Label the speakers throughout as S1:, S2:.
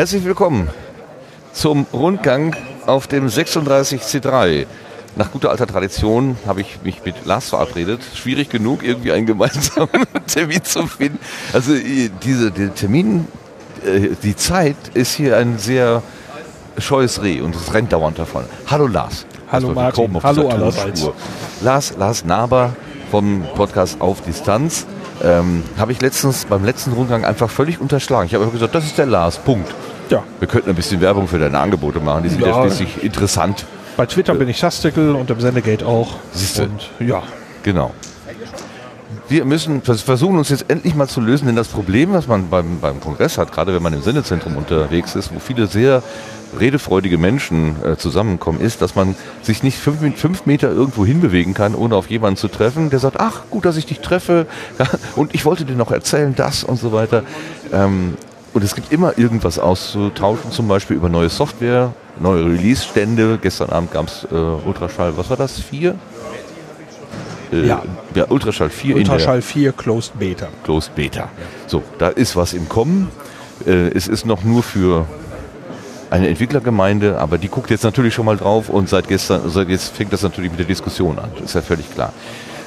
S1: Herzlich willkommen zum Rundgang auf dem 36C3. Nach guter alter Tradition habe ich mich mit Lars verabredet. Schwierig genug, irgendwie einen gemeinsamen Termin zu finden. Also diese der Termin, äh, die Zeit ist hier ein sehr scheues Reh und es rennt dauernd davon. Hallo Lars.
S2: Hallo Martin. Hallo allerseits.
S1: Lars, Lars Naber vom Podcast Auf Distanz. Ähm, habe ich letztens beim letzten Rundgang einfach völlig unterschlagen. Ich habe gesagt, das ist der Lars, Punkt. Ja. Wir könnten ein bisschen Werbung für deine Angebote machen, die sind ja, ja schließlich interessant.
S2: Bei Twitter bin ich Shastickel und im Sendegate auch.
S1: Siehste. Und ja. Genau. Wir müssen versuchen, uns jetzt endlich mal zu lösen, denn das Problem, was man beim, beim Kongress hat, gerade wenn man im Sendezentrum unterwegs ist, wo viele sehr redefreudige Menschen äh, zusammenkommen, ist, dass man sich nicht fünf, fünf, Meter irgendwo hinbewegen kann, ohne auf jemanden zu treffen, der sagt, ach, gut, dass ich dich treffe ja, und ich wollte dir noch erzählen, das und so weiter. Ähm, und es gibt immer irgendwas auszutauschen, zum Beispiel über neue Software, neue Release-Stände. Gestern Abend gab es äh, Ultraschall, was war das? Vier?
S2: Äh, ja.
S1: ja. Ultraschall 4.
S2: Ultraschall 4 Closed Beta.
S1: Closed Beta. So, da ist was im Kommen. Äh, es ist noch nur für eine Entwicklergemeinde, aber die guckt jetzt natürlich schon mal drauf und seit gestern, seit jetzt fängt das natürlich mit der Diskussion an. ist ja völlig klar.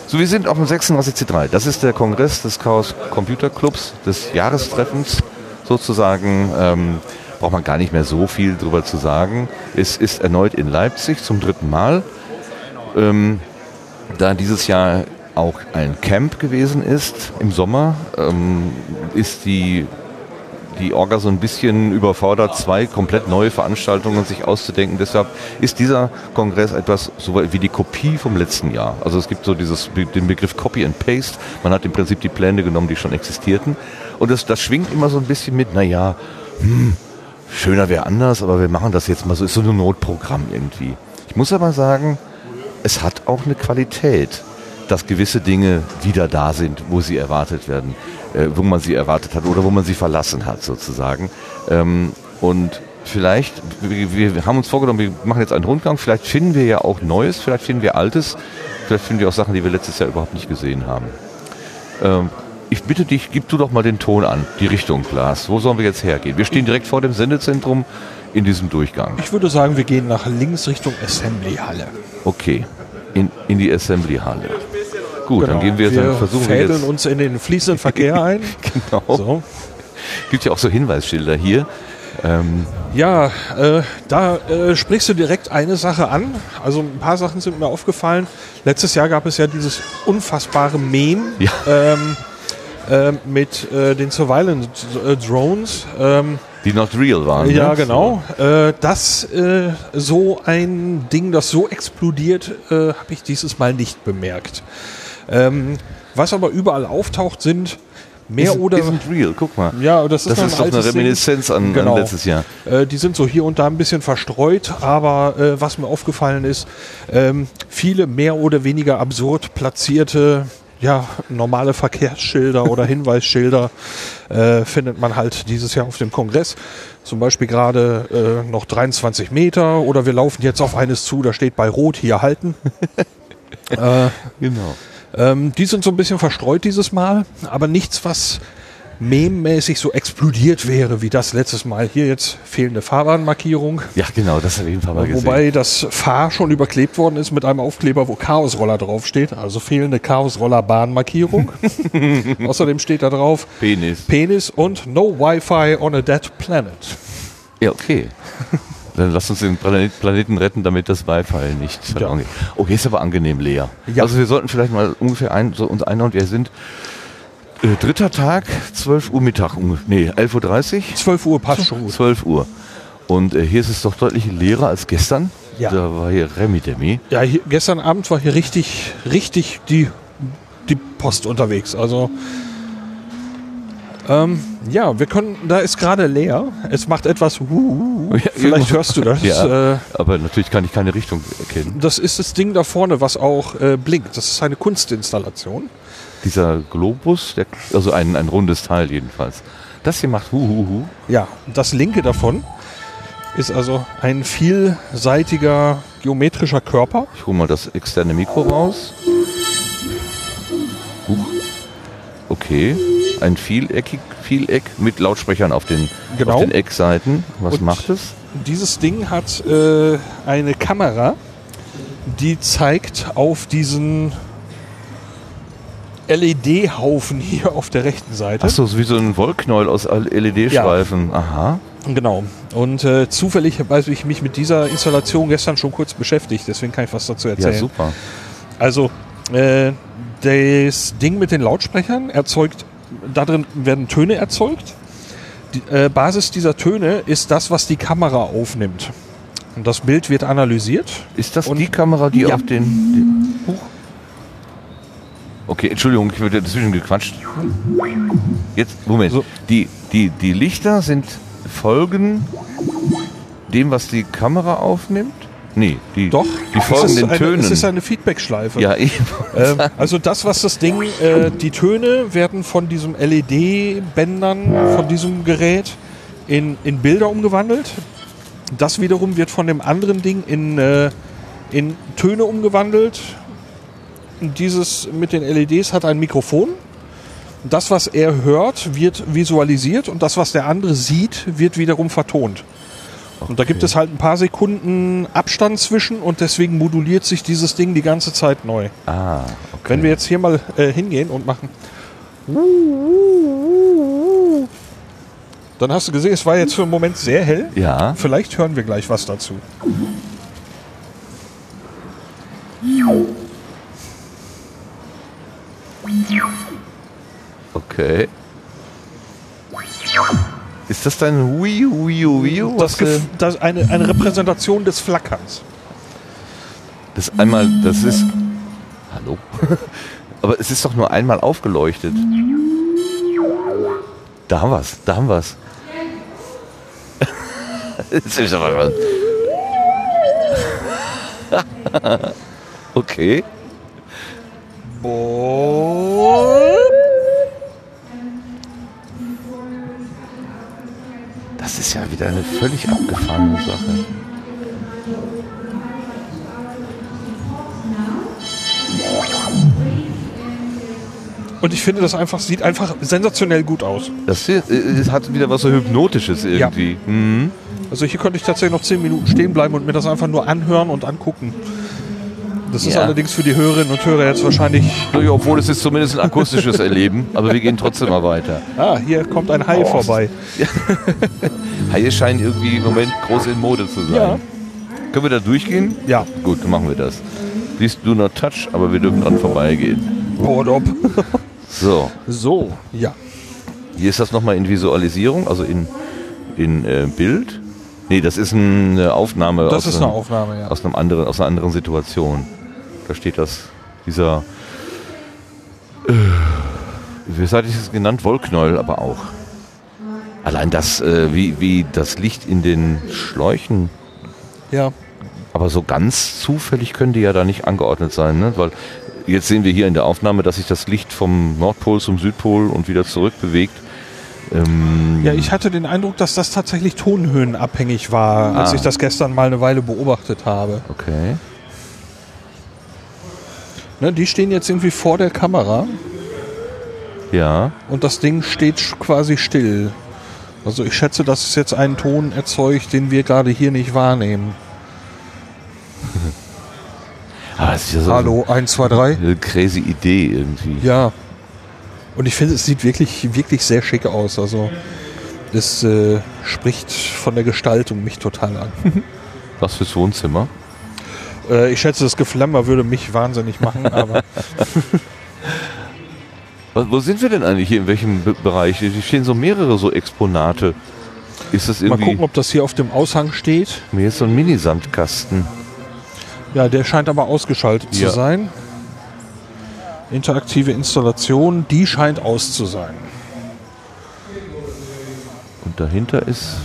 S1: So, wir sind auf dem 36C3. Das ist der Kongress des Chaos Computer Clubs, des Jahrestreffens sozusagen. Ähm, braucht man gar nicht mehr so viel drüber zu sagen. Es ist erneut in Leipzig zum dritten Mal. Ähm, da dieses Jahr auch ein Camp gewesen ist im Sommer, ähm, ist die die Orga so ein bisschen überfordert, zwei komplett neue Veranstaltungen sich auszudenken. Deshalb ist dieser Kongress etwas so wie die Kopie vom letzten Jahr. Also es gibt so dieses, den Begriff Copy and Paste. Man hat im Prinzip die Pläne genommen, die schon existierten. Und das, das schwingt immer so ein bisschen mit, naja, hm, schöner wäre anders, aber wir machen das jetzt mal so, ist so ein Notprogramm irgendwie. Ich muss aber sagen, es hat auch eine Qualität dass gewisse Dinge wieder da sind, wo sie erwartet werden, äh, wo man sie erwartet hat oder wo man sie verlassen hat sozusagen. Ähm, und vielleicht, wir, wir haben uns vorgenommen, wir machen jetzt einen Rundgang, vielleicht finden wir ja auch Neues, vielleicht finden wir Altes, vielleicht finden wir auch Sachen, die wir letztes Jahr überhaupt nicht gesehen haben. Ähm, ich bitte dich, gib du doch mal den Ton an, die Richtung, Glas. Wo sollen wir jetzt hergehen? Wir stehen direkt vor dem Sendezentrum in diesem Durchgang.
S2: Ich würde sagen, wir gehen nach links Richtung Assembly Halle.
S1: Okay, in, in die Assembly Halle. Gut, genau. dann gehen wir, wir dann versuchen
S2: wir jetzt uns in den fließenden Verkehr ein.
S1: genau. So. Gibt ja auch so Hinweisschilder hier.
S2: Ähm ja, äh, da äh, sprichst du direkt eine Sache an. Also ein paar Sachen sind mir aufgefallen. Letztes Jahr gab es ja dieses unfassbare Meme ja. ähm, äh, mit äh, den Surveillance Drones. Ähm,
S1: die not real waren.
S2: Ja, ne? genau. Äh, das äh, so ein Ding, das so explodiert, habe ich dieses Mal nicht bemerkt. Ähm, was aber überall auftaucht, sind mehr
S1: isn't,
S2: oder.
S1: Isn't real, guck mal.
S2: Ja, das ist,
S1: das ist doch eine Reminiszenz an, genau. an, letztes Jahr.
S2: Äh, die sind so hier und da ein bisschen verstreut, aber äh, was mir aufgefallen ist, ähm, viele mehr oder weniger absurd platzierte ja, normale Verkehrsschilder oder Hinweisschilder äh, findet man halt dieses Jahr auf dem Kongress. Zum Beispiel gerade äh, noch 23 Meter oder wir laufen jetzt auf eines zu, da steht bei Rot hier halten.
S1: äh, genau.
S2: Ähm, die sind so ein bisschen verstreut dieses Mal, aber nichts, was meme-mäßig so explodiert wäre wie das letztes Mal. Hier jetzt fehlende Fahrbahnmarkierung.
S1: Ja, genau, das habe ich jeden Fall mal
S2: gesehen. Wobei das Fahr schon überklebt worden ist mit einem Aufkleber, wo Chaosroller draufsteht. Also fehlende Chaosroller-Bahnmarkierung. Außerdem steht da drauf
S1: Penis.
S2: Penis und No Wi-Fi on a Dead Planet.
S1: Ja, okay. Dann lass uns den Planeten retten, damit das Wi-Fi nicht verloren geht. Okay, ist aber angenehm leer. Ja. Also wir sollten vielleicht mal ungefähr ein, so uns einhauen. Wir sind äh, dritter Tag, 12 Uhr Mittag. Nee, 11.30 Uhr.
S2: 12 Uhr passt schon
S1: 12 Uhr. Und äh, hier ist es doch deutlich leerer als gestern. Ja. Da war hier Remi Demi.
S2: Ja, hier, gestern Abend war hier richtig, richtig die, die Post unterwegs. Also ähm, ja, wir können, da ist gerade leer. Es macht etwas, uh, uh, ja, vielleicht hörst du das.
S1: Ja, äh, aber natürlich kann ich keine Richtung erkennen.
S2: Das ist das Ding da vorne, was auch äh, blinkt. Das ist eine Kunstinstallation.
S1: Dieser Globus, der, also ein, ein rundes Teil jedenfalls. Das hier macht hu, hu, hu.
S2: Ja, das linke davon ist also ein vielseitiger geometrischer Körper.
S1: Ich hole mal das externe Mikro raus. Huch. Okay ein Vieleckig, Vieleck mit Lautsprechern auf den,
S2: Genau.
S1: auf den Eckseiten. Was
S2: Und
S1: macht es?
S2: Dieses Ding hat äh, eine Kamera, die zeigt auf diesen LED-Haufen hier auf der rechten Seite.
S1: Achso, so wie so ein Wollknäuel aus LED-Streifen. Aha.
S2: Genau. Und äh, zufällig habe ich mich mit dieser Installation gestern schon kurz beschäftigt, deswegen kann ich was dazu
S1: Ja,
S2: erzählen.
S1: super.
S2: Also, äh, das Ding mit den Lautsprechern erzeugt, da drin werden Töne erzeugt. Die äh, Basis dieser Töne ist das, was die Kamera aufnimmt. Und das Bild wird analysiert.
S1: Ist das
S2: Und-
S1: die Kamera, die
S2: Ja.
S1: auf den, den Huch. Okay, Entschuldigung, ich wurde dazwischen gequatscht. Jetzt, Moment.
S2: So.
S1: Die, die, die Lichter sind folgen dem, was die Kamera aufnimmt? Nee, die,
S2: Doch,
S1: die folgen den
S2: eine,
S1: Tönen.
S2: Es ist eine Feedback-Schleife.
S1: ja, eben.
S2: Ähm, also das, was das Ding, äh, die Töne werden von diesem LED-Bändern, von diesem Gerät in, in Bilder umgewandelt. Das wiederum wird von dem anderen Ding in, äh, in Töne umgewandelt. Dieses mit den LEDs hat ein Mikrofon. Das, was er hört, wird visualisiert und das, was der andere sieht, wird wiederum vertont. Und da gibt es halt ein paar Sekunden Abstand zwischen und deswegen moduliert sich dieses Ding die ganze Zeit neu.
S1: Ah, okay.
S2: Wenn wir jetzt hier mal äh, hingehen und machen. Dann hast du gesehen, es war jetzt für einen Moment sehr hell.
S1: ja,
S2: Vielleicht hören wir gleich was dazu.
S1: Okay. Ist das dein Hui, Hui, Hui?
S2: Das, das eine, eine Repräsentation des Flackerns.
S1: Das einmal, das ist. Hallo? Aber es ist doch nur einmal aufgeleuchtet. Da haben wir's, da haben wir's. Es ist aber was. okay. Das wieder eine völlig abgefahrene Sache.
S2: Und ich finde, das einfach sieht einfach sensationell gut aus.
S1: Das, hier, äh, das hat wieder was so Hypnotisches irgendwie. Mhm.
S2: Also hier könnte ich tatsächlich noch 10 Minuten stehen bleiben und mir das einfach nur anhören und angucken. Das ist
S1: Ja.
S2: allerdings für die Hörerinnen und Hörer jetzt wahrscheinlich.
S1: Ja, Obwohl es ist zumindest ein akustisches Erleben, aber wir gehen trotzdem mal weiter.
S2: Ah, hier kommt ein Hai
S1: Oh,
S2: vorbei.
S1: Haie scheinen irgendwie im Moment groß in Mode zu sein.
S2: Ja.
S1: Können wir da durchgehen?
S2: Ja.
S1: Gut, dann machen wir das. Please do not touch, aber wir dürfen dran vorbeigehen.
S2: Board up.
S1: So,
S2: So, ja.
S1: hier ist das nochmal in Visualisierung, also in, in äh, Bild. Nee, das ist eine Aufnahme
S2: Das
S1: aus,
S2: ist eine
S1: einem,
S2: Aufnahme, ja.
S1: aus, einem anderen, aus einer anderen Situation. Da steht das, dieser, äh, wie hatte ich es genannt? Wollknäuel, aber auch. Allein das, äh, wie, wie das Licht in den Schläuchen
S2: Ja.
S1: Aber so ganz zufällig können die ja da nicht angeordnet sein, ne? Weil jetzt sehen wir hier in der Aufnahme, dass sich das Licht vom Nordpol zum Südpol und wieder zurück bewegt. Ähm,
S2: Ja, ich hatte den Eindruck, dass das tatsächlich tonhöhenabhängig war, als
S1: Ah.
S2: ich das gestern mal eine Weile beobachtet habe.
S1: okay.
S2: Ne, die stehen jetzt irgendwie vor der Kamera
S1: Ja.
S2: und das Ding steht quasi still. Also ich schätze, dass es jetzt einen Ton erzeugt, den wir gerade hier nicht wahrnehmen.
S1: Ah, ist ja so
S2: Hallo, 1, 2, 3.
S1: eine crazy Idee irgendwie.
S2: Ja. Und ich finde, es sieht wirklich, wirklich sehr schick aus. Also es äh, spricht von der Gestaltung mich total an.
S1: Was fürs Wohnzimmer.
S2: äh, ich schätze, das Geflammer würde mich wahnsinnig machen, aber
S1: Wo, sind wir denn eigentlich hier? In welchem Be Bereich? Hier stehen so mehrere so Exponate. Ist das
S2: mal
S1: irgendwie.
S2: gucken, ob das hier auf dem Aushang steht.
S1: Mir ist so ein Mini-Sandkasten.
S2: Ja, der scheint aber ausgeschaltet
S1: Ja.
S2: zu sein. Interaktive Installation, die scheint aus zu sein.
S1: Und dahinter ist.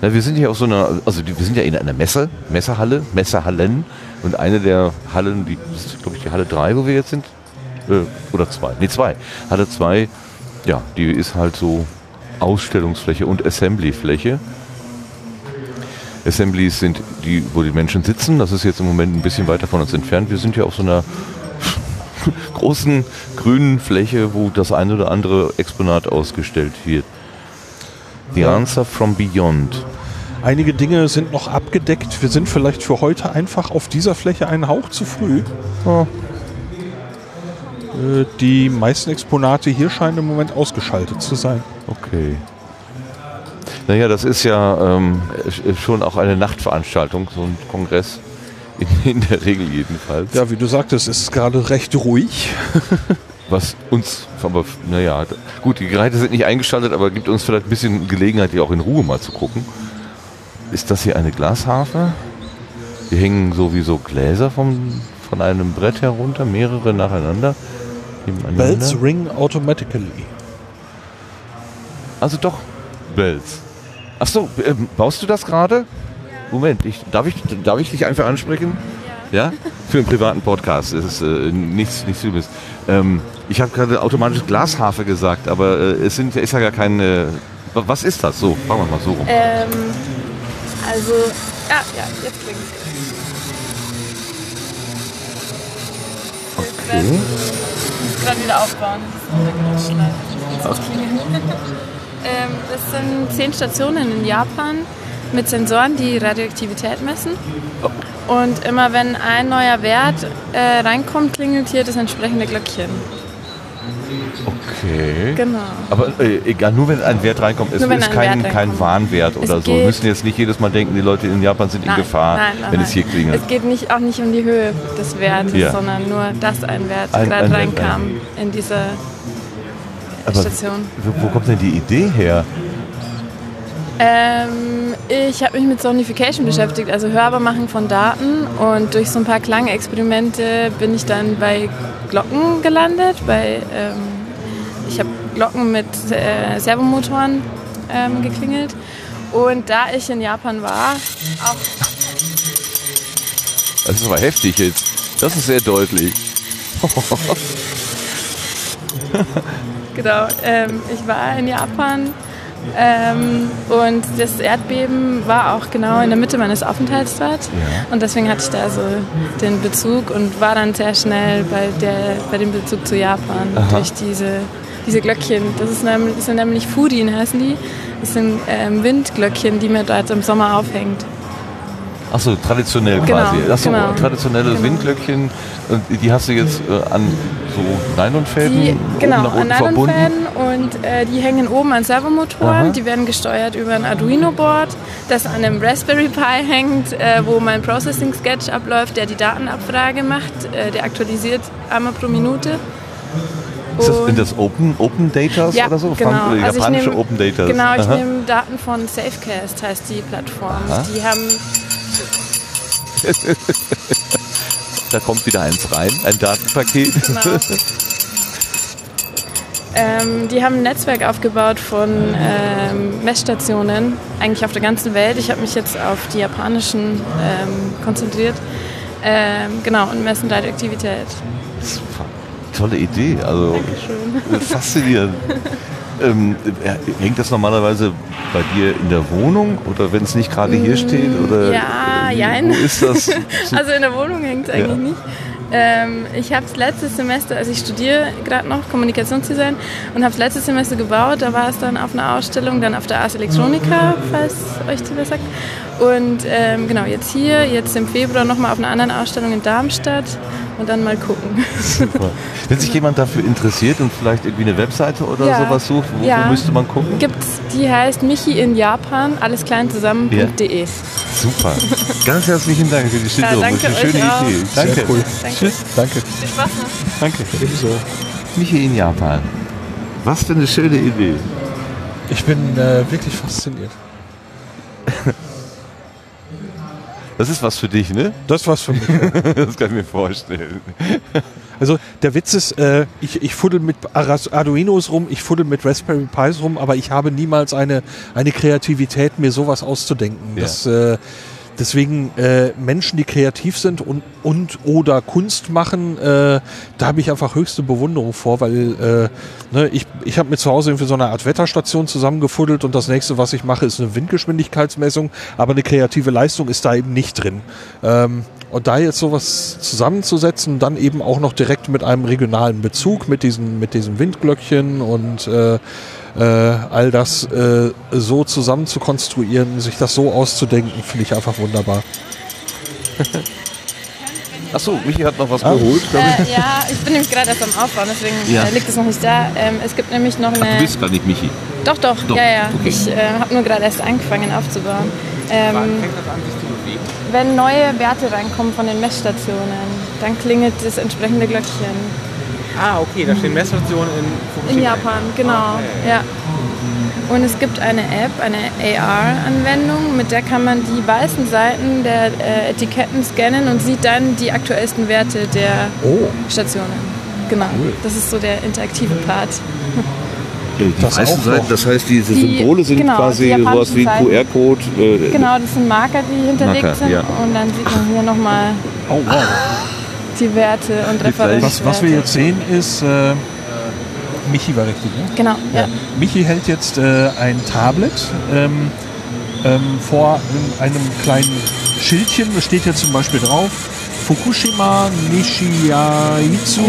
S1: Na, wir sind hier auf so einer, also wir sind ja in einer Messe, Messehalle, Messehallen. Und eine der Hallen, die das ist, glaube ich, die Halle 3, wo wir jetzt sind. Äh, oder zwei. Nee, zwei. Halle 2, ja, die ist halt so Ausstellungsfläche und Assemblyfläche. Assemblies sind die, wo die Menschen sitzen. Das ist jetzt im Moment ein bisschen weiter von uns entfernt. Wir sind ja auf so einer großen grünen Fläche, wo das eine oder andere Exponat ausgestellt wird. The
S2: Ja.
S1: Answer from Beyond.
S2: Einige Dinge sind noch abgedeckt. Wir sind vielleicht für heute einfach auf dieser Fläche einen Hauch zu früh.
S1: Oh.
S2: Äh, Die meisten Exponate hier scheinen im Moment ausgeschaltet zu sein.
S1: Okay. Naja, das ist ja ähm, sch- schon auch eine Nachtveranstaltung, so ein Kongress. In, in der Regel jedenfalls.
S2: Ja, wie du sagtest, ist es gerade recht ruhig.
S1: Was uns, aber naja, gut, die Geräte sind nicht eingeschaltet, aber gibt uns vielleicht ein bisschen Gelegenheit, hier auch in Ruhe mal zu gucken. Ist das hier eine Glasharfe? Hier hängen sowieso Gläser vom, von einem Brett herunter, mehrere nacheinander. Nebeneinander.
S2: Bells ring automatically.
S1: Also doch, Bells. Ach so, ähm, baust du das gerade? Moment, ich, darf, ich, darf ich dich einfach ansprechen? Ja. Für einen privaten Podcast. Das ist äh, nichts, nichts Übles. Ähm, ich habe gerade automatisch Glasharfe gesagt, aber äh, es sind, ist ja gar keine. wa- Was ist das? So, fangen wir mal so rum.
S3: Ähm, also, ja, ja, jetzt klingt
S1: Okay.
S3: Gerade wieder aufbauen. Das ist Schleife. ähm, das sind zehn Stationen in Japan mit Sensoren, die Radioaktivität messen. Und immer wenn ein neuer Wert äh, reinkommt, klingelt hier das entsprechende Glöckchen.
S1: Okay.
S3: Genau.
S1: Aber äh, egal, nur wenn ein Wert reinkommt, es
S3: Nur
S1: ist
S3: ein
S1: kein, kein. Warnwert oder
S3: Es
S1: so.
S3: geht-
S1: Müssen jetzt nicht jedes Mal denken, die Leute in Japan sind in Gefahr, wenn es hier klingelt.
S3: Es geht nicht, auch nicht um die Höhe des Wertes,
S1: Ja.
S3: sondern nur, dass ein Wert
S1: Ein-
S3: gerade
S1: ein
S3: reinkam in diese
S1: Aber
S3: Station.
S1: wo, wo kommt denn die Idee her?
S3: Ähm, ich habe mich mit Sonification beschäftigt, also hörbar machen von Daten. Und durch so ein paar Klangexperimente bin ich dann bei Glocken gelandet. Bei, ähm, ich habe Glocken mit äh, Servomotoren ähm, geklingelt. Und da ich in Japan war, auch
S1: Das ist aber heftig jetzt. Das ist sehr deutlich.
S3: Genau, ähm, ich war in Japan ähm, und das Erdbeben war auch genau in der Mitte meines Aufenthalts dort.
S1: Ja.
S3: Und deswegen hatte ich da so den Bezug und war dann sehr schnell bei, der, bei dem Bezug zu Japan
S1: Aha.
S3: durch diese, diese Glöckchen. Das, ist nämlich, das sind nämlich Fudin heißen die. Das sind ähm, Windglöckchen, die man dort im Sommer aufhängt.
S1: Achso, traditionell
S3: Genau,
S1: quasi. Achso,
S3: genau.
S1: traditionelle
S3: Genau.
S1: Windglöckchen. Und die hast du jetzt äh, an so Nylonfäden
S3: Die, genau, an. Nylonfäden und äh, die hängen oben an Servomotoren.
S1: Aha.
S3: Die werden gesteuert über ein Arduino-Board, das an einem Raspberry Pi hängt, äh, wo mein Processing-Sketch abläuft, der die Datenabfrage macht. Äh, der aktualisiert einmal pro Minute.
S1: Ist das, sind das Open, Open Datas
S3: ja,
S1: oder so?
S3: genau.
S1: Frank-
S3: Also
S1: japanische
S3: nehm-
S1: Open Datas.
S3: Genau, ich
S1: Aha.
S3: nehme Daten von Safecast, heißt die Plattform.
S1: Aha.
S3: Die haben
S1: Da kommt wieder eins rein, ein Datenpaket.
S3: Genau. Ähm, die haben ein Netzwerk aufgebaut von ähm, Messstationen, eigentlich auf der ganzen Welt. Ich habe mich jetzt auf die japanischen ähm, konzentriert. Ähm, genau, und messen Radioaktivität.
S1: Super. Tolle Idee, also
S3: Dankeschön.
S1: faszinierend. ähm, äh, hängt das normalerweise bei dir in der Wohnung oder wenn es nicht gerade hier steht? Oder
S3: ja,
S1: äh,
S3: jein.
S1: Wo ist das?
S3: Also in der Wohnung hängt es eigentlich
S1: Ja.
S3: nicht. Ähm, ich habe das letzte Semester, also ich studiere gerade noch Kommunikationsdesign und habe das letzte Semester gebaut. Da war es dann auf einer Ausstellung, dann auf der Ars Electronica, falls euch das was sagt. Und ähm, genau, jetzt hier, jetzt im Februar nochmal auf einer anderen Ausstellung in Darmstadt und dann mal gucken.
S1: Super. Wenn sich jemand dafür interessiert und vielleicht irgendwie eine Webseite oder
S3: Ja.
S1: sowas sucht, wo,
S3: Ja.
S1: wo müsste man gucken?
S3: Gibt's, die heißt Michi in Japan, alles klein zusammen.de.
S1: Super. Ganz herzlichen Dank für die Schilderung.
S3: danke
S1: das ist eine
S3: euch
S1: schöne
S3: auch.
S1: Idee. Danke.
S2: Sehr cool.
S3: Danke.
S1: Tschüss.
S2: Danke.
S3: Viel Spaß noch.
S1: Danke.
S2: Ebenso.
S1: Michi in Japan. Was für eine schöne Idee.
S2: Ich bin äh, wirklich fasziniert.
S1: Das ist was für dich, ne?
S2: Das war's für mich.
S1: Das kann ich mir vorstellen.
S2: Also der Witz ist, äh, ich, ich fuddel mit Aras- Arduinos rum, ich fuddel mit Raspberry Pis rum, aber ich habe niemals eine, eine Kreativität, mir sowas auszudenken.
S1: Ja.
S2: Das, äh, deswegen äh, Menschen, die kreativ sind und, und oder Kunst machen, äh, da habe ich einfach höchste Bewunderung vor, weil äh, ne, ich, ich habe mir zu Hause irgendwie so eine Art Wetterstation zusammengefuddelt und das nächste, was ich mache, ist eine Windgeschwindigkeitsmessung, aber eine kreative Leistung ist da eben nicht drin. Ähm, und da jetzt sowas zusammenzusetzen, dann eben auch noch direkt mit einem regionalen Bezug, mit diesen, mit diesen Windglöckchen und äh, äh, all das äh, so zusammen zu konstruieren, sich das so auszudenken, finde ich einfach wunderbar.
S1: Achso, Michi hat noch was
S2: Ah.
S1: geholt.
S3: Äh, ja, ich bin nämlich gerade erst am Aufbauen, deswegen
S1: Ja.
S3: äh, liegt es noch nicht da. Ähm, es gibt nämlich noch
S1: Ach,
S3: eine.
S1: du bist gar nicht Michi.
S3: Doch, doch,
S1: Doch,
S3: ja, ja.
S1: okay.
S3: Ich äh, habe nur gerade erst angefangen aufzubauen. Ähm, wenn neue Werte reinkommen von den Messstationen, dann klingelt das entsprechende Glöckchen.
S4: Ah, okay, da stehen Messstationen in
S3: In
S4: Fukushima.
S3: Japan, genau.
S4: Okay.
S3: Ja. Und es gibt eine App, eine AR-Anwendung, mit der kann man die weißen Seiten der äh, Etiketten scannen und sieht dann die aktuellsten Werte der
S2: Oh,
S3: Stationen. Genau, das ist so der interaktive Part.
S1: Die
S2: Das
S1: weißen Seiten, das heißt, diese
S3: Die-
S1: Symbole sind
S3: genau,
S1: quasi sowas wie. QR-Code. Äh,
S3: Genau, das sind Marker, die hinterlegt
S1: Marker,
S3: sind.
S1: ja.
S3: Und dann sieht man hier nochmal
S2: oh wow.
S3: Die Werte und Referenzwerte.
S2: Was, was wir jetzt sehen ist, äh, Michi war richtig, ne?
S3: Genau, ja.
S2: Michi hält jetzt äh, ein Tablet ähm, ähm, vor einem kleinen Schildchen. Da steht jetzt zum Beispiel drauf Fukushima Nishiyaitsu.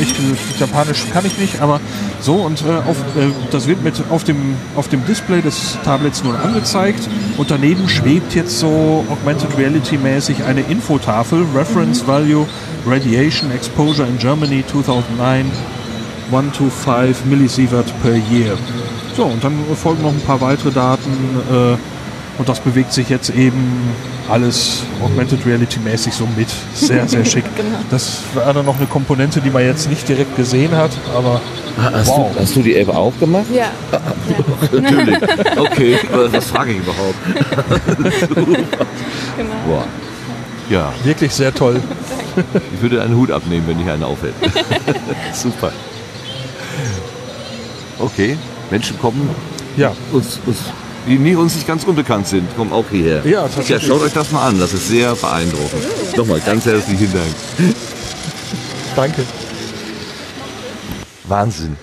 S2: Ich, äh, Japanisch kann ich nicht, aber so. Und äh, auf, äh, das wird mit auf dem, auf dem Display des Tablets nun angezeigt. Und daneben schwebt jetzt so Augmented Reality mäßig eine Infotafel. Reference Value Radiation Exposure in Germany 2009. 1 to 5 Millisievert per year. So, und dann folgen noch ein paar weitere Daten äh, und das bewegt sich jetzt eben alles Augmented Reality mäßig so mit. Sehr, sehr schick.
S3: Genau.
S2: Das war dann noch eine Komponente, die man jetzt nicht direkt gesehen hat, aber
S1: hast,
S2: wow.
S1: du, hast du die App auch gemacht?
S3: Ja,
S1: Natürlich. Okay, was, was frage ich überhaupt?
S3: genau.
S1: Boah. Ja,
S2: wirklich sehr toll.
S1: ich würde einen Hut abnehmen, wenn ich einen aufhätte. Super. Okay, Menschen kommen,
S2: Ja,
S1: uns, uns, die nie uns nicht ganz unbekannt sind, kommen auch hierher.
S2: Ja, tatsächlich.
S1: Ja, schaut euch das mal an, das ist sehr beeindruckend. Nochmal ganz herzlichen Dank.
S2: danke.
S1: Wahnsinn.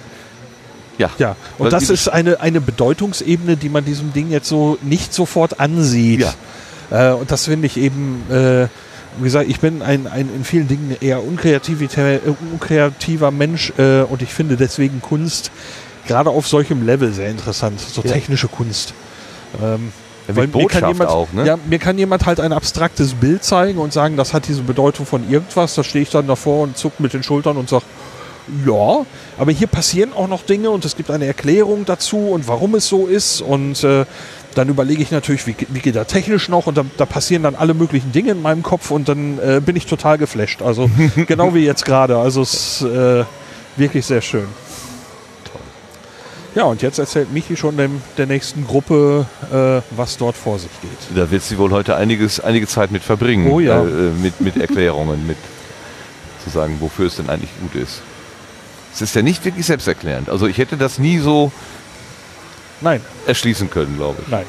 S1: Ja,
S2: Ja, und das ist eine, eine Bedeutungsebene, die man diesem Ding jetzt so nicht sofort ansieht.
S1: Ja.
S2: Äh, und das finde ich eben, äh, wie gesagt, ich bin ein, ein in vielen Dingen eher äh, unkreativer Mensch äh, und ich finde deswegen Kunst gerade auf solchem Level sehr interessant, so
S1: Ja.
S2: technische Kunst. Ähm,
S1: Ja,
S2: weil
S1: mit Botschaft
S2: jemand,
S1: auch, ne?
S2: ja, mir kann jemand halt ein abstraktes Bild zeigen und sagen, das hat diese Bedeutung von irgendwas. Da stehe ich dann davor und zuck mit den Schultern und sage, ja, aber hier passieren auch noch Dinge und es gibt eine Erklärung dazu und warum es so ist. Und äh, dann überlege ich natürlich, wie, wie geht da technisch noch und da, da passieren dann alle möglichen Dinge in meinem Kopf und dann äh, bin ich total geflasht. Also genau wie jetzt gerade. Also es ist äh, wirklich sehr schön. Ja, und jetzt erzählt Michi schon dem, der nächsten Gruppe, äh, was dort vor sich geht.
S1: Da wird sie wohl heute einiges, einige Zeit mit verbringen.
S2: Oh ja.
S1: Äh, mit, mit Erklärungen, mit zu sagen, wofür es denn eigentlich gut ist. Es ist ja nicht wirklich selbsterklärend. Also ich hätte das nie so
S2: Nein,
S1: erschließen können, glaube ich.
S2: nein.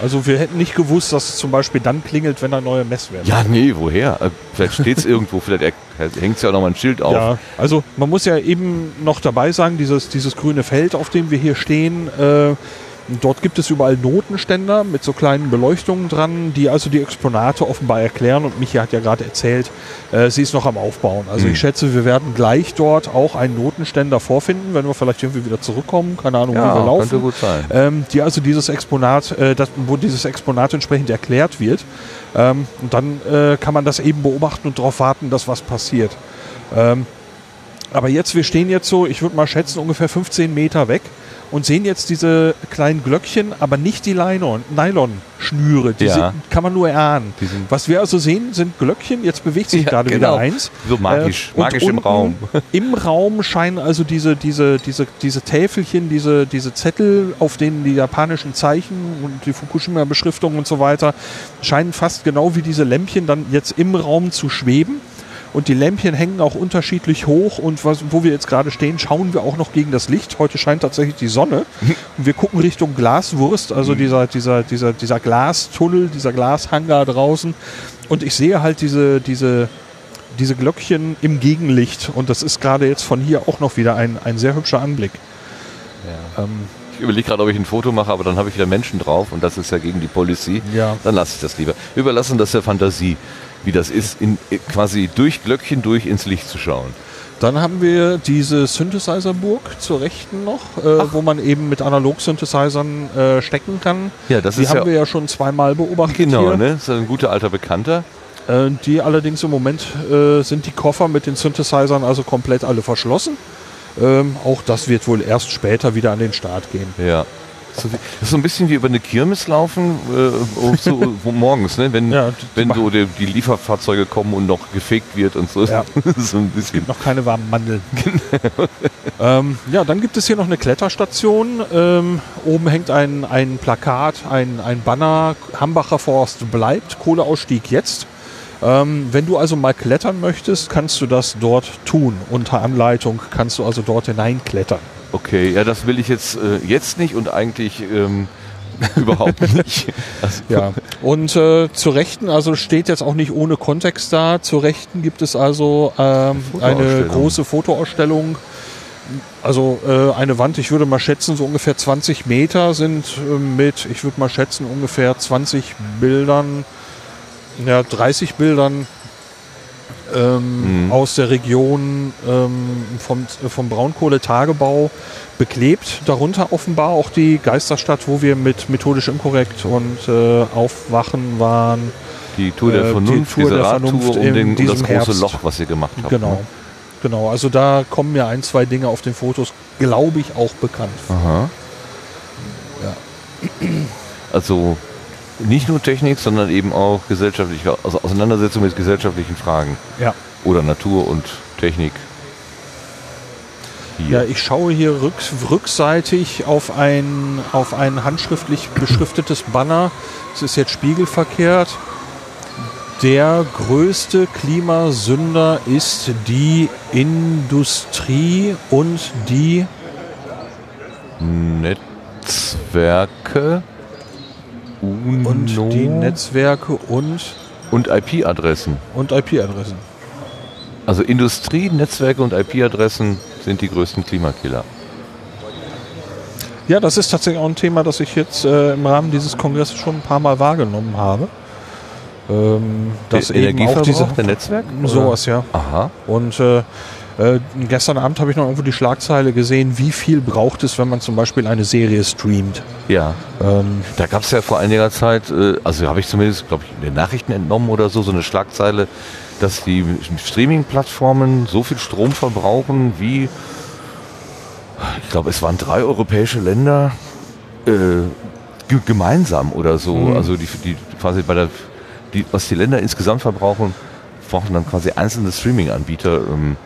S2: Also wir hätten nicht gewusst, dass es zum Beispiel dann klingelt, wenn da neue Messwerte
S1: Ja, nee, woher? Äh, Vielleicht steht es irgendwo, vielleicht hängt es ja noch mal ein Schild auf.
S2: Ja, also man muss ja eben noch dabei sagen, dieses, dieses grüne Feld, auf dem wir hier stehen, äh, dort gibt es überall Notenständer mit so kleinen Beleuchtungen dran, die also die Exponate offenbar erklären. Und Michi hat ja gerade erzählt, äh, sie ist noch am Aufbauen. Also
S1: Mhm.
S2: ich schätze, wir werden gleich dort auch einen Notenständer vorfinden, wenn wir vielleicht irgendwie wieder zurückkommen. Keine Ahnung, wie wir
S1: Ja,
S2: laufen
S1: könnte gut sein.
S2: ähm, die also dieses Exponat, äh, das, wo dieses Exponat entsprechend erklärt wird. Ähm, und dann äh, kann man das eben beobachten und darauf warten, dass was passiert. Ähm, aber jetzt, wir stehen jetzt so, ich würde mal schätzen, ungefähr 15 Meter weg und sehen jetzt diese kleinen Glöckchen, aber nicht die Nylon- Nylon-Schnüre. Die
S1: Ja.
S2: sind, kann man nur erahnen. Was wir also sehen, sind Glöckchen. Jetzt bewegt sich
S1: Ja,
S2: gerade
S1: genau.
S2: wieder eins.
S1: So magisch,
S2: und
S1: magisch im Raum.
S2: Im Raum scheinen also diese, diese, diese, diese Täfelchen, diese, diese Zettel, auf denen die japanischen Zeichen und die Fukushima-Beschriftung und so weiter, scheinen fast genau wie diese Lämpchen dann jetzt im Raum zu schweben. Und die Lämpchen hängen auch unterschiedlich hoch und was, wo wir jetzt gerade stehen, schauen wir auch noch gegen das Licht. Heute scheint tatsächlich die Sonne und wir gucken Richtung Glaswurst, also dieser, dieser, dieser, dieser Glastunnel, dieser Glashangar draußen. Und ich sehe halt diese, diese, diese Glöckchen im Gegenlicht und das ist gerade jetzt von hier auch noch wieder ein, ein sehr hübscher Anblick. Ähm,
S1: Ich überlege gerade, ob ich ein Foto mache, aber dann habe ich wieder Menschen drauf und das ist ja gegen die Policy.
S2: Ja.
S1: Dann lasse ich das lieber. Wir überlassen das der Fantasie. Wie das ist, in, quasi durch Glöckchen durch ins Licht zu schauen.
S2: Dann haben wir diese Synthesizer-Burg zur Rechten noch, äh, wo man eben mit Analog-Synthesizern äh, stecken kann.
S1: Ja, das
S2: die
S1: ist
S2: haben
S1: ja-
S2: wir ja schon zweimal beobachtet.
S1: Genau,
S2: hier.
S1: ne? Das ist ein guter alter Bekannter.
S2: Äh, die allerdings im Moment äh, sind die Koffer mit den Synthesizern also komplett alle verschlossen. Ähm, auch das wird wohl erst später wieder an den Start gehen.
S1: Ja. So wie- Das ist so ein bisschen wie über eine Kirmes laufen, äh, so, wo morgens, ne? wenn,
S2: Ja, die-
S1: wenn so die, die Lieferfahrzeuge kommen und noch gefegt wird und so.
S2: Ja.
S1: so ein bisschen.
S2: Noch keine warmen Mandeln. ähm, ja, dann gibt es hier noch eine Kletterstation. Ähm, oben hängt ein, ein Plakat, ein, ein Banner. Hambacher Forst bleibt, Kohleausstieg jetzt. Ähm, wenn du also mal klettern möchtest, kannst du das dort tun. Unter Anleitung kannst du also dort hineinklettern.
S1: Okay, ja, das will ich jetzt, äh, jetzt nicht und eigentlich ähm, überhaupt nicht. Also,
S2: Ja, und äh, zur Rechten, also steht jetzt auch nicht ohne Kontext da, zur Rechten gibt es also ähm, eine große Fotoausstellung. Also äh, eine Wand, ich würde mal schätzen, so ungefähr 20 Meter sind äh, mit, ich würde mal schätzen, ungefähr 20 Bildern, ja, 30 Bildern ähm,
S1: Mhm.
S2: aus der Region ähm, vom, vom Braunkohletagebau beklebt. Darunter offenbar auch die Geisterstadt, wo wir mit methodisch inkorrekt und äh, Aufwachen waren.
S1: die Tour der
S2: Äh, die
S1: Vernunft,
S2: Tour
S1: diese
S2: der Vernunft
S1: um, den, um das große
S2: Herbst.
S1: Loch, was ihr gemacht habt.
S2: Genau.
S1: Ne?
S2: Genau, also da kommen mir ein, zwei Dinge auf den Fotos, glaube ich, auch bekannt.
S1: Aha.
S2: Ja.
S1: Also nicht nur Technik, sondern eben auch gesellschaftliche also Auseinandersetzung mit gesellschaftlichen Fragen.
S2: Ja.
S1: Oder Natur und Technik.
S2: Ja,
S1: Hier.
S2: ich schaue hier rück, rückseitig auf ein, auf ein handschriftlich beschriftetes Banner. Es ist jetzt spiegelverkehrt. Der größte Klimasünder ist die Industrie und die
S1: Netzwerke, UNO
S2: und die Netzwerke und,
S1: und IP-Adressen.
S2: und IP-Adressen.
S1: Also Industrie, Netzwerke und IP-Adressen sind die größten Klimakiller.
S2: Ja, das ist tatsächlich auch ein Thema, das ich jetzt äh, im Rahmen dieses Kongresses schon ein paar Mal wahrgenommen habe. Ähm, auch
S1: Energieverbrauch der Netzwerk?
S2: sowas, ja.
S1: Aha.
S2: Und äh, äh, gestern Abend habe ich noch irgendwo die Schlagzeile gesehen, wie viel braucht es, wenn man zum Beispiel eine Serie streamt.
S1: Ja.
S2: Ähm,
S1: Da gab es ja vor einiger Zeit, äh, also habe ich zumindest, glaube ich, in den Nachrichten entnommen oder so, so eine Schlagzeile, dass die Streaming-Plattformen so viel Strom verbrauchen wie, ich glaube, es waren drei europäische Länder äh, ge gemeinsam oder so.
S2: Mhm.
S1: Also die, die quasi bei der, die, was die Länder insgesamt verbrauchen, brauchen dann quasi einzelne Streaming-Anbieter. Ähm,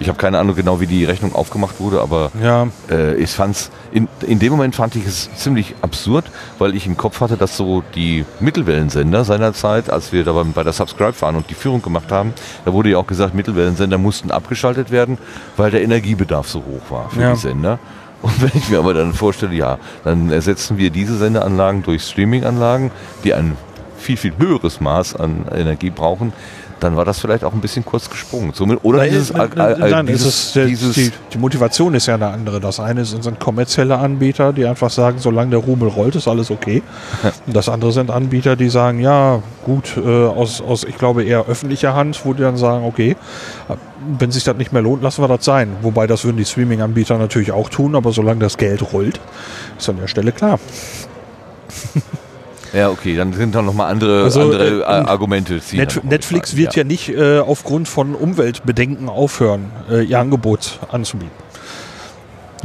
S1: ich habe keine Ahnung genau, wie die Rechnung aufgemacht wurde, aber
S2: ja,
S1: äh, ich fand's in, in dem Moment fand ich es ziemlich absurd, weil ich im Kopf hatte, dass so die Mittelwellensender seinerzeit, als wir da bei der Subscribe waren und die Führung gemacht haben, da wurde ja auch gesagt, Mittelwellensender mussten abgeschaltet werden, weil der Energiebedarf so hoch war für
S2: Ja.
S1: die Sender. Und wenn ich mir aber dann vorstelle, ja, dann ersetzen wir diese Sendeanlagen durch Streaminganlagen, die ein viel, viel höheres Maß an Energie brauchen, dann war das vielleicht auch ein bisschen kurz gesprungen. Somit- Oder
S2: Nein,
S1: dieses,
S2: nein,
S1: äh, äh,
S2: nein, es
S1: dieses,
S2: ist, äh,
S1: dieses
S2: die, die Motivation ist ja eine andere. Das eine sind, sind kommerzielle Anbieter, die einfach sagen, solange der Rubel rollt, ist alles okay. Und das andere sind Anbieter, die sagen, ja, gut, äh, aus, aus, ich glaube, eher öffentlicher Hand, wo die dann sagen, okay, wenn sich das nicht mehr lohnt, lassen wir das sein. Wobei das würden die Streaming-Anbieter natürlich auch tun, aber solange das Geld rollt, ist an der Stelle klar.
S1: Ja, okay, dann sind da nochmal andere,
S2: Also,
S1: andere
S2: äh,
S1: äh, Argumente.
S2: Net Netflix wird ja, nicht äh, aufgrund von Umweltbedenken aufhören, äh, ihr Angebot anzubieten.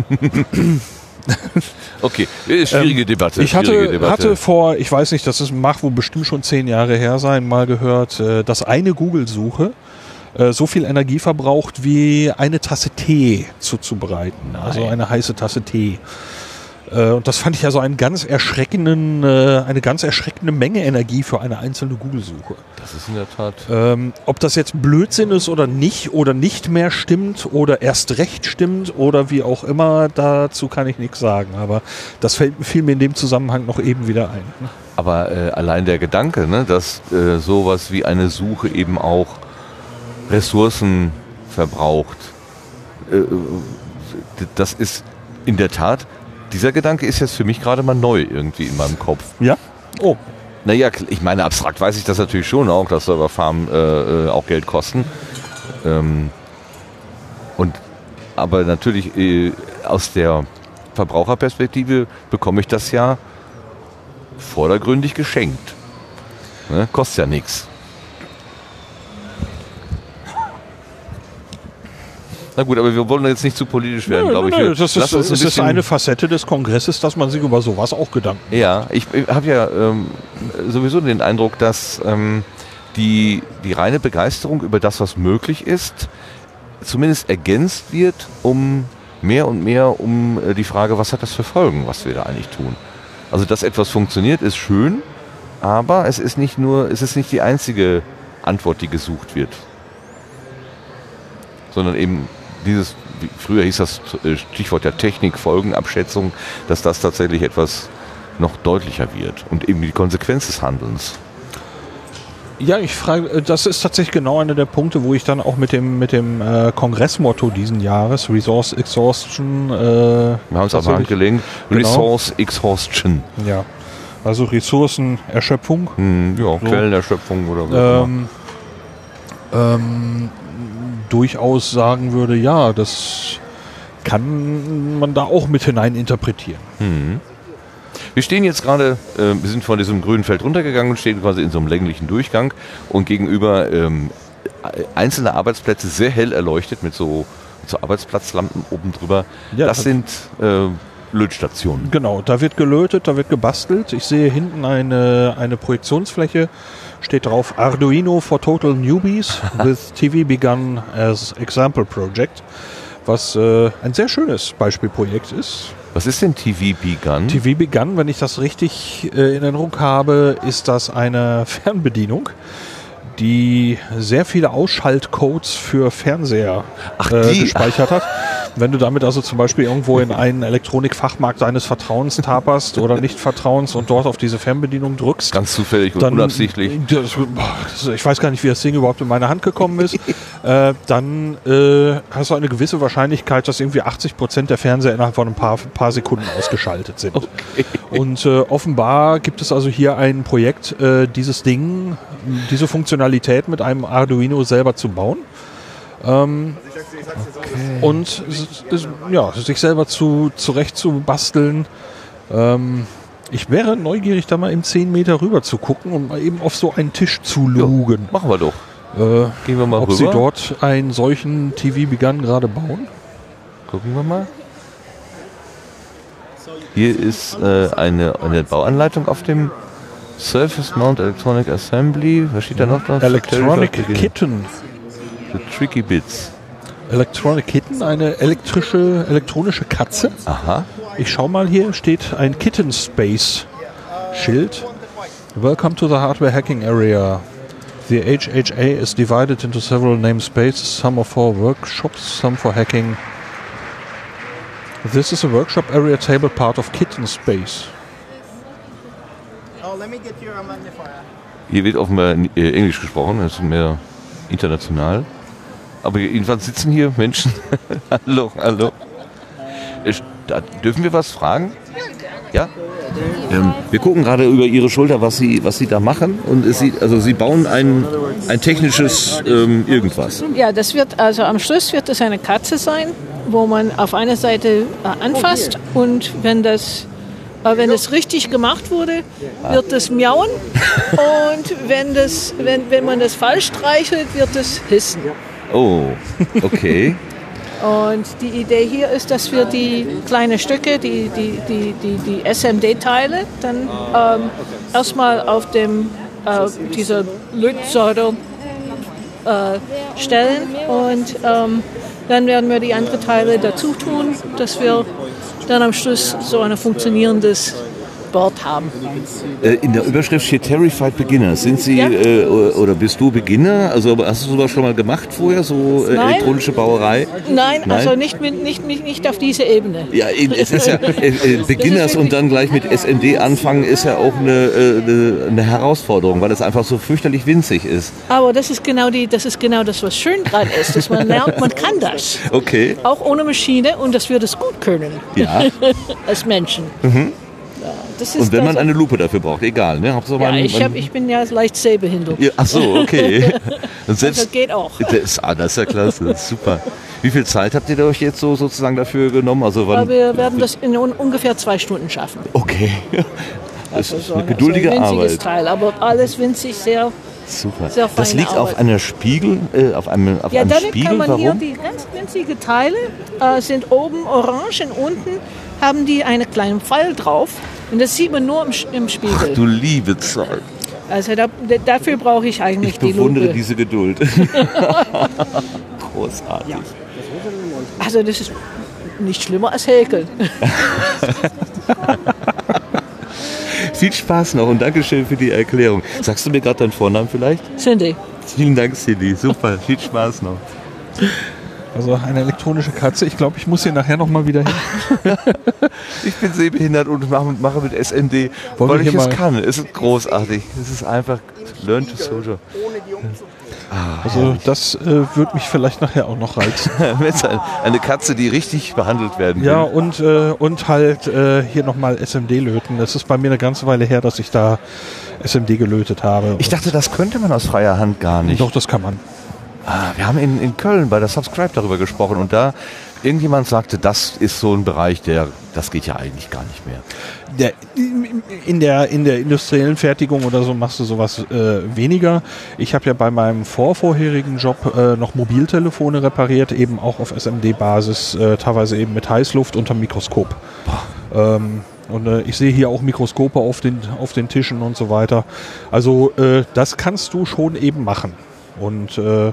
S1: Okay, äh, schwierige Debatte.
S2: Ich hatte,
S1: Debatte.
S2: hatte vor, ich weiß nicht, das ist, mag wohl bestimmt schon zehn Jahre her sein, mal gehört, äh, dass eine Google-Suche so viel Energie verbraucht, wie eine Tasse Tee zuzubereiten. Also eine heiße Tasse Tee. Äh, Und das fand ich also einen ganz erschreckenden, äh, eine ganz erschreckende Menge Energie für eine einzelne Google-Suche.
S1: das ist in der Tat.
S2: Ähm, ob das jetzt Blödsinn ist oder nicht oder nicht mehr stimmt oder erst recht stimmt oder wie auch immer, dazu kann ich nichts sagen. Aber das fällt, fiel mir in dem Zusammenhang noch eben wieder ein.
S1: Aber äh, allein der Gedanke, ne, dass äh, sowas wie eine Suche eben auch Ressourcen verbraucht, äh, äh, das ist in der Tat, dieser Gedanke ist jetzt für mich gerade mal neu irgendwie in meinem Kopf.
S2: Ja? Oh,
S1: Naja, ich meine, abstrakt weiß ich das natürlich schon auch, dass Serverfarmen äh, äh, auch Geld kosten. Ähm, und, aber natürlich äh, aus der Verbraucherperspektive bekomme ich das ja vordergründig geschenkt. Ne? Kostet ja nichts. Na gut, aber wir wollen jetzt nicht zu politisch werden, glaube ich.
S2: Nö, das ist,
S1: ein
S2: ist eine Facette des Kongresses, dass man sich über sowas auch Gedanken
S1: Ja, ich, ich habe ja ähm, sowieso den Eindruck, dass ähm, die, die reine Begeisterung über das, was möglich ist, zumindest ergänzt wird, um mehr und mehr um äh, die Frage, was hat das für Folgen, was wir da eigentlich tun. Also, dass etwas funktioniert, ist schön, aber es ist nicht nur, es ist nicht die einzige Antwort, die gesucht wird. Sondern eben dieses, früher hieß das äh, Stichwort der Technik, Folgenabschätzung, dass das tatsächlich etwas noch deutlicher wird und eben die Konsequenz des Handelns.
S2: Ja, ich frage, äh, das ist tatsächlich genau einer der Punkte, wo ich dann auch mit dem, mit dem äh, Kongressmotto diesen Jahres, Resource Exhaustion, äh,
S1: Wir haben es auf die Hand
S2: tatsächlich-
S1: gelegt.
S2: Genau.
S1: Resource Exhaustion.
S2: Ja. Also Ressourcenerschöpfung.
S1: Hm, ja, Quellenerschöpfung oder immer.
S2: Ähm, ähm, durchaus sagen würde, ja, das kann man da auch mit hinein interpretieren.
S1: Wir stehen jetzt gerade, äh, wir sind von diesem grünen Feld runtergegangen und stehen quasi in so einem länglichen Durchgang und gegenüber ähm, einzelne Arbeitsplätze sehr hell erleuchtet mit so, mit so Arbeitsplatzlampen oben drüber.
S2: Ja,
S1: das
S2: das-
S1: sind äh, Lötstationen.
S2: Genau, da wird gelötet, da wird gebastelt. Ich sehe hinten eine, eine Projektionsfläche, steht drauf Arduino for Total Newbies with TV begun as Example Project, was äh, ein sehr schönes Beispielprojekt ist.
S1: Was ist denn TV Begun?
S2: TV Begun, wenn ich das richtig äh, in Erinnerung habe, ist das eine Fernbedienung, die sehr viele Ausschaltcodes für Fernseher
S1: Ach,
S2: äh, gespeichert hat. Wenn du damit also zum Beispiel irgendwo in einen Elektronikfachmarkt deines Vertrauens taperst oder nicht Vertrauens und dort auf diese Fernbedienung drückst,
S1: Ganz zufällig und
S2: dann,
S1: unabsichtlich.
S2: Das, das, ich weiß gar nicht, wie das Ding überhaupt in meine Hand gekommen ist. äh, dann äh, hast du eine gewisse Wahrscheinlichkeit, dass irgendwie 80 Prozent der Fernseher innerhalb von ein paar, paar Sekunden ausgeschaltet sind. Und äh, offenbar gibt es also hier ein Projekt, äh, dieses Ding, diese Funktionalität mit einem Arduino selber zu bauen. Ähm, Und es- es- ja, sich selber zu, zurecht zu basteln. Ähm, ich wäre neugierig, da mal im 10 Meter rüber zu gucken und mal eben auf so einen Tisch zu lugen.
S1: Machen wir doch.
S2: Äh,
S1: Gehen wir mal
S2: ob
S1: rüber.
S2: sie dort einen solchen TV begann gerade bauen.
S1: Gucken wir mal. Hier ist äh, eine, eine Bauanleitung auf dem Surface Mount Electronic Assembly. Was steht da noch drauf?
S2: Electronic Kitten.
S1: The Tricky Bits.
S2: Electronic Kitten, eine elektrische, elektronische Katze.
S1: Aha.
S2: Ich schau mal hier, steht ein Kitten Space Schild. Welcome to the hardware hacking area. The HHA is divided into several namespaces, some are for workshops, some for hacking. This is a workshop area table part of Kitten Space.
S5: Oh, let me get your magnifier.
S1: Hier wird offenbar äh, Englisch gesprochen, das ist mehr international. Aber jedenfalls sitzen hier Menschen. hallo, hallo. Ich, da, dürfen wir was fragen? Ja? Ähm, wir gucken gerade über Ihre Schulter, was Sie, was Sie da machen. Und es sieht, also Sie bauen ein, ein technisches ähm, irgendwas.
S6: Ja, das wird also am Schluss wird es eine Katze sein, wo man auf einer Seite äh, anfasst und wenn das äh, wenn es richtig gemacht wurde, wird es miauen und wenn das wenn, wenn man das falsch streichelt, wird es hissen.
S1: Oh, okay.
S6: Und die Idee hier ist, dass wir die kleinen Stücke, die, die, die, die, die SMD-Teile, dann ähm, erstmal auf dem, äh, dieser Lötsäure äh, stellen und ähm, dann werden wir die anderen Teile dazu tun, dass wir dann am Schluss so ein funktionierendes Board haben.
S1: Äh, In der Überschrift steht Terrified Beginners. Sind Sie
S6: Ja.
S1: äh, oder bist du Beginner? Also hast du sowas schon mal gemacht vorher, so äh,
S6: Nein.
S1: elektronische Bauerei?
S6: Nein,
S1: Nein?
S6: also nicht, mit, nicht, nicht, nicht auf diese Ebene.
S1: Ja, es ist ja äh, äh, Beginners und dann gleich mit SMD anfangen ist ja auch eine, eine, eine Herausforderung, weil es einfach so fürchterlich winzig ist.
S6: Aber das ist genau die, das ist genau das, was schön dran ist, dass man lernt, man kann das.
S1: Okay.
S6: Auch ohne Maschine und dass wir das gut können
S1: Ja.
S6: als Menschen. ist
S1: Und wenn man
S6: das-
S1: eine Lupe dafür braucht, egal, ne? Hauptsache
S6: Ja,
S1: man,
S6: ich, hab, ich bin ja leicht sehbehindert.
S1: ja, ach so, okay. Und selbst,
S6: Also geht auch.
S1: Das, ah, das ist ja klasse, das ist super. Wie viel Zeit habt ihr euch jetzt so sozusagen dafür genommen? Also wann?
S6: wir werden das in un ungefähr zwei Stunden schaffen.
S1: Okay. Das
S6: Also
S1: ist eine
S6: ein-
S1: geduldige
S6: so ein winziges
S1: Arbeit.
S6: Teil, aber alles winzig, sehr.
S1: Super.
S6: Sehr
S1: Das liegt auf
S6: Arbeit.
S1: einer Spiegel, äh, auf einem, auf
S6: Ja,
S1: einem
S6: damit
S1: Spiegel.
S6: kann man
S1: Warum?
S6: hier die ganz winzigen Teile äh, sind oben orange und unten haben die einen kleinen Pfeil drauf. Und das sieht man nur im, im Spiegel.
S1: du liebe Zeit.
S6: Also da, dafür brauche ich eigentlich
S1: Ich
S6: die
S1: bewundere
S6: Lupe.
S1: diese Geduld. Großartig.
S6: Also das ist nicht schlimmer als Häkeln.
S1: Viel Spaß noch und Dankeschön für die Erklärung. Sagst du mir gerade deinen Vornamen vielleicht?
S6: Cindy.
S1: Vielen Dank, Cindy. Super. Viel Spaß noch.
S2: Also eine elektronische Katze. Ich glaube, ich muss hier nachher noch mal wieder hin.
S1: Ich bin sehbehindert und mache, mit SMD,
S2: Wollen
S1: weil ich es kann. Es ist großartig. Es ist einfach Learn to Soldier.
S2: Also das äh, wird mich vielleicht nachher auch noch reizen.
S1: eine, eine Katze, die richtig behandelt werden will.
S2: Ja, und, äh, und halt äh, hier nochmal SMD löten. Das ist bei mir eine ganze Weile her, dass ich da SMD gelötet habe.
S1: Ich dachte, das könnte man aus freier Hand gar nicht.
S2: Doch, das kann man.
S1: Ah, wir haben in, in Köln bei der Subscribe darüber gesprochen und da irgendjemand sagte, das ist so ein Bereich, der, das geht ja eigentlich gar nicht mehr.
S2: Der, in, der, in der industriellen Fertigung oder so machst du sowas äh, weniger. Ich habe ja bei meinem vorvorherigen Job äh, noch Mobiltelefone repariert, eben auch auf SMD-Basis, äh, teilweise eben mit Heißluft unter Mikroskop. Ähm, und äh, ich sehe hier auch Mikroskope auf den, auf den Tischen und so weiter. Also äh, das kannst du schon eben machen. Und äh,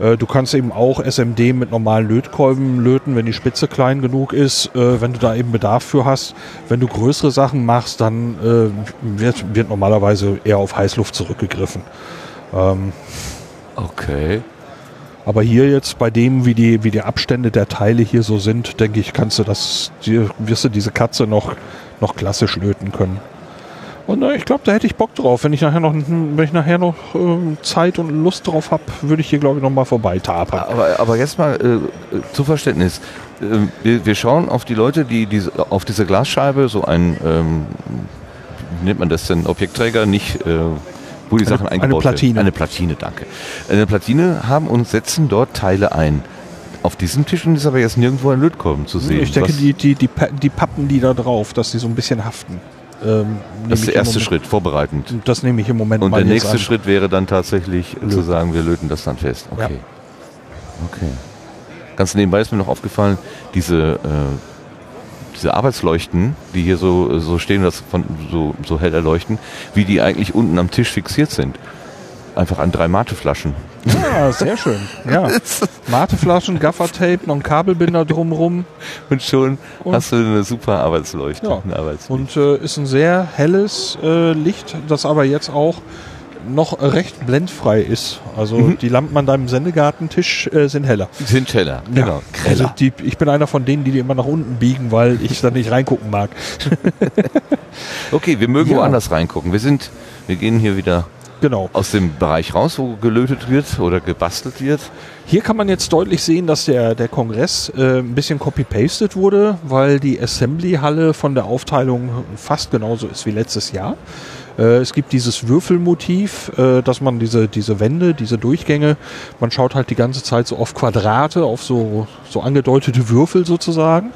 S2: äh, du kannst eben auch SMD mit normalen Lötkolben löten, wenn die Spitze klein genug ist, äh, wenn du da eben Bedarf für hast. Wenn du größere Sachen machst, dann äh, wird, wird normalerweise eher auf Heißluft zurückgegriffen. Ähm,
S1: Okay.
S2: aber hier jetzt bei dem, wie die, wie die Abstände der Teile hier so sind, denke ich, kannst du das, die, wirst du diese Katze noch, noch klassisch löten können. Und äh, ich glaube, da hätte ich Bock drauf. Wenn ich nachher noch, wenn ich nachher noch ähm, Zeit und Lust drauf habe, würde ich hier, glaube ich, noch mal vorbeitapern.
S1: Aber, aber jetzt mal äh, äh, zu Verständnis. Äh, wir, wir schauen auf die Leute, die diese, auf diese Glasscheibe so ein, ähm, wie nennt man das denn, Objektträger, nicht, äh, wo die
S2: Eine-
S1: Sachen
S2: eine
S1: eingebaut
S2: Platine.
S1: werden. Eine Platine, danke. Eine Platine haben und setzen dort Teile ein. Auf diesem Tisch ist aber jetzt nirgendwo ein Lötkolben zu sehen.
S2: ich denke, die, die, die, die pappen die da drauf, dass die so ein bisschen haften. Ähm,
S1: das ist der erste
S2: Moment-
S1: Schritt, vorbereitend.
S2: Das nehme ich im Moment
S1: Und der nächste
S2: an.
S1: Schritt wäre dann tatsächlich äh, zu
S2: Löten.
S1: sagen, wir löten das dann fest. Okay.
S2: Ja.
S1: Okay. Ganz nebenbei ist mir noch aufgefallen, diese, äh, diese Arbeitsleuchten, die hier so, so stehen, das von, so, so hell erleuchten, wie die eigentlich unten am Tisch fixiert sind. Einfach an drei Mateflaschen.
S2: Ja, sehr schön. Ja. Mateflaschen, Gaffertape, noch ein Kabelbinder drumrum.
S1: Und schon
S2: Und-
S1: hast du eine super Arbeitsleuchte.
S2: Ja.
S1: Arbeitslicht.
S2: Und äh, ist ein sehr helles äh, Licht, das aber jetzt auch noch recht blendfrei ist. Also
S1: Mhm.
S2: die Lampen an deinem Sendegartentisch äh, sind heller.
S1: Sind heller. Genau.
S2: Also die, ich bin einer von denen, die die immer nach unten biegen, weil ich da nicht reingucken mag.
S1: Okay, wir mögen
S2: Ja.
S1: woanders reingucken. Wir sind, wir gehen hier wieder
S2: Genau.
S1: aus dem Bereich raus, wo gelötet wird oder gebastelt wird.
S2: Hier kann man jetzt deutlich sehen, dass der, der Kongress äh, ein bisschen copy-pasted wurde, weil die Assembly-Halle von der Aufteilung fast genauso ist wie letztes Jahr. Äh, es gibt dieses Würfelmotiv, äh, dass man diese, diese Wände, diese Durchgänge, man schaut halt die ganze Zeit so auf Quadrate, auf so, so angedeutete Würfel sozusagen.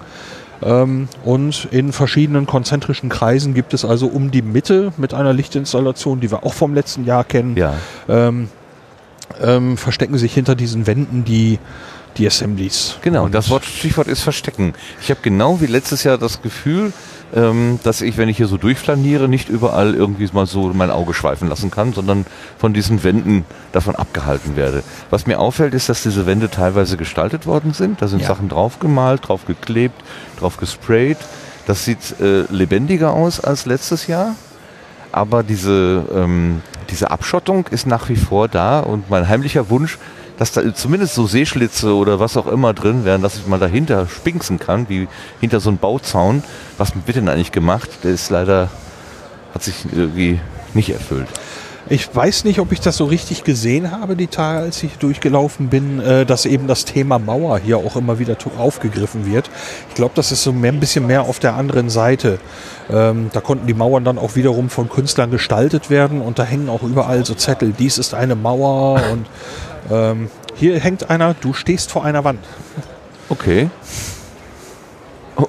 S2: Ähm, und in verschiedenen konzentrischen Kreisen gibt es also um die Mitte mit einer Lichtinstallation, die wir auch vom letzten Jahr kennen,
S1: Ja.
S2: ähm, ähm, verstecken sich hinter diesen Wänden die, die Assemblies.
S1: Genau,
S2: Und
S1: das Wort Stichwort ist Verstecken. Ich habe genau wie letztes Jahr das Gefühl, ähm, dass ich, wenn ich hier so durchflaniere, nicht überall irgendwie mal so mein Auge schweifen lassen kann, sondern von diesen Wänden davon abgehalten werde. Was mir auffällt, ist, dass diese Wände teilweise gestaltet worden sind. Da sind
S2: Ja.
S1: Sachen draufgemalt, drauf geklebt, drauf gesprayt. Das sieht äh, lebendiger aus als letztes Jahr. Aber diese, ähm, diese Abschottung ist nach wie vor da und mein heimlicher Wunsch, dass da zumindest so Seeschlitze oder was auch immer drin wären, dass ich mal dahinter spinksen kann, wie hinter so einem Bauzaun. Was wird denn eigentlich gemacht? Der ist leider, hat sich irgendwie nicht erfüllt.
S2: Ich weiß nicht, ob ich das so richtig gesehen habe, die Tage, als ich durchgelaufen bin, äh, dass eben das Thema Mauer hier auch immer wieder aufgegriffen wird. Ich glaube, das ist so mehr, ein bisschen mehr auf der anderen Seite. Ähm, da konnten die Mauern dann auch wiederum von Künstlern gestaltet werden und da hängen auch überall so Zettel, dies ist eine Mauer und ähm, hier hängt einer, du stehst vor einer Wand.
S1: Okay.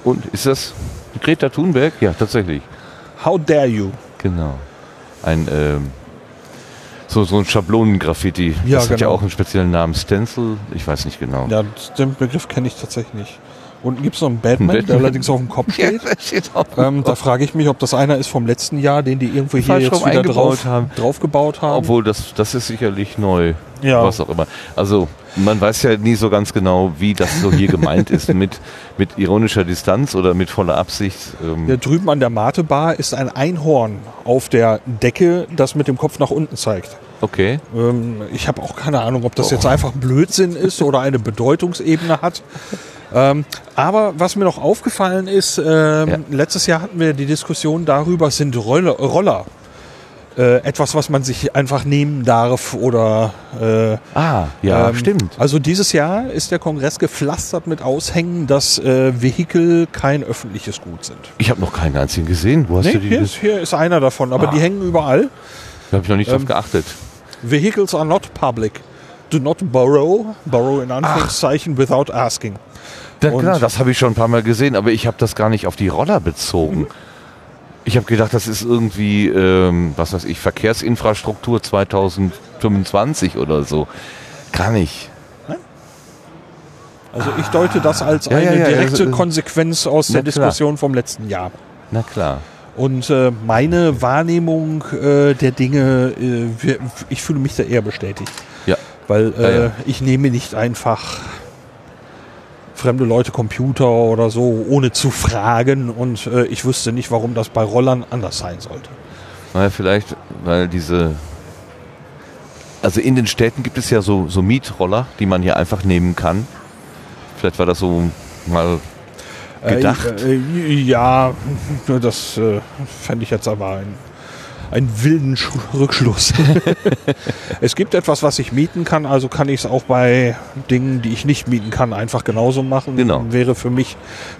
S1: Und ist das Greta Thunberg? Ja, tatsächlich.
S2: How dare you?
S1: Genau. Ein ähm, so, so ein Schablonengraffiti.
S2: Ja,
S1: das hat ja
S2: genau.
S1: auch einen speziellen Namen. Stencil? Ich weiß nicht genau.
S2: Ja, den Begriff kenne ich tatsächlich nicht. Unten gibt es noch einen Batman, der
S1: Batman.
S2: allerdings auf dem Kopf steht.
S1: steht auch.
S2: Ähm, da frage ich mich, ob das einer ist vom letzten Jahr, den die irgendwo hier
S1: Falsch
S2: jetzt wieder drauf,
S1: haben.
S2: draufgebaut haben.
S1: Obwohl, das, das ist sicherlich neu.
S2: Ja.
S1: Was auch immer. Also, man weiß ja nie so ganz genau, wie das so hier gemeint ist. Mit, mit ironischer Distanz oder mit voller Absicht. Ähm,
S2: Hier drüben an der Mate-Bar ist ein Einhorn auf der Decke, das mit dem Kopf nach unten zeigt.
S1: Okay.
S2: Ähm, ich habe auch keine Ahnung, ob das jetzt einfach Blödsinn ist oder eine Bedeutungsebene hat. Ähm, aber was mir noch aufgefallen ist, ähm,
S1: Ja.
S2: letztes Jahr hatten wir die Diskussion darüber, sind Roller, Roller äh, etwas, was man sich einfach nehmen darf oder äh,
S1: Ah, ja,
S2: Ähm,
S1: stimmt.
S2: Also dieses Jahr ist der Kongress gepflastert mit Aushängen, dass äh, Vehikel kein öffentliches Gut sind.
S1: Ich habe noch keinen einzigen gesehen. Wo hast
S2: Nee,
S1: du die?
S2: hier, ist, hier ist einer davon, aber
S1: Ah.
S2: die hängen überall.
S1: Da habe ich noch nicht drauf
S2: ähm,
S1: geachtet.
S2: Vehicles are not public. Do not borrow, borrow in Anführungszeichen, without asking. Und-
S1: klar, das habe ich schon ein paar Mal gesehen, aber ich habe das gar nicht auf die Roller bezogen. Ich habe gedacht, das ist irgendwie, ähm, was weiß ich, Verkehrsinfrastruktur 2025 oder so. Gar nicht.
S2: Also ich deute das als
S1: Ja, ja,
S2: eine
S1: ja,
S2: direkte Konsequenz aus der. Diskussion vom letzten Jahr.
S1: Na klar.
S2: Und äh, meine Wahrnehmung äh, der Dinge, äh, ich fühle mich da eher bestätigt. Weil äh,
S1: Ja, ja.
S2: ich nehme nicht einfach fremde Leute Computer oder so, ohne zu fragen. Und äh, ich wüsste nicht, warum das bei Rollern anders sein sollte.
S1: Naja, vielleicht, weil diese. Also in den Städten gibt es ja so, so Mietroller, die man hier einfach nehmen kann. Vielleicht war das so mal gedacht.
S2: Äh, äh, ja, das äh, fände ich jetzt aber ein, einen wilden Sch Rückschluss. es gibt etwas, was ich mieten kann, also kann ich es auch bei Dingen, die ich nicht mieten kann, einfach genauso machen.
S1: Genau.
S2: Wäre für mich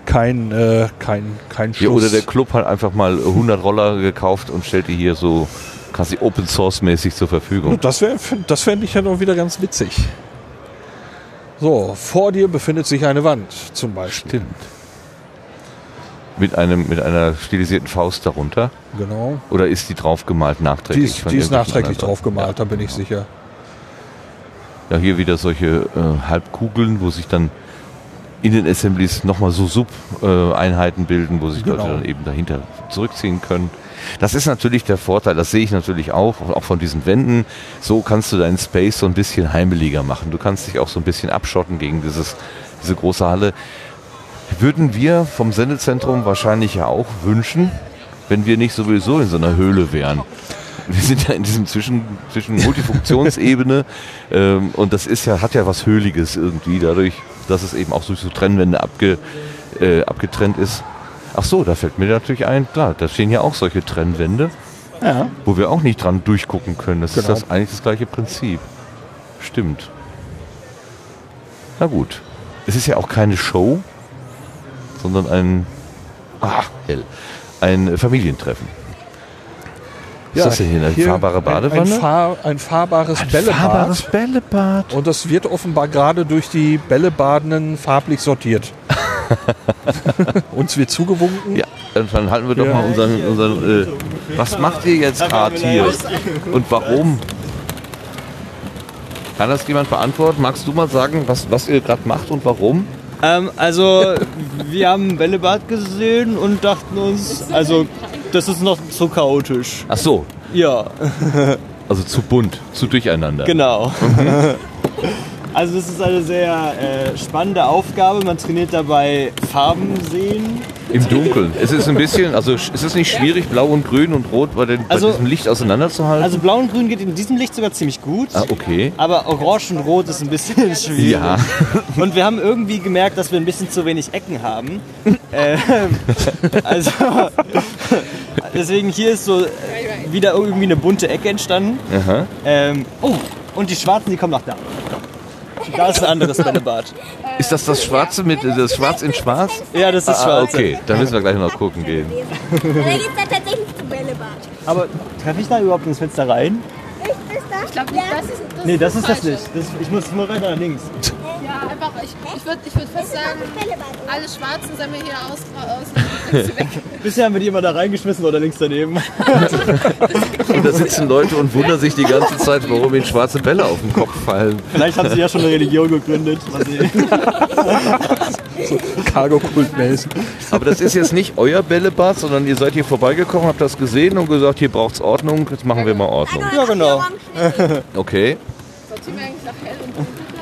S2: kein, äh, kein, kein
S1: Ja,
S2: Schluss.
S1: oder der Club hat einfach mal 100 Roller gekauft und stellt die hier so quasi Open Source mäßig zur Verfügung.
S2: das wäre das fände ich ja noch wieder ganz witzig. So, vor dir befindet sich eine Wand zum Beispiel.
S1: Stimmt. Mit, einem, mit einer stilisierten Faust darunter.
S2: Genau.
S1: Oder ist die draufgemalt
S2: Die
S1: nachträglich?
S2: ist,
S1: von
S2: die ist nachträglich draufgemalt, da bin ich sicher.
S1: Ja, hier wieder solche äh, Halbkugeln, wo sich dann in den Assemblies nochmal so Sub-Einheiten bilden, wo sich
S2: Genau.
S1: Leute dann eben dahinter zurückziehen können. Das ist natürlich der Vorteil, das sehe ich natürlich auch, auch von diesen Wänden. So kannst du deinen Space so ein bisschen heimeliger machen. Du kannst dich auch so ein bisschen abschotten gegen dieses, diese große Halle. Würden wir vom Sendezentrum wahrscheinlich ja auch wünschen, wenn wir nicht sowieso in so einer Höhle wären. Wir sind ja in diesem Zwischen, zwischen Multifunktionsebene ähm, und das ist ja, hat ja was Höhliges irgendwie, dadurch, dass es eben auch durch so Trennwände abge, äh, abgetrennt ist. Ach so, da fällt mir natürlich ein, klar, da stehen ja auch solche Trennwände,
S2: Ja.
S1: wo wir auch nicht dran durchgucken können. Das
S2: Genau.
S1: ist das eigentlich das gleiche Prinzip. Stimmt. Na gut. Es ist ja auch keine Show, sondern ein, ah, hell, ein Familientreffen. Was ist das denn hier? Eine fahrbare
S2: Ein,
S1: Badewanne?
S2: ein, fahr, ein fahrbares Bällebad.
S1: fahrbares Bällebad.
S2: Und das wird offenbar gerade durch die Bällebadenden farblich sortiert. Uns wird zugewunken.
S1: Ja, dann, dann halten wir doch
S2: Ja.
S1: mal unseren, unseren äh, was macht ihr jetzt gerade hier? Und warum? Kann das jemand beantworten? Magst du mal sagen, was, was ihr gerade macht und warum?
S5: Ähm, also, wir haben Bällebad gesehen und dachten uns, also, das ist noch zu chaotisch.
S1: Ach so,
S5: Ja,
S1: also zu bunt, zu durcheinander.
S5: genau. Also, das ist eine sehr äh, spannende Aufgabe. Man trainiert dabei Farben sehen.
S1: Im Dunkeln. Es ist ein bisschen, also sch- es ist nicht schwierig, blau und grün und rot bei, den,
S5: Also-
S1: bei diesem Licht auseinanderzuhalten.
S5: Also, blau und grün geht in diesem Licht sogar ziemlich gut.
S1: ah, okay.
S5: Aber Orange und Rot ist ein bisschen schwierig.
S1: Ja.
S5: Und wir haben irgendwie gemerkt, dass wir ein bisschen zu wenig Ecken haben. äh, also, Deswegen hier ist so wieder irgendwie eine bunte Ecke entstanden. Ähm, oh, und die Schwarzen, die kommen nach da. Da ist ein anderes Bällebad.
S1: Ist das das Schwarze mit das Schwarz in Schwarz?
S5: Ja, das ist
S1: Ah,
S5: schwarz.
S1: okay, dann müssen wir gleich noch gucken gehen.
S7: Da geht es dann tatsächlich zum Bällebad.
S5: Aber treffe ich da überhaupt ins Fenster rein?
S7: Ich,
S8: glaube das ist das
S5: Nee, das ist das nicht. Das, ich, muss, muss weiter nach links.
S8: Ja, einfach, ich, ich würde ich würd fast sagen, alle Schwarzen sind wir hier aus, aus.
S5: Bisher haben wir die immer da reingeschmissen oder links daneben.
S1: Und da sitzen Leute und wundern sich die ganze Zeit, warum ihnen schwarze Bälle auf den Kopf fallen.
S5: Vielleicht haben sie ja schon eine Religion gegründet. Sehen.
S2: Cargo-Kult-mäßig.
S1: Aber das ist jetzt nicht euer Bällebad, sondern ihr seid hier vorbeigekommen, habt das gesehen und gesagt, hier braucht's Ordnung, jetzt machen wir mal Ordnung.
S5: Ja, genau.
S1: Okay.
S8: Sortieren wir eigentlich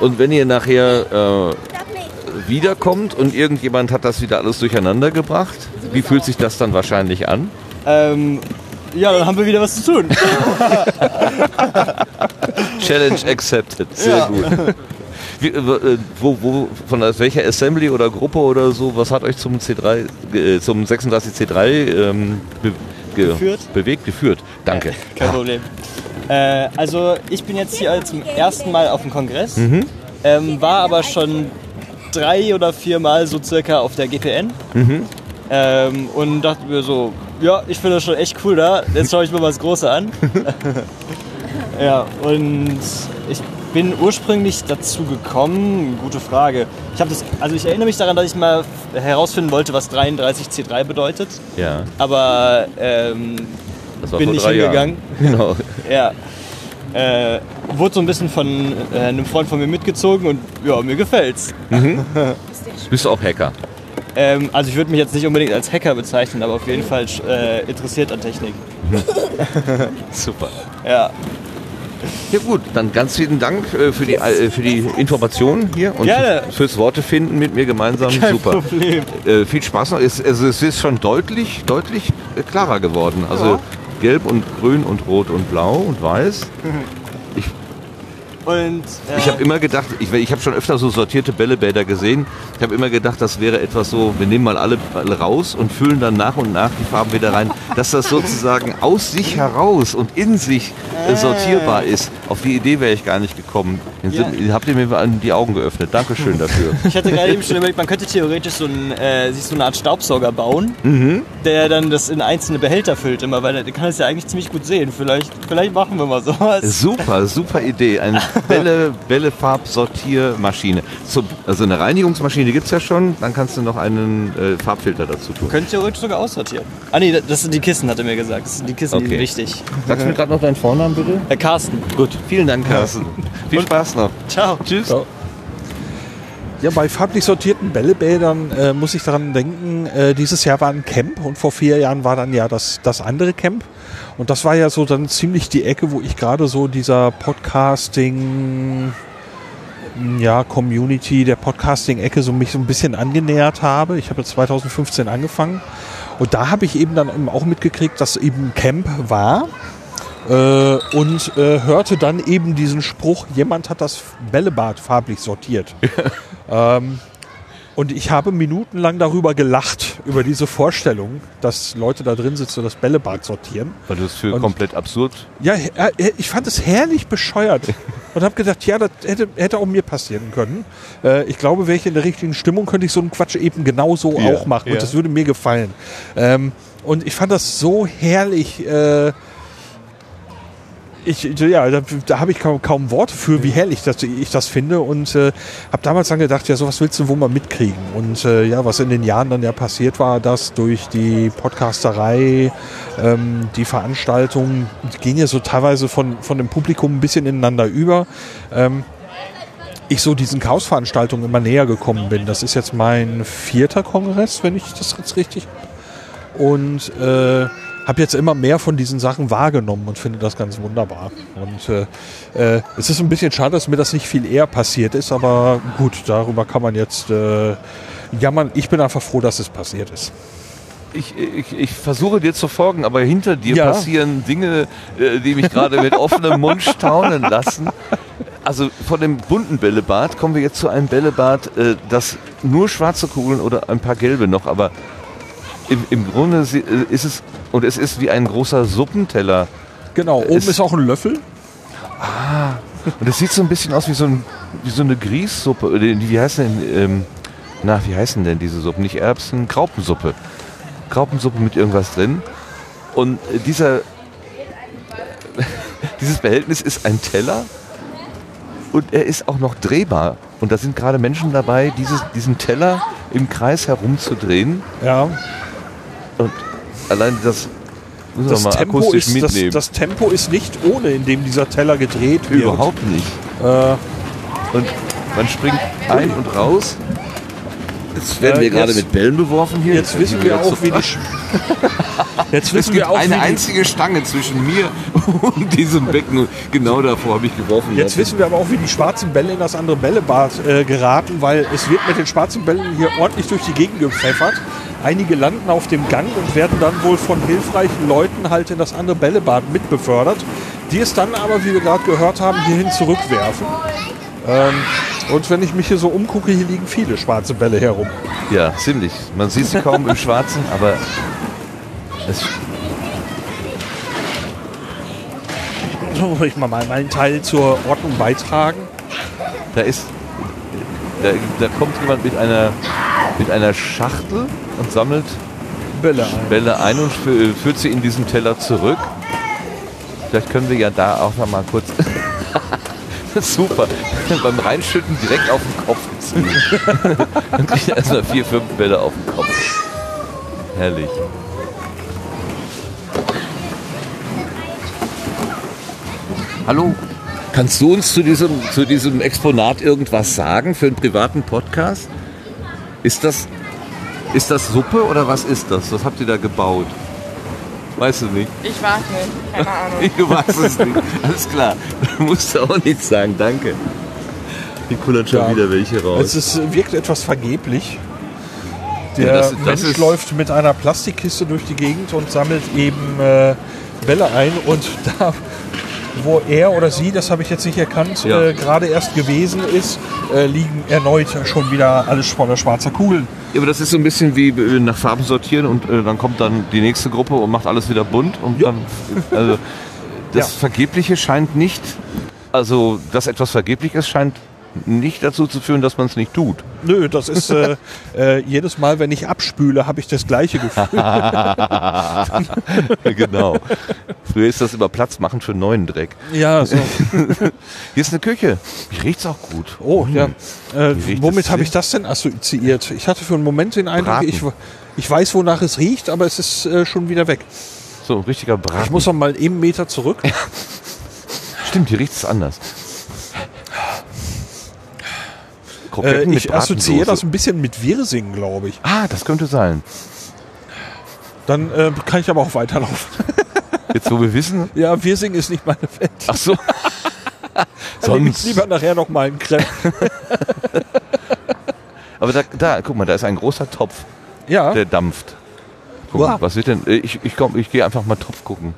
S8: und
S1: wenn ihr nachher äh, wiederkommt und irgendjemand hat das wieder alles durcheinander gebracht, wie fühlt sich das dann wahrscheinlich an?
S5: Ähm, ja, dann haben wir wieder was zu tun.
S1: Challenge accepted. Sehr
S5: Ja.
S1: gut. Wie, äh, wo, wo, von welcher Assembly oder Gruppe oder so, was hat euch zum C3, äh, zum 36C3 ähm, be, ge,
S5: Geführt?
S1: bewegt, geführt? Danke.
S5: Kein Problem. Äh, also ich bin jetzt hier zum ersten Mal auf dem Kongress,
S1: Mhm.
S5: ähm, war aber schon drei oder vier Mal so circa auf der GPN
S1: Mhm.
S5: ähm, und dachte mir so, ja, ich finde das schon echt cool da, jetzt schaue ich mir mal das Große an. ja, und ich bin ursprünglich dazu gekommen, gute Frage. Ich habe das, also ich erinnere mich daran, dass ich mal herausfinden wollte, was 33C3 bedeutet,
S1: Ja,
S5: aber ähm,
S1: das war
S5: bin
S1: vor
S5: nicht
S1: drei Jahren.
S5: hingegangen.
S1: Genau.
S5: Ja. Äh, wurde so ein bisschen von äh, einem Freund von mir mitgezogen und ja, mir gefällt's.
S1: Bist du auch Hacker?
S5: Ähm, also ich würde mich jetzt nicht unbedingt als Hacker bezeichnen, aber auf jeden Fall äh, interessiert an Technik.
S1: Super.
S5: Ja.
S1: Ja gut, dann ganz vielen Dank äh, für die, äh, für die Informationen hier und
S5: Gerne.
S1: fürs Worte finden mit mir gemeinsam.
S5: Kein
S1: Super.
S5: Problem.
S1: Äh, viel Spaß noch. Es, also es ist schon deutlich, deutlich klarer geworden. Also
S5: Ja.
S1: Gelb und grün und rot und blau und weiß.
S5: Und äh,
S1: Ich habe immer gedacht, ich, ich habe schon öfter so sortierte Bällebäder gesehen. Ich habe immer gedacht, das wäre etwas so, wir nehmen mal alle Bälle raus und füllen dann nach und nach die Farben wieder rein, dass das sozusagen aus sich heraus und in sich äh, sortierbar ist. Auf die Idee wäre ich gar nicht gekommen.
S5: Ja.
S1: habt ihr mir die Augen geöffnet. Dankeschön dafür.
S5: ich hatte gerade eben schon überlegt, man könnte theoretisch so, ein, äh, sich so eine Art Staubsauger bauen, der dann das in einzelne Behälter füllt immer, weil der kann es ja eigentlich ziemlich gut sehen. Vielleicht, vielleicht machen wir mal sowas.
S1: Super, super Idee. Eine Bälle, Bällefarbsortiermaschine. Also eine Reinigungsmaschine gibt es ja schon, dann kannst du noch einen äh, Farbfilter dazu tun.
S5: Könnte theoretisch sogar aussortieren. Ah nee, das sind die Kissen, hat er mir gesagt. Das sind die Kissen, die sind
S1: Okay.
S5: wichtig.
S1: Sagst du mir gerade noch deinen Vornamen bitte?
S5: Herr Carsten.
S1: Gut, vielen Dank, Carsten. Viel Spaß noch.
S5: Ciao.
S1: Tschüss.
S2: Ja. Ja, bei farblich sortierten Bällebädern äh, muss ich daran denken, äh, dieses Jahr war ein Camp und vor vier Jahren war dann ja das, das andere Camp. Und das war ja so dann ziemlich die Ecke, wo ich gerade so dieser Podcasting, ja, Community, der Podcasting-Ecke so mich so ein bisschen angenähert habe. Ich habe 2015 angefangen. Und da habe ich eben dann auch mitgekriegt, dass eben Camp war. Äh, und äh, hörte dann eben diesen Spruch, jemand hat das Bällebad farblich sortiert. ähm, und ich habe minutenlang darüber gelacht, über diese Vorstellung, dass Leute da drin sitzen und das Bällebad sortieren.
S1: Weil du es für
S2: Und-
S1: komplett absurd.
S2: Ja, äh, äh, ich fand es herrlich bescheuert und habe gedacht, ja, das hätte, hätte auch mir passieren können. Äh, ich glaube, wäre ich in der richtigen Stimmung, könnte ich so einen Quatsch eben genauso
S1: Ja,
S2: auch machen
S1: ja.
S2: und das würde mir gefallen. Ähm, und ich fand das so herrlich. Äh, ich, ja, da, da habe ich kaum, kaum Worte für, wie herrlich das, ich das finde und äh, habe damals dann gedacht, ja, sowas willst du wohl mal mitkriegen. Und äh, ja, was in den Jahren dann ja passiert war, dass durch die Podcasterei, ähm, die Veranstaltungen, die gehen ja so teilweise von, von dem Publikum ein bisschen ineinander über. Ähm, ich so diesen Chaos-Veranstaltungen immer näher gekommen bin. Das ist jetzt mein vierter Kongress, wenn ich das jetzt richtig und äh, habe jetzt immer mehr von diesen Sachen wahrgenommen und finde das ganz wunderbar. Und äh, äh, es ist ein bisschen schade, dass mir das nicht viel eher passiert ist, aber gut, darüber kann man jetzt äh, jammern. Ich bin einfach froh, dass es passiert ist.
S1: Ich, ich, ich versuche dir zu folgen, aber hinter dir
S2: Ja.
S1: passieren Dinge, äh, die mich gerade mit offenem Mund staunen lassen. Also von dem bunten Bällebad kommen wir jetzt zu einem Bällebad, äh, das nur schwarze Kugeln oder ein paar gelbe noch, aber im, im Grunde äh, ist es, und es ist wie ein großer Suppenteller.
S2: Genau, oben
S1: Es-
S2: ist auch ein Löffel.
S1: Und es sieht so ein bisschen aus wie so, ein, wie so eine Grießsuppe. Wie heißt denn, ähm, na, wie heißen denn diese Suppen? Nicht Erbsen, Graupensuppe. Graupensuppe mit irgendwas drin. Und äh, dieser, dieses Behältnis ist ein Teller und er ist auch noch drehbar. Und da sind gerade Menschen dabei, dieses, diesen Teller im Kreis herumzudrehen.
S2: Ja,
S1: Und allein das muss
S2: das
S1: mal
S2: Tempo,
S1: akustisch
S2: ist, das,
S1: mitnehmen.
S2: das Tempo ist nicht ohne, in dem dieser Teller gedreht wird.
S1: Überhaupt nicht.
S2: Äh,
S1: Und man springt ein und raus. Jetzt werden
S2: Äh,
S1: wir gerade
S2: jetzt-
S1: mit Bällen beworfen hier.
S2: jetzt wissen wir auch, wie die. Jetzt
S1: Es
S2: wissen
S1: gibt
S2: wir auch,
S1: eine einzige Stange zwischen mir und diesem Becken. Und genau davor habe ich geworfen.
S2: Jetzt wissen wir aber auch, wie die schwarzen Bälle in das andere Bällebad äh, geraten, weil es wird mit den schwarzen Bällen hier ordentlich durch die Gegend gepfeffert. Einige landen auf dem Gang und werden dann wohl von hilfreichen Leuten halt in das andere Bällebad mitbefördert, die es dann aber, wie wir gerade gehört haben, hierhin zurückwerfen. Ähm, und wenn ich mich hier so umgucke, hier liegen viele schwarze Bälle herum.
S1: Ja, ziemlich. Man sieht sie kaum im Schwarzen, aber es,
S2: So will ich mal meinen Teil zur Ordnung beitragen.
S1: da ist, da, da kommt jemand mit einer, mit einer Schachtel und sammelt
S2: Bälle ein.
S1: Bälle ein und fü- führt sie in diesen Teller zurück. Vielleicht können wir ja da auch noch mal kurz. Super. Beim Reinschütten direkt auf den Kopf. Dann kriegt er erstmal vier, fünf Bälle auf den Kopf. Herrlich. Hallo. Kannst du uns zu diesem, zu diesem Exponat irgendwas sagen für einen privaten Podcast? Ist das, ist das Suppe oder was ist das? Was habt ihr da gebaut? Weißt du nicht?
S8: Ich warte, keine Ahnung.
S1: Du weißt es nicht. Alles klar. Du musst auch nichts sagen. Danke. Die kullert schon
S2: Ja.
S1: wieder welche raus.
S2: Es ist, wirkt etwas vergeblich. Der
S1: Ja, das- das
S2: Mensch
S1: ist-
S2: läuft mit einer Plastikkiste durch die Gegend und sammelt eben äh, Bälle ein. Und da, wo er oder sie, das habe ich jetzt nicht erkannt,
S1: Ja.
S2: äh, gerade erst gewesen ist, äh, liegen erneut schon wieder alles voller schwarzer Kugeln.
S1: Ja, aber das ist so ein bisschen wie äh, nach Farben sortieren und äh, dann kommt dann die nächste Gruppe und macht alles wieder bunt und
S2: Ja.
S1: dann also das
S2: Ja.
S1: Vergebliche scheint nicht, also dass etwas vergeblich ist, scheint nicht dazu zu führen, dass man es nicht tut.
S2: Nö, das ist äh, äh, jedes Mal, wenn ich abspüle, habe ich das gleiche Gefühl.
S1: genau. Früher ist das immer Platz machen für neuen Dreck.
S2: ja, so.
S1: Hier ist eine Küche. Hier riecht's auch gut.
S2: Oh, ja. Äh, womit habe ich das denn assoziiert? Ich hatte für einen Moment den Eindruck, ich, ich weiß, wonach es riecht, aber es ist äh, schon wieder weg.
S1: So ein richtiger Braten.
S2: Ich muss noch mal eben einen Meter zurück.
S1: Stimmt, hier riecht es anders.
S2: Äh, ich assoziiere das ein bisschen mit Wirsing, glaube ich.
S1: Ah, das könnte sein.
S2: Dann äh, kann ich aber auch weiterlaufen.
S1: Jetzt, wo wir wissen.
S2: Ja, Wirsing ist nicht meine Welt.
S1: Ach so. Sonst.
S2: lieber nachher noch mal einen Crepe.
S1: Aber da, da, guck mal, da ist ein großer Topf,
S2: Ja,
S1: der dampft. Guck
S2: Wow.
S1: mal, was wird denn? äh, Ich, ich, komm, ich gehe einfach mal Topf gucken.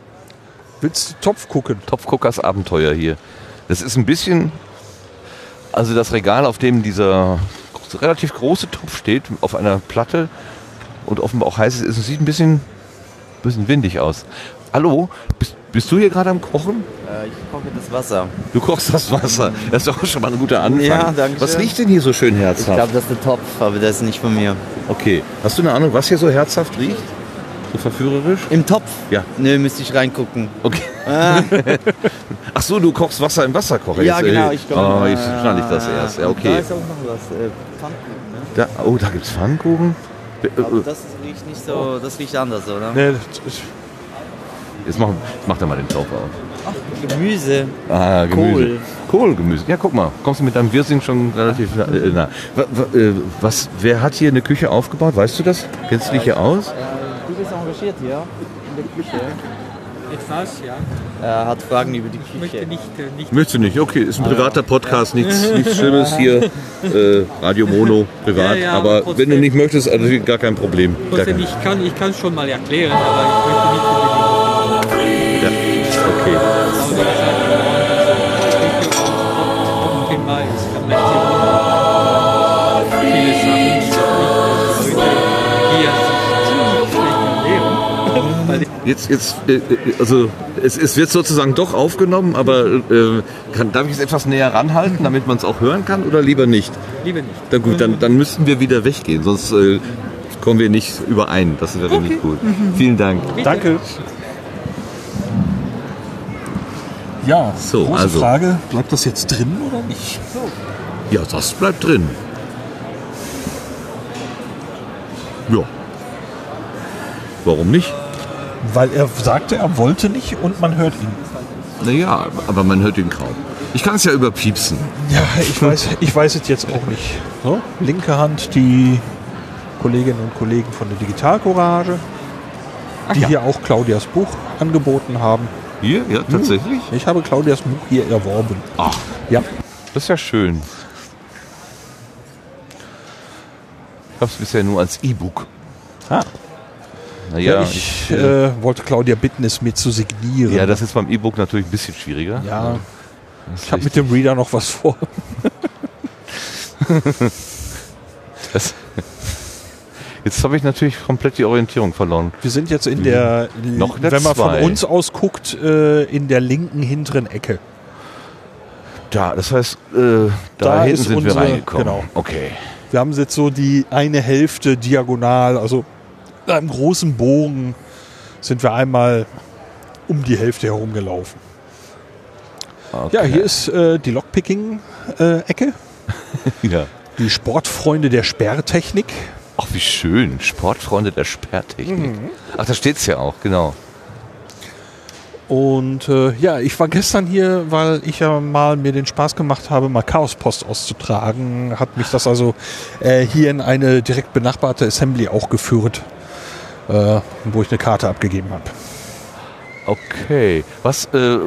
S2: willst du Topf gucken?
S1: Topfguckers Abenteuer hier. Das ist ein bisschen. Also das Regal, auf dem dieser relativ große Topf steht, auf einer Platte und offenbar auch heiß ist, es sieht ein bisschen, bisschen windig aus. Hallo, bist, bist du hier gerade am Kochen?
S9: Äh, ich koche das Wasser.
S1: Du kochst das Wasser. Das ist doch schon mal ein guter Anfang.
S9: Ja, danke
S1: Was riecht denn hier so schön
S9: Ich
S1: herzhaft?
S9: glaube, das ist der Topf, aber der ist nicht von mir.
S1: okay. Hast du eine Ahnung, was hier so herzhaft riecht? So verführerisch?
S9: Im Topf?
S1: Ja.
S9: Nö, müsste ich reingucken.
S1: Okay.
S9: Ah,
S1: Ach so, du kochst Wasser im Wasserkocher.
S9: ja,
S1: Jetzt, äh,
S9: genau. Ich koche.
S1: Oh, jetzt schneide ich das erst. Ja,
S9: Da
S1: okay.
S9: ist auch noch was. Äh, Pfannkuchen, ne?
S1: Da, oh, da gibt's Pfannkuchen. Äh,
S9: Aber
S1: äh,
S9: das riecht nicht so, das riecht anders, oder?
S2: Nee,
S1: Jetzt mach, mach da mal den Topf auf.
S9: Gemüse.
S1: Ah, Gemüse.
S9: Kohl.
S1: Kohlgemüse. Ja, guck mal, kommst du mit deinem Wirsing schon relativ nah. Äh, nah. Wa- wa- äh, Was, wer hat hier eine Küche aufgebaut? Weißt du das? Kennst du dich hier aus?
S9: Äh, bist engagiert hier in der Küche.
S4: Etwas, ja.
S9: Er hat Fragen über die
S4: Ich möchte
S9: Küche.
S4: nicht, äh, nicht
S1: Möchtest du nicht? Okay, ist ein privater Podcast, nichts, nichts Schlimmes hier. Äh, Radio Mono, privat.
S4: Ja, ja,
S1: aber
S4: trotzdem.
S1: wenn du nicht möchtest, also gar kein Problem. Gar kein,
S4: ich kann ich kann es schon mal erklären, aber ich möchte nicht
S1: Jetzt, jetzt, äh, äh, also es, es wird sozusagen doch aufgenommen, aber äh, kann, darf ich es etwas näher ranhalten, damit man es auch hören kann oder lieber nicht?
S4: Lieber nicht.
S1: Na gut, dann, dann müssten wir wieder weggehen, sonst äh, kommen wir nicht überein. Das wäre nicht gut. Vielen Dank.
S2: Danke. Ja,
S1: So,
S2: große
S1: also-
S2: Frage, bleibt das jetzt drin oder nicht?
S1: Ja, das bleibt drin. Ja. Warum nicht?
S2: Weil er sagte, er wollte nicht und man hört ihn.
S1: Naja, aber man hört ihn kaum. Ich kann es ja überpiepsen.
S2: Ja, ich weiß, ich weiß es jetzt auch nicht. So, linke Hand die Kolleginnen und Kollegen von der Digitalcourage, die
S1: ja.
S2: hier auch Claudias Buch angeboten haben.
S1: Hier? Ja, tatsächlich?
S2: Ich habe Claudias Buch hier erworben.
S1: Ach,
S2: Ja,
S1: das ist ja schön. Ich habe es bisher nur als E-Book.
S2: Ah.
S1: Naja,
S2: ja, ich äh, wollte Claudia bitten, es mir zu signieren.
S1: ja, das ist beim E-Book natürlich ein bisschen schwieriger.
S2: ja, ich habe mit dem Reader noch was vor.
S1: Das, jetzt habe ich natürlich komplett die Orientierung verloren.
S2: Wir sind jetzt in der,
S1: Noch in der
S2: wenn man von
S1: zwei.
S2: uns aus guckt, äh, in der linken hinteren Ecke.
S1: Da, das heißt, äh, da,
S2: Da
S1: hinten sind
S2: unsere-
S1: wir reingekommen.
S2: genau.
S1: Okay.
S2: Wir haben jetzt so die eine Hälfte diagonal, also einem großen Bogen sind wir einmal um die Hälfte herum gelaufen.
S1: okay.
S2: Ja, hier ist äh, die Lockpicking-Ecke.
S1: Ja.
S2: Die Sportfreunde der Sperrtechnik.
S1: Ach, wie schön. Sportfreunde der Sperrtechnik.
S2: Mhm.
S1: Ach, da steht's ja auch, genau.
S2: Und äh, ja, ich war gestern hier, weil ich ja mal mir den Spaß gemacht habe, mal Chaospost auszutragen. Hat mich das also äh, hier in eine direkt benachbarte Assembly auch geführt, äh, wo ich eine Karte abgegeben habe.
S1: Okay. Was, äh,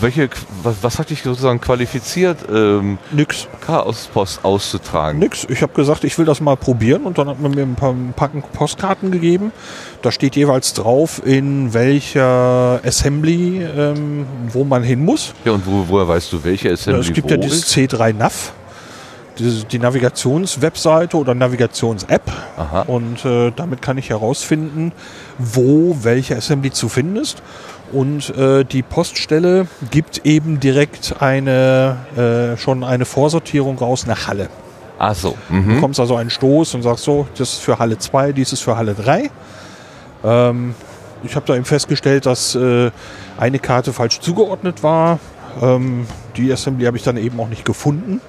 S1: welche, was, was hat dich sozusagen qualifiziert, ähm,
S2: Nix.
S1: Chaospost auszutragen?
S2: Nix. Ich habe gesagt, ich will das mal probieren und dann hat man mir ein paar ein Packen Postkarten gegeben. Da steht jeweils drauf, in welcher Assembly, ähm, wo man hin muss.
S1: Ja, und wo, woher weißt du, welche
S2: Ja,
S1: Assembly
S2: es gibt ja dieses
S1: ist?
S2: C3 Nav, diese, die Navigationswebseite oder Navigations-App. Und äh, damit kann ich herausfinden, wo welche Assembly zu finden ist. Und äh, die Poststelle gibt eben direkt eine äh, schon eine Vorsortierung raus nach Halle.
S1: Ach so.
S2: Du
S1: Mhm.
S2: bekommst also einen Stoß und sagst so, das ist für Halle 2, dies ist für Halle 3. Ähm, ich habe da eben festgestellt, dass äh, eine Karte falsch zugeordnet war. Ähm, die Assembly habe ich dann eben auch nicht gefunden.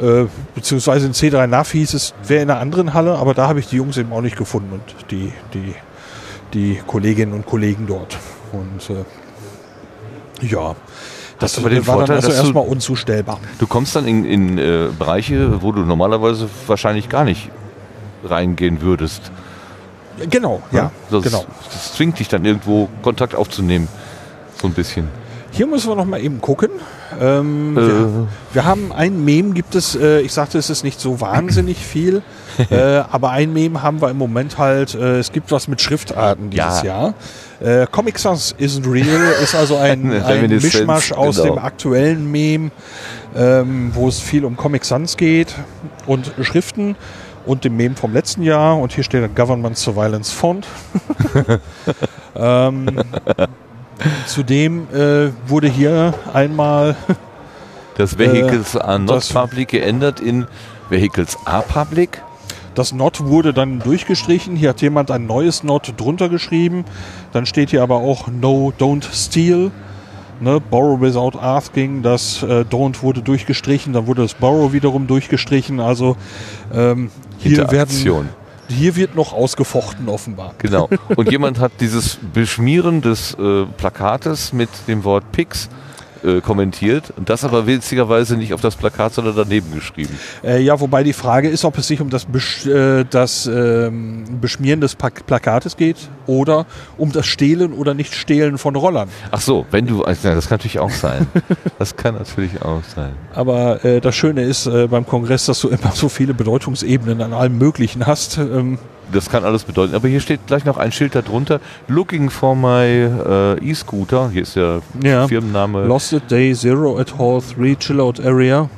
S2: Äh, beziehungsweise in C3 NAV hieß es, wäre in einer anderen Halle, aber da habe ich die Jungs eben auch nicht gefunden und die, die, die Kolleginnen und Kollegen dort. Und äh, ja, das
S1: Hast aber den
S2: war
S1: Vorteil,
S2: dann also
S1: dass du-
S2: erstmal unzustellbar.
S1: Du kommst dann in, in äh, Bereiche, wo du normalerweise wahrscheinlich gar nicht reingehen würdest.
S2: Genau, ja,
S1: Das,
S2: genau.
S1: das zwingt dich dann irgendwo Kontakt aufzunehmen. So ein bisschen.
S2: Hier müssen wir noch mal eben gucken. Ähm,
S1: Äh.
S2: wir, wir haben ein Meme, gibt es, äh, ich sagte, es ist nicht so wahnsinnig viel, äh, aber ein Meme haben wir im Moment halt, äh, es gibt was mit Schriftarten dieses
S1: Ja.
S2: Jahr. Äh, Comic Sans isn't real ist also ein, ein Mischmasch aus
S1: genau.
S2: dem aktuellen Meme, ähm, wo es viel um Comic Sans geht und Schriften und dem Meme vom letzten Jahr und hier steht Government Surveillance Font. ähm, Zudem äh, wurde hier einmal
S1: Das Vehicles are not
S2: das-
S1: public geändert in Vehicles are public.
S2: das Not wurde dann durchgestrichen. Hier hat jemand ein neues Not drunter geschrieben. Dann steht hier aber auch No, don't steal. Ne, borrow without asking. Das äh, Don't wurde durchgestrichen. Dann wurde das Borrow wiederum durchgestrichen. Also ähm, hier werden. Hier wird noch ausgefochten offenbar.
S1: Genau. Und jemand hat dieses Beschmieren des äh, Plakates mit dem Wort Pix äh, kommentiert und das aber witzigerweise nicht auf das Plakat, sondern daneben geschrieben.
S2: Äh, ja, wobei die Frage ist, ob es sich um das, Besch äh, das ähm, Beschmieren des Pak Plakates geht oder um das Stehlen oder Nicht-Stehlen von Rollern.
S1: Ach so, wenn du, also, das kann natürlich auch sein. Das kann natürlich auch sein.
S2: Aber äh, das Schöne ist äh, beim Kongress, dass du immer so viele Bedeutungsebenen an allem Möglichen hast. Ähm,
S1: Das kann alles bedeuten. Aber hier steht gleich noch ein Schild darunter. Looking for my äh, E-Scooter. Hier ist der
S2: Ja.
S1: Firmenname.
S2: Lost it Day Zero at Hall 3 Chillout Area.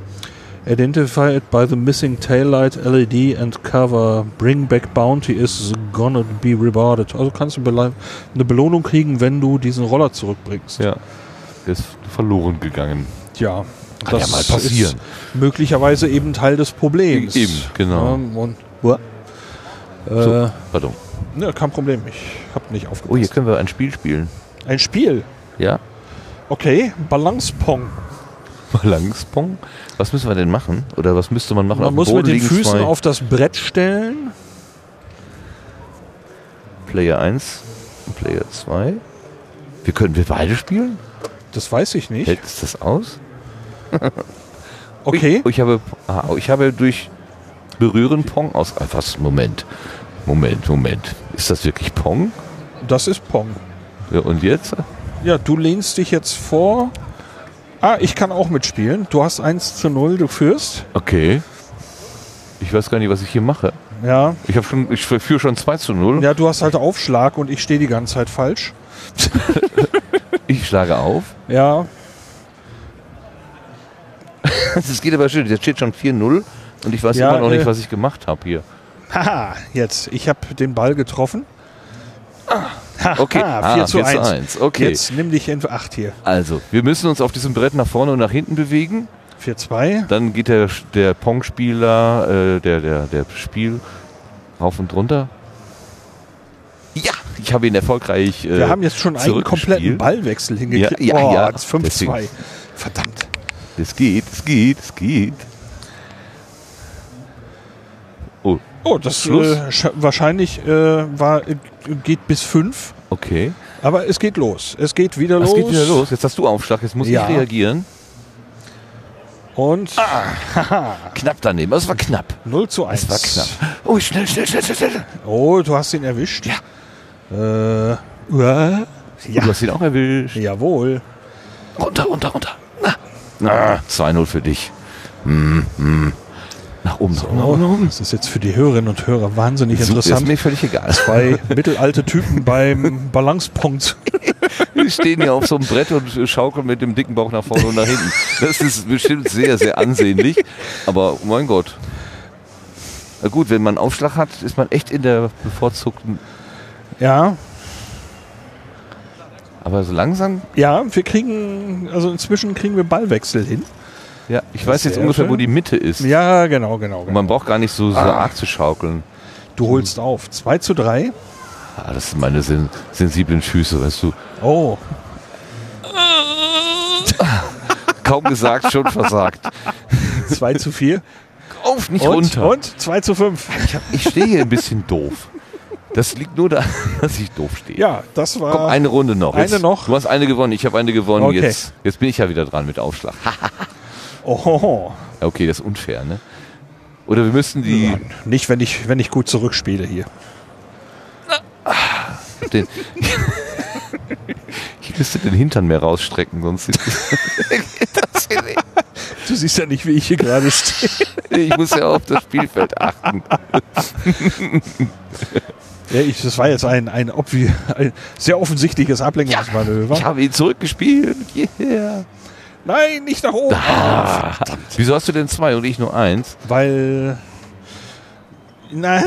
S2: Identified by the missing taillight LED and cover. Bring back bounty is gonna be rewarded. Also kannst du eine Belohnung kriegen, wenn du diesen Roller zurückbringst.
S1: Ja. Ist verloren gegangen.
S2: Ja,
S1: Kann ja mal passieren.
S2: ist möglicherweise eben Teil des Problems.
S1: Eben, genau.
S2: Ähm, und.
S1: So,
S2: äh,
S1: pardon.
S2: ne, kein Problem, ich habe nicht
S1: Oh, hier
S2: aufgepasst.
S1: können wir ein Spiel spielen.
S2: Ein Spiel.
S1: Ja?
S2: Okay, Balancepong.
S1: Balancepong? Was müssen wir denn machen? Oder was müsste man machen?
S2: Man muss
S1: Boden
S2: mit den Füßen
S1: zwei
S2: auf das Brett stellen.
S1: Player 1 und Player 2. Wir können wir beide spielen?
S2: Das weiß ich nicht.
S1: Hält es das aus?
S2: Okay.
S1: Ich, ich, habe, ah, ich habe durch Berühren Pong aus. Ah, Was? Moment. Moment, Moment. Ist das wirklich Pong?
S2: Das ist Pong.
S1: Ja, und jetzt?
S2: Ja, du lehnst dich jetzt vor. Ah, ich kann auch mitspielen. Du hast 1 zu 0, du führst.
S1: Okay. Ich weiß gar nicht, was ich hier mache.
S2: Ja.
S1: Ich habe schon, ich führe schon 2 zu 0.
S2: Ja, du hast halt Aufschlag und ich stehe die ganze Zeit falsch.
S1: Ich schlage auf.
S2: Ja.
S1: Das geht aber schön. Jetzt steht schon 4-0 und ich weiß
S2: Ja,
S1: immer noch
S2: äh,
S1: nicht, was ich gemacht habe hier.
S2: Haha, jetzt. Ich habe den Ball getroffen.
S1: Okay,
S2: Ah, 4
S1: ah,
S2: zu
S1: 4 zu
S2: 1.
S1: 1. Okay.
S2: Jetzt nimm dich in 8 hier.
S1: Also, wir müssen uns auf diesem Brett nach vorne und nach hinten bewegen.
S2: 4-2.
S1: Dann geht der, der Pong-Spieler, äh, der, der, der Spiel rauf und runter. Ja, ich habe ihn erfolgreich. Äh,
S2: Wir haben jetzt schon einen kompletten. Ballwechsel hingekriegt.
S1: Ja, ja, ja.
S2: jetzt 5-2.
S1: Deswegen.
S2: Verdammt.
S1: Es geht, es geht, es geht. Oh,
S2: das
S1: Schluss?
S2: äh, sch- wahrscheinlich äh, war, äh, geht bis 5.
S1: okay.
S2: Aber es geht los. Es geht wieder
S1: Es
S2: los.
S1: geht wieder los. Jetzt hast du Aufschlag, jetzt muss
S2: Ja.
S1: ich reagieren.
S2: Und
S1: Knapp daneben, das war knapp.
S2: 0 zu 1.
S1: Es war knapp. Oh, schnell, schnell, schnell, schnell, schnell.
S2: Oh, du hast ihn erwischt. Ja. Äh, uah.
S1: Du hast ihn auch erwischt.
S2: Jawohl.
S1: Runter, runter, runter. Na, na 2-0 für dich. Hm, hm. Nach oben, oben, nach oben, nach oben.
S2: Das ist jetzt für die Hörerinnen und Hörer wahnsinnig
S1: Super, Ist
S2: interessant.
S1: mir völlig egal.
S2: Zwei mittelalte Typen beim Balancepunkt.
S1: Wir stehen hier auf so einem Brett und schaukeln mit dem dicken Bauch nach vorne und nach hinten. Das ist bestimmt sehr, sehr ansehnlich. Aber mein Gott. Na gut, wenn man Aufschlag hat, ist man echt in der bevorzugten.
S2: Ja,
S1: Aber so langsam,
S2: ja, wir kriegen, also inzwischen kriegen wir Ballwechsel hin.
S1: Ja, ich weiß jetzt ungefähr, wo
S2: schön.
S1: die Mitte ist.
S2: Ja, genau, genau.
S1: Und
S2: genau.
S1: man braucht gar nicht so, so
S2: Ah.
S1: arg zu schaukeln.
S2: Du holst auf. 2 zu 3.
S1: Ah, das sind meine sen sensiblen Füße, weißt du.
S2: Oh,
S1: Kaum gesagt, schon versagt.
S2: 2 zu 4.
S1: Auf, nicht
S2: Und,
S1: runter.
S2: und 2 zu 5.
S1: Ich, ich stehe hier ein bisschen doof. Das liegt nur daran, dass ich doof stehe.
S2: Ja, das war.
S1: Komm, eine Runde noch.
S2: Eine
S1: Jetzt,
S2: noch?
S1: Du hast eine gewonnen, ich habe eine gewonnen.
S2: Okay.
S1: Jetzt, jetzt bin ich ja wieder dran mit Aufschlag.
S2: Oh,
S1: okay, das ist unfair, ne? Oder wir müssten die.
S2: nicht, wenn ich, wenn ich gut zurückspiele hier.
S1: Den, ich müsste den Hintern mehr rausstrecken, sonst. das,
S2: Du siehst ja nicht, wie ich hier gerade stehe.
S1: ich muss ja auf das Spielfeld achten.
S2: Ja, ich, das war jetzt ein, ein, ein sehr offensichtliches Ablenkungsmanöver.
S1: Ich habe ihn zurückgespielt. Yeah.
S2: Nein, nicht nach oben.
S1: Ah, wieso hast du denn zwei und ich nur eins?
S2: Weil. Na,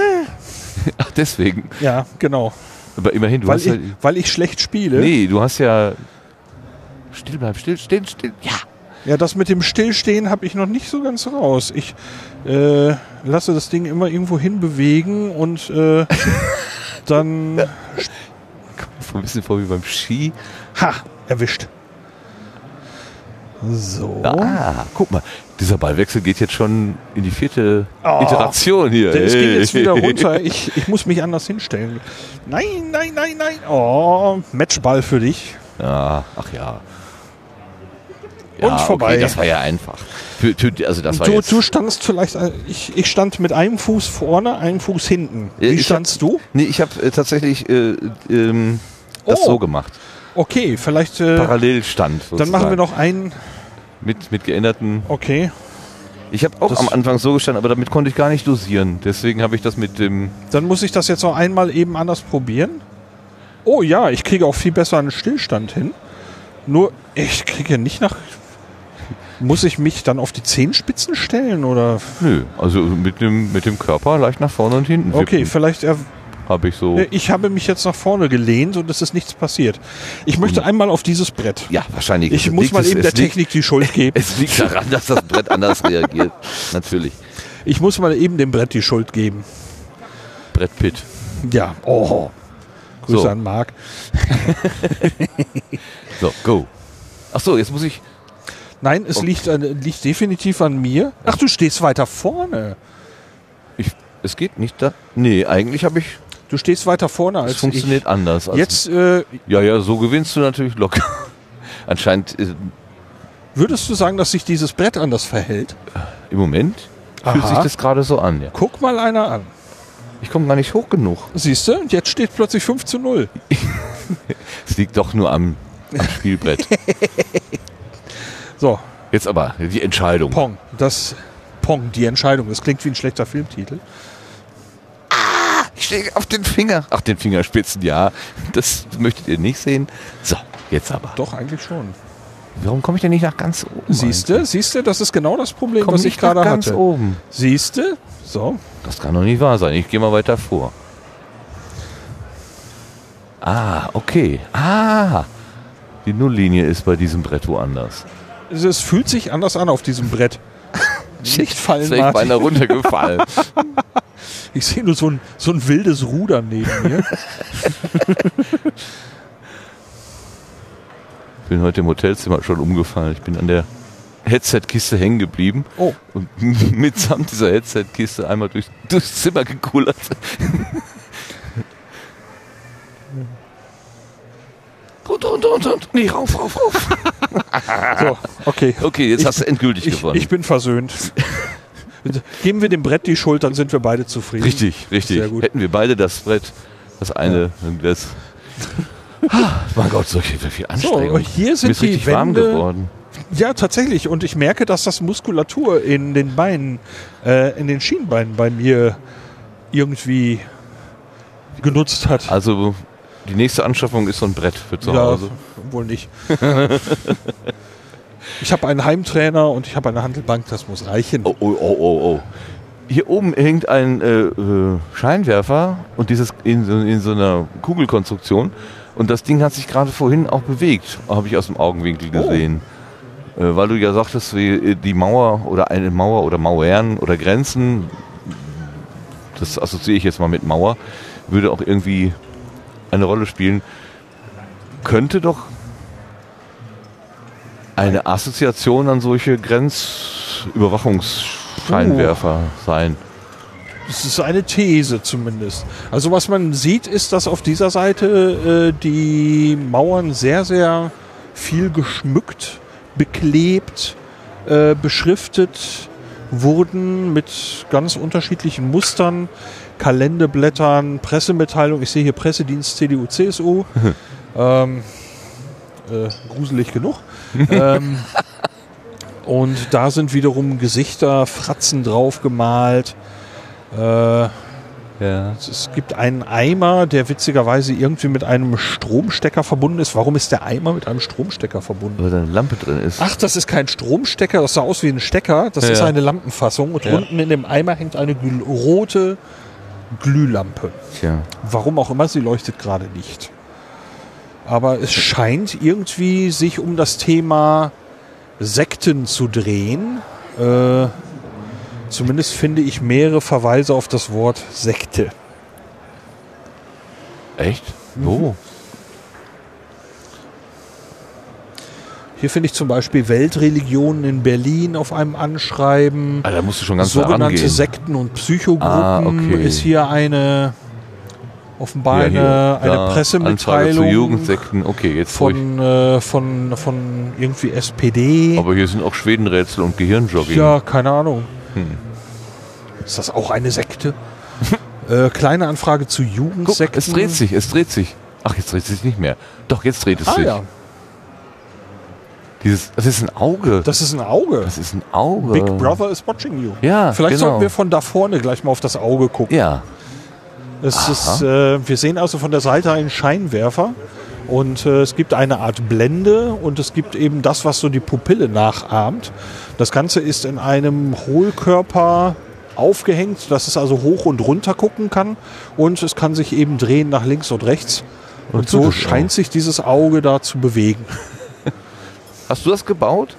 S1: Ach, deswegen.
S2: ja, genau.
S1: Aber immerhin, du
S2: Weil
S1: hast
S2: ich,
S1: ja.
S2: weil ich schlecht spiele.
S1: Nee, du hast ja. Still bleib, still, still, still. Ja.
S2: Ja, das mit dem Stillstehen habe ich noch nicht so ganz raus. Ich äh, lasse das Ding immer irgendwo hin bewegen und äh, dann.
S1: So ein bisschen vor wie beim Ski.
S2: Ha! Erwischt. So.
S1: Ah, guck mal, dieser Ballwechsel geht jetzt schon in die vierte
S2: Oh.
S1: Iteration hier.
S2: Der ist ging jetzt wieder
S1: Hey.
S2: runter. Ich, ich muss mich anders hinstellen. Nein, nein, nein, nein. Oh, Matchball für dich.
S1: Ja, ach ja.
S2: Und
S1: ja,
S2: vorbei.
S1: Okay, das war ja einfach. Für, für, also das war
S2: Du, du standst vielleicht, äh, ich, ich stand mit einem Fuß vorne, einem Fuß hinten. Wie
S1: ich
S2: standst du?
S1: Nee, ich habe äh, tatsächlich äh, ähm, das
S2: Oh.
S1: so gemacht.
S2: Okay, vielleicht, äh,
S1: Parallelstand.
S2: dann machen wir
S1: sozusagen.
S2: noch einen,
S1: Mit, mit geänderten.
S2: okay.
S1: Ich habe auch
S2: Das-
S1: am Anfang so gestanden, aber damit konnte ich gar nicht dosieren. Deswegen habe ich das mit dem.
S2: Dann muss ich das jetzt noch einmal eben anders probieren. Oh ja, ich kriege auch viel besser einen Stillstand hin. Nur, ich kriege nicht nach. Muss ich mich dann auf die Zehenspitzen stellen oder?
S1: Nö, also mit dem, mit dem Körper leicht nach vorne und hinten.
S2: Okay, vielleicht er,
S1: Habe ich so.
S2: Äh, Ich habe mich jetzt nach vorne gelehnt und es ist nichts passiert. Ich möchte einmal auf dieses Brett.
S1: Ja, wahrscheinlich.
S2: Ich muss mal eben der
S1: liegt-
S2: Technik die Schuld geben.
S1: Es liegt daran, dass das Brett anders reagiert. Natürlich.
S2: Ich muss mal eben dem Brett die Schuld geben.
S1: Brett Pitt.
S2: Ja, oh. Grüße
S1: So.
S2: an Marc.
S1: So, go. Ach so, jetzt muss ich.
S2: Nein, es liegt, an, liegt definitiv an mir. Ach, du stehst weiter vorne.
S1: ich es geht nicht da. Nee, eigentlich habe ich.
S2: Du stehst weiter vorne
S1: Es
S2: als
S1: funktioniert anders.
S2: ich.
S1: als-
S2: Jetzt äh,
S1: Ja, ja, so gewinnst du natürlich locker. Anscheinend äh,
S2: würdest du sagen, dass sich dieses Brett anders verhält?
S1: im Moment fühlt
S2: Aha.
S1: sich das gerade so an. Ja.
S2: Guck mal einer an.
S1: Ich komme gar nicht hoch genug.
S2: Siehst du? Und jetzt steht plötzlich 5 zu 0.
S1: Es liegt doch nur am, am Spielbrett.
S2: So,
S1: Jetzt aber die Entscheidung.
S2: Pong. Das Pong, die Entscheidung. Das klingt wie ein schlechter Filmtitel.
S1: Ich stehe auf den Finger. Ach, den Fingerspitzen, ja. Das möchtet ihr nicht sehen. So, jetzt aber.
S2: Doch, eigentlich schon.
S1: Warum komme ich denn nicht nach ganz oben?
S2: Siehst du? Siehst du? Das ist genau das Problem,
S1: Komm
S2: was ich gerade
S1: ganz
S2: hatte.
S1: oben.
S2: Siehst du? So.
S1: Das kann doch nicht wahr sein. Ich gehe mal weiter vor. Ah, okay. Ah, die Nulllinie ist bei diesem Brett woanders.
S2: Es, es fühlt sich anders an auf diesem Brett. Nicht fallen,
S1: Ist echt beinahe runtergefallen.
S2: Ich sehe nur so ein, so ein wildes Ruder neben mir.
S1: bin heute im Hotelzimmer schon umgefallen. Ich bin an der Headset-Kiste hängen geblieben
S2: Oh.
S1: und mitsamt dieser Headset-Kiste einmal durch, durchs Zimmer gekullert. runter, runter, runter. Nee, rauf, rauf, rauf.
S2: So, okay.
S1: Okay, jetzt
S2: Ich-
S1: hast du endgültig
S2: Ich,
S1: gewonnen.
S2: ich bin versöhnt. Geben wir dem Brett die Schuld, dann sind wir beide zufrieden.
S1: richtig, richtig.
S2: Sehr gut.
S1: Hätten wir beide das Brett, das eine, das. Ah, mein Gott, so viel Anstrengung.
S2: und hier sind
S1: Mir ist
S2: die
S1: richtig warm
S2: Wände-
S1: geworden.
S2: Ja, tatsächlich. Und ich merke, dass das Muskulatur in den Beinen, äh, in den Schienbeinen bei mir irgendwie genutzt hat.
S1: Also die nächste Anschaffung ist so ein Brett für zu
S2: ja,
S1: Hause.
S2: wohl nicht. ich habe einen Heimtrainer und ich habe eine Handelbank, das muss reichen.
S1: Oh, oh, oh, oh, oh. Hier oben hängt ein äh, äh, Scheinwerfer und dieses in, so- in so einer Kugelkonstruktion. Und das Ding hat sich gerade vorhin auch bewegt, habe ich aus dem Augenwinkel gesehen. Äh, weil du ja sagtest, äh, die Mauer oder eine Mauer oder Mauern oder Grenzen, das assoziiere ich jetzt mal mit Mauer, würde auch irgendwie eine Rolle spielen. Könnte doch eine Assoziation an solche Grenzüberwachungsscheinwerfer sein.
S2: Das ist eine These zumindest. Also was man sieht, ist, dass auf dieser Seite äh, die Mauern sehr, sehr viel geschmückt, beklebt, äh, beschriftet wurden mit ganz unterschiedlichen Mustern, Kalenderblättern, Pressemitteilungen. Ich sehe hier Pressedienst CDU, CSU. ähm, äh, gruselig genug. Ähm, und da sind wiederum Gesichter, Fratzen drauf gemalt. Äh,
S1: Ja.
S2: es gibt einen Eimer, der witzigerweise irgendwie mit einem Stromstecker verbunden ist. Warum ist der Eimer mit einem Stromstecker verbunden?
S1: Weil da eine Lampe drin ist.
S2: Ach, das ist kein Stromstecker, das sah aus wie ein Stecker. Das
S1: Ja,
S2: ist eine Lampenfassung. Und
S1: Ja.
S2: unten in dem Eimer hängt eine rote Glühlampe.
S1: Tja.
S2: Warum auch immer, sie leuchtet gerade nicht. Aber es scheint irgendwie sich um das Thema Sekten zu drehen. Äh, zumindest finde ich mehrere Verweise auf das Wort Sekte.
S1: Echt? Wo?
S2: Hier finde ich zum Beispiel Weltreligionen in Berlin auf einem Anschreiben.
S1: Ah, da musst du schon ganz
S2: Sogenannte. Sekten und Psychogruppen
S1: Ah, okay.
S2: ist hier eine offenbar
S1: Ja,
S2: eine, eine Pressemitteilung
S1: zu Jugendsekten. Okay,
S2: von, äh, von, von irgendwie SPD.
S1: Aber hier sind auch Schwedenrätsel und Gehirnjogging.
S2: Ja, keine Ahnung.
S1: Hm.
S2: Ist das auch eine Sekte? äh, kleine Anfrage zu
S1: Guck,
S2: Jugendsekten.
S1: es dreht sich, es dreht sich. Ach, jetzt dreht es sich nicht mehr. Doch, jetzt dreht es
S2: Ah
S1: sich.
S2: ja,
S1: Dieses, das ist ein Auge.
S2: das ist ein Auge.
S1: Das ist ein Auge.
S2: Big Brother is watching you.
S1: Ja,
S2: Vielleicht
S1: genau.
S2: sollten wir von da vorne gleich mal auf das Auge gucken.
S1: Ja,
S2: Es ist, äh, wir sehen also von der Seite einen Scheinwerfer Und äh, es gibt eine Art Blende und es gibt eben das, was so die Pupille nachahmt. Das Ganze ist in einem Hohlkörper aufgehängt, dass es also hoch und runter gucken kann und es kann sich eben drehen nach links und rechts. Und,
S1: Und
S2: so scheint sich dieses Auge da zu bewegen.
S1: Hast du das gebaut?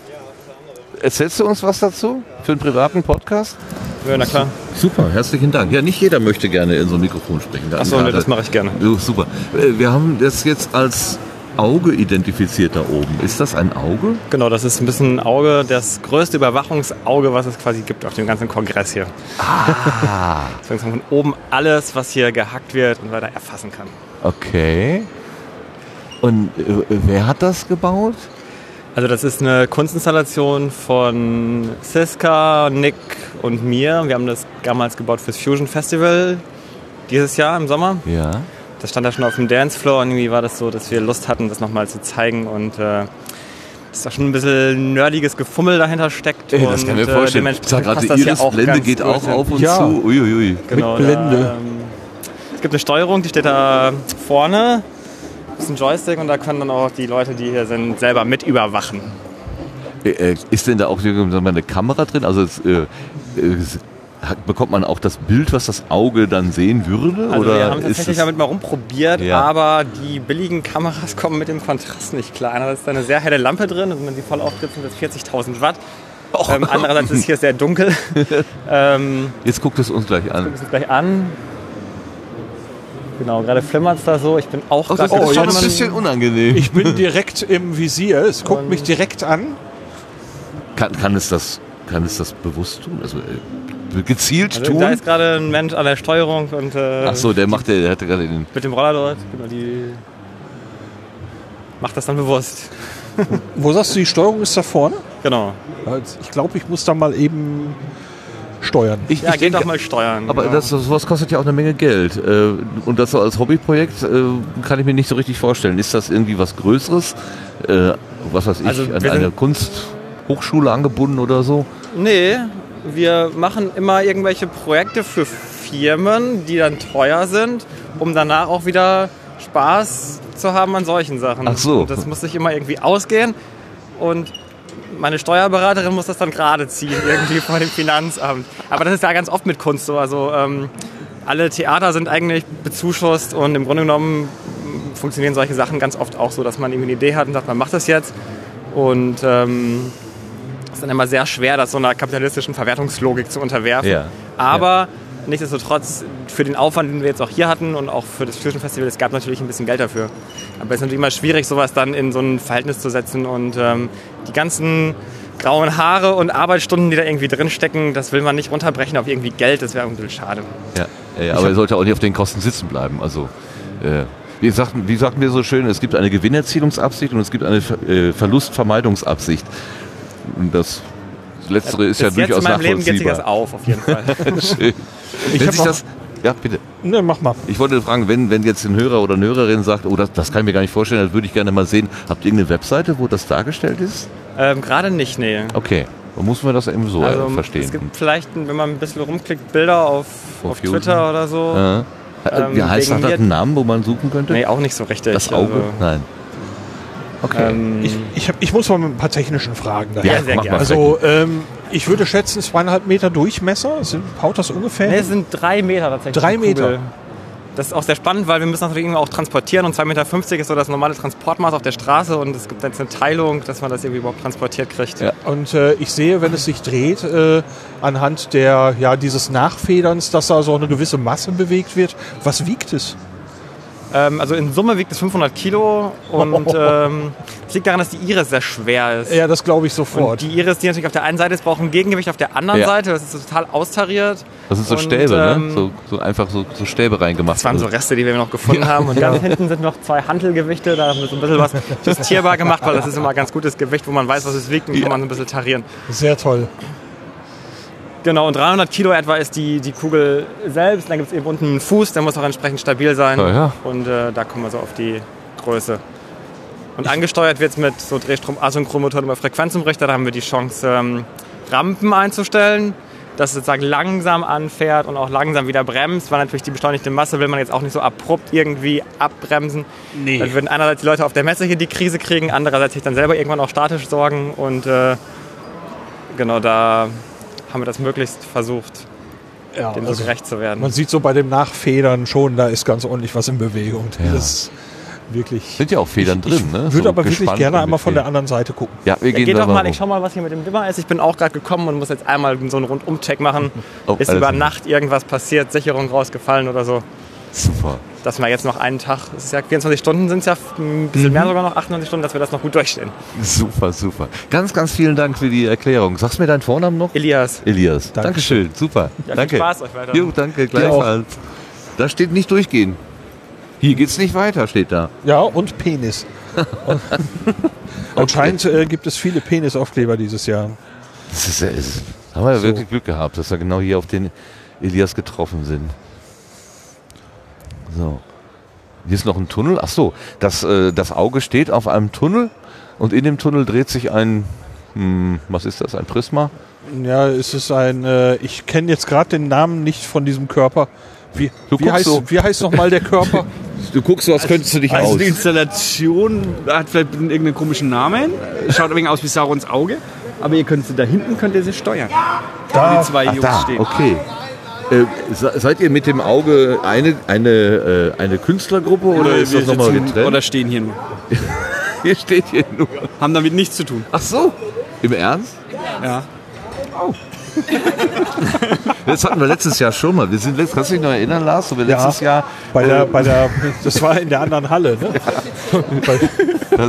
S1: Erzählst du uns was dazu für einen privaten Podcast?
S10: Ja, na klar.
S1: Super, herzlichen Dank. Ja, nicht jeder möchte gerne in so ein Mikrofon sprechen.
S10: Achso,
S1: hat
S10: das mache ich gerne.
S1: Super. Äh, Wir haben das jetzt als Auge identifiziert da oben. Ist das ein Auge?
S10: Genau, das ist ein bisschen ein Auge, das größte Überwachungsauge, was es quasi gibt auf dem ganzen Kongress hier.
S1: Ah,
S10: Deswegen man von oben alles, was hier gehackt wird und weiter erfassen kann.
S1: okay. Und äh, wer hat das gebaut?
S10: Also das ist eine Kunstinstallation von Siska, Nick und mir. Wir haben das damals gebaut fürs Fusion Festival dieses Jahr im Sommer.
S1: Ja.
S10: Das stand da schon auf dem Dancefloor und irgendwie war das so, dass wir Lust hatten, das nochmal zu zeigen und äh, dass da schon ein bisschen nerdiges Gefummel dahinter steckt.
S1: Ey, das
S10: und,
S1: kann ich mir
S10: äh,
S1: vorstellen. Ich sag gerade,
S10: passt das hier
S1: Iris
S10: auch
S1: Blende
S10: ganz
S1: geht auch
S10: hin.
S1: auf und
S2: Ja.
S1: zu. Uiuiui.
S10: Genau,
S2: Mit Blende.
S10: Da, ähm, es gibt eine Steuerung, die steht da vorne. Das ist ein Joystick und da können dann auch die Leute, die hier sind, selber mit überwachen.
S1: Äh, äh, Ist denn da auch eine Kamera drin? Also es, äh, es- bekommt man auch das Bild, was das Auge dann sehen würde?
S10: Also
S1: oder
S10: wir haben tatsächlich
S1: es,
S10: damit mal rumprobiert,
S1: Ja.
S10: aber die billigen Kameras kommen mit dem Kontrast nicht klar. Einerseits ist da eine sehr helle Lampe drin und wenn man sie voll auftritt, sind das 40.000 Watt. Ähm, andererseits ist hier sehr dunkel. ähm,
S1: Jetzt guckt es uns gleich an.
S10: wir uns das gleich an. Genau, gerade flimmert es da so. Ich bin auch
S1: Oh, das
S10: gerade
S1: ist schon ein bisschen unangenehm.
S2: Ich bin direkt im Visier, es guckt mich direkt an.
S1: Kann, kann, es das, kann es das bewusst tun? Also äh, gezielt
S10: Also da
S1: tun?
S10: ist gerade ein Mensch an der Steuerung und äh,
S1: Ach so, der macht, der, der hatte gerade den.
S10: mit dem Roller dort. Genau, die macht das dann bewusst.
S2: Wo sagst du, die Steuerung ist da vorne?
S10: Genau.
S2: Ich glaube, ich muss da mal eben steuern.
S1: Ich,
S10: Ja,
S1: ich
S10: geht doch mal steuern.
S1: Aber
S10: genau.
S1: das, sowas kostet ja auch eine Menge Geld. Äh, Und das so als Hobbyprojekt äh, kann ich mir nicht so richtig vorstellen. Ist das irgendwie was Größeres? Äh, Was weiß ich,
S10: Also,
S1: an eine Kunsthochschule angebunden oder so?
S10: Nee, wir machen immer irgendwelche Projekte für Firmen, die dann teuer sind, um danach auch wieder Spaß zu haben an solchen Sachen.
S1: Ach so.
S10: Und das muss sich immer irgendwie ausgehen und meine Steuerberaterin muss das dann gerade ziehen, irgendwie vor dem Finanzamt. Aber das ist ja ganz oft mit Kunst so. Also ähm, alle Theater sind eigentlich bezuschusst und im Grunde genommen mm, funktionieren solche Sachen ganz oft auch so, dass man irgendwie eine Idee hat und sagt, man macht das jetzt. Und ähm, es ist dann immer sehr schwer, das so einer kapitalistischen Verwertungslogik zu unterwerfen.
S1: Ja.
S10: Aber nichtsdestotrotz, für den Aufwand, den wir jetzt auch hier hatten und auch für das Fusion Festival, es gab natürlich ein bisschen Geld dafür. Aber es ist natürlich immer schwierig, sowas dann in so ein Verhältnis zu setzen und ähm, die ganzen grauen Haare und Arbeitsstunden, die da irgendwie drinstecken, das will man nicht runterbrechen auf irgendwie Geld, das wäre irgendwie schade.
S1: Ja, äh, aber er sollte auch nicht auf den Kosten sitzen bleiben. Also, äh, wie, sagten, wie sagten wir so schön, es gibt eine Gewinnerzielungsabsicht und es gibt eine äh, Verlustvermeidungsabsicht. Und das Letztere ist ja
S10: Bis jetzt
S1: durchaus
S10: in meinem Leben geht sich das
S1: nachvollziehbar.
S10: auf, auf jeden Fall.
S1: Schön.
S2: Ich
S1: Wenn sich das, ja, bitte.
S2: Ne, mach mal.
S1: Ich wollte fragen, wenn, wenn jetzt ein Hörer oder eine Hörerin sagt, oh, das, das kann ich mir gar nicht vorstellen, das würde ich gerne mal sehen. Habt ihr irgendeine Webseite, wo das dargestellt ist?
S10: ähm, Gerade nicht, nee.
S1: Okay, dann muss man das eben so
S10: Also,
S1: äh, verstehen.
S10: Es gibt vielleicht, wenn man ein bisschen rumklickt, Bilder auf,
S1: Auf.
S10: Twitter oder so.
S1: äh,
S10: ähm,
S1: wie heißt das? einen Namen, wo man suchen könnte?
S10: Nee, auch nicht so richtig.
S1: das Auge?
S10: Also,
S1: Nein. Okay.
S10: ähm,
S2: Ich, ich, hab, ich muss mal mit ein paar technischen Fragen daher.
S10: Ja, sehr
S1: mach
S10: gerne.
S1: mal.
S2: Also, ähm, ich würde schätzen, zweieinhalb Meter Durchmesser. Sind, haut das ungefähr? hin?
S10: es sind drei Meter tatsächlich.
S2: Drei. Meter.
S10: Das ist auch sehr spannend, weil wir müssen das natürlich irgendwie auch transportieren und 2,50 Meter ist so das normale Transportmaß auf der Straße und es gibt jetzt eine Teilung, dass man das irgendwie überhaupt transportiert kriegt.
S1: Ja.
S2: Und äh, ich sehe, wenn es sich dreht, äh, anhand der, ja, dieses Nachfederns, dass da so eine gewisse Masse bewegt wird. Was wiegt es?
S10: Ähm, also in Summe wiegt es 500 Kilo und ähm, es liegt daran, dass die Iris sehr schwer ist.
S2: Ja, das glaube ich
S10: Und
S2: sofort.
S10: die Iris, die natürlich auf der einen Seite ist, braucht ein Gegengewicht auf der anderen
S1: Ja.
S10: Seite. Das ist so total austariert.
S1: Das sind so
S10: Und,
S1: Stäbe,
S10: ähm,
S1: ne? So, so einfach so, so Stäbe reingemacht.
S10: Das waren so Reste, die wir noch gefunden haben. Und ganz hinten sind noch zwei Hantelgewichte. Da haben wir so ein bisschen was justierbar gemacht, weil das ist immer ein ganz gutes Gewicht, wo man weiß, was es wiegt und kann man so ein bisschen tarieren.
S2: Sehr toll.
S10: Genau, und 300 Kilo etwa ist die, die Kugel selbst. Dann gibt es eben unten einen Fuß, der muss auch entsprechend stabil sein.
S1: Ja, ja.
S10: Und äh, da kommen wir so auf die Größe. Und angesteuert wird es mit so Drehstrom-Asynchronmotoren über Frequenzumrichter. Da haben wir die Chance, ähm, Rampen einzustellen. dass es sozusagen langsam anfährt und auch langsam wieder bremst, weil natürlich die beschleunigte Masse will man jetzt auch nicht so abrupt irgendwie abbremsen.
S2: Nee.
S10: Dann würden einerseits die Leute auf der Messe hier die Krise kriegen, andererseits sich dann selber irgendwann auch statisch sorgen und äh, genau da haben wir das möglichst versucht,
S2: Ja,
S10: dem so
S2: also
S10: gerecht zu werden.
S2: Man sieht so bei dem Nachfedern schon, da ist ganz ordentlich was in Bewegung.
S1: Ja.
S2: Das ist wirklich.
S1: Sind ja auch Federn
S2: ich, ich
S1: drin, ne?
S2: würde
S1: So
S2: aber wirklich gerne einmal von der anderen Seite gucken.
S1: Ja, wir
S10: Ja,
S1: gehen
S10: geh
S1: da
S10: doch mal,
S1: hoch.
S10: ich schau mal, was hier mit dem Dimmer ist. Ich bin auch gerade gekommen und muss jetzt einmal so einen Rundumcheck machen.
S1: Oh,
S10: ist über. Nacht irgendwas passiert, Sicherung rausgefallen oder so.
S1: Super.
S10: Dass wir jetzt noch einen Tag, es ist ja 24 Stunden sind es ja ein bisschen
S1: Mhm.
S10: mehr sogar noch, 28 Stunden, dass wir das noch gut durchstehen.
S1: Super, super. Ganz, ganz vielen Dank für die Erklärung. Sagst du mir deinen Vornamen noch?
S10: Elias.
S1: Elias.
S2: Dankeschön.
S1: Dankeschön. Super.
S10: Ja, viel
S1: danke.
S10: Spaß euch weiter.
S1: Jo, danke, gleichfalls. Da steht nicht durchgehen. Hier geht's nicht weiter, steht da.
S2: Ja, und Penis. Anscheinend äh, gibt es viele Penisaufkleber dieses Jahr.
S1: Das ist, das ist, haben wir ja
S2: So.
S1: wirklich Glück gehabt, dass wir genau hier auf den Elias getroffen sind. So. Hier ist noch ein Tunnel. Ach so, das, äh, das Auge steht auf einem Tunnel und in dem Tunnel dreht sich ein, hm, was ist das, ein Prisma?
S2: Ja, es ist ein. Äh, ich kenne jetzt gerade den Namen nicht von diesem Körper. Wie,
S1: Du
S2: wie, heißt,
S1: so.
S2: wie heißt nochmal der Körper?
S1: Du guckst so, als könntest du dich
S11: Also
S1: aus.
S11: die Installation hat vielleicht irgendeinen komischen Namen. Schaut ein wenig aus wie Saurons Auge. Aber ihr könnt sie da hinten könnt ihr sie steuern. Da, die zwei
S1: Ach,
S11: Jungs
S1: da,
S11: stehen.
S1: okay. Äh, se- seid ihr mit dem Auge eine, eine, äh, eine Künstlergruppe oder
S11: Oder,
S1: ist das nochmal getrennt?
S11: oder stehen hier nur.
S1: Hier steht hier nur.
S11: Haben damit nichts zu tun.
S1: Ach so. Im Ernst?
S11: Ja.
S1: Das hatten wir letztes Jahr schon mal. Wir sind letzt, kannst du dich noch erinnern, Lars? So letztes Jahr.
S2: Bei der,
S1: äh,
S2: bei der, das war in der anderen Halle, ne? Bei,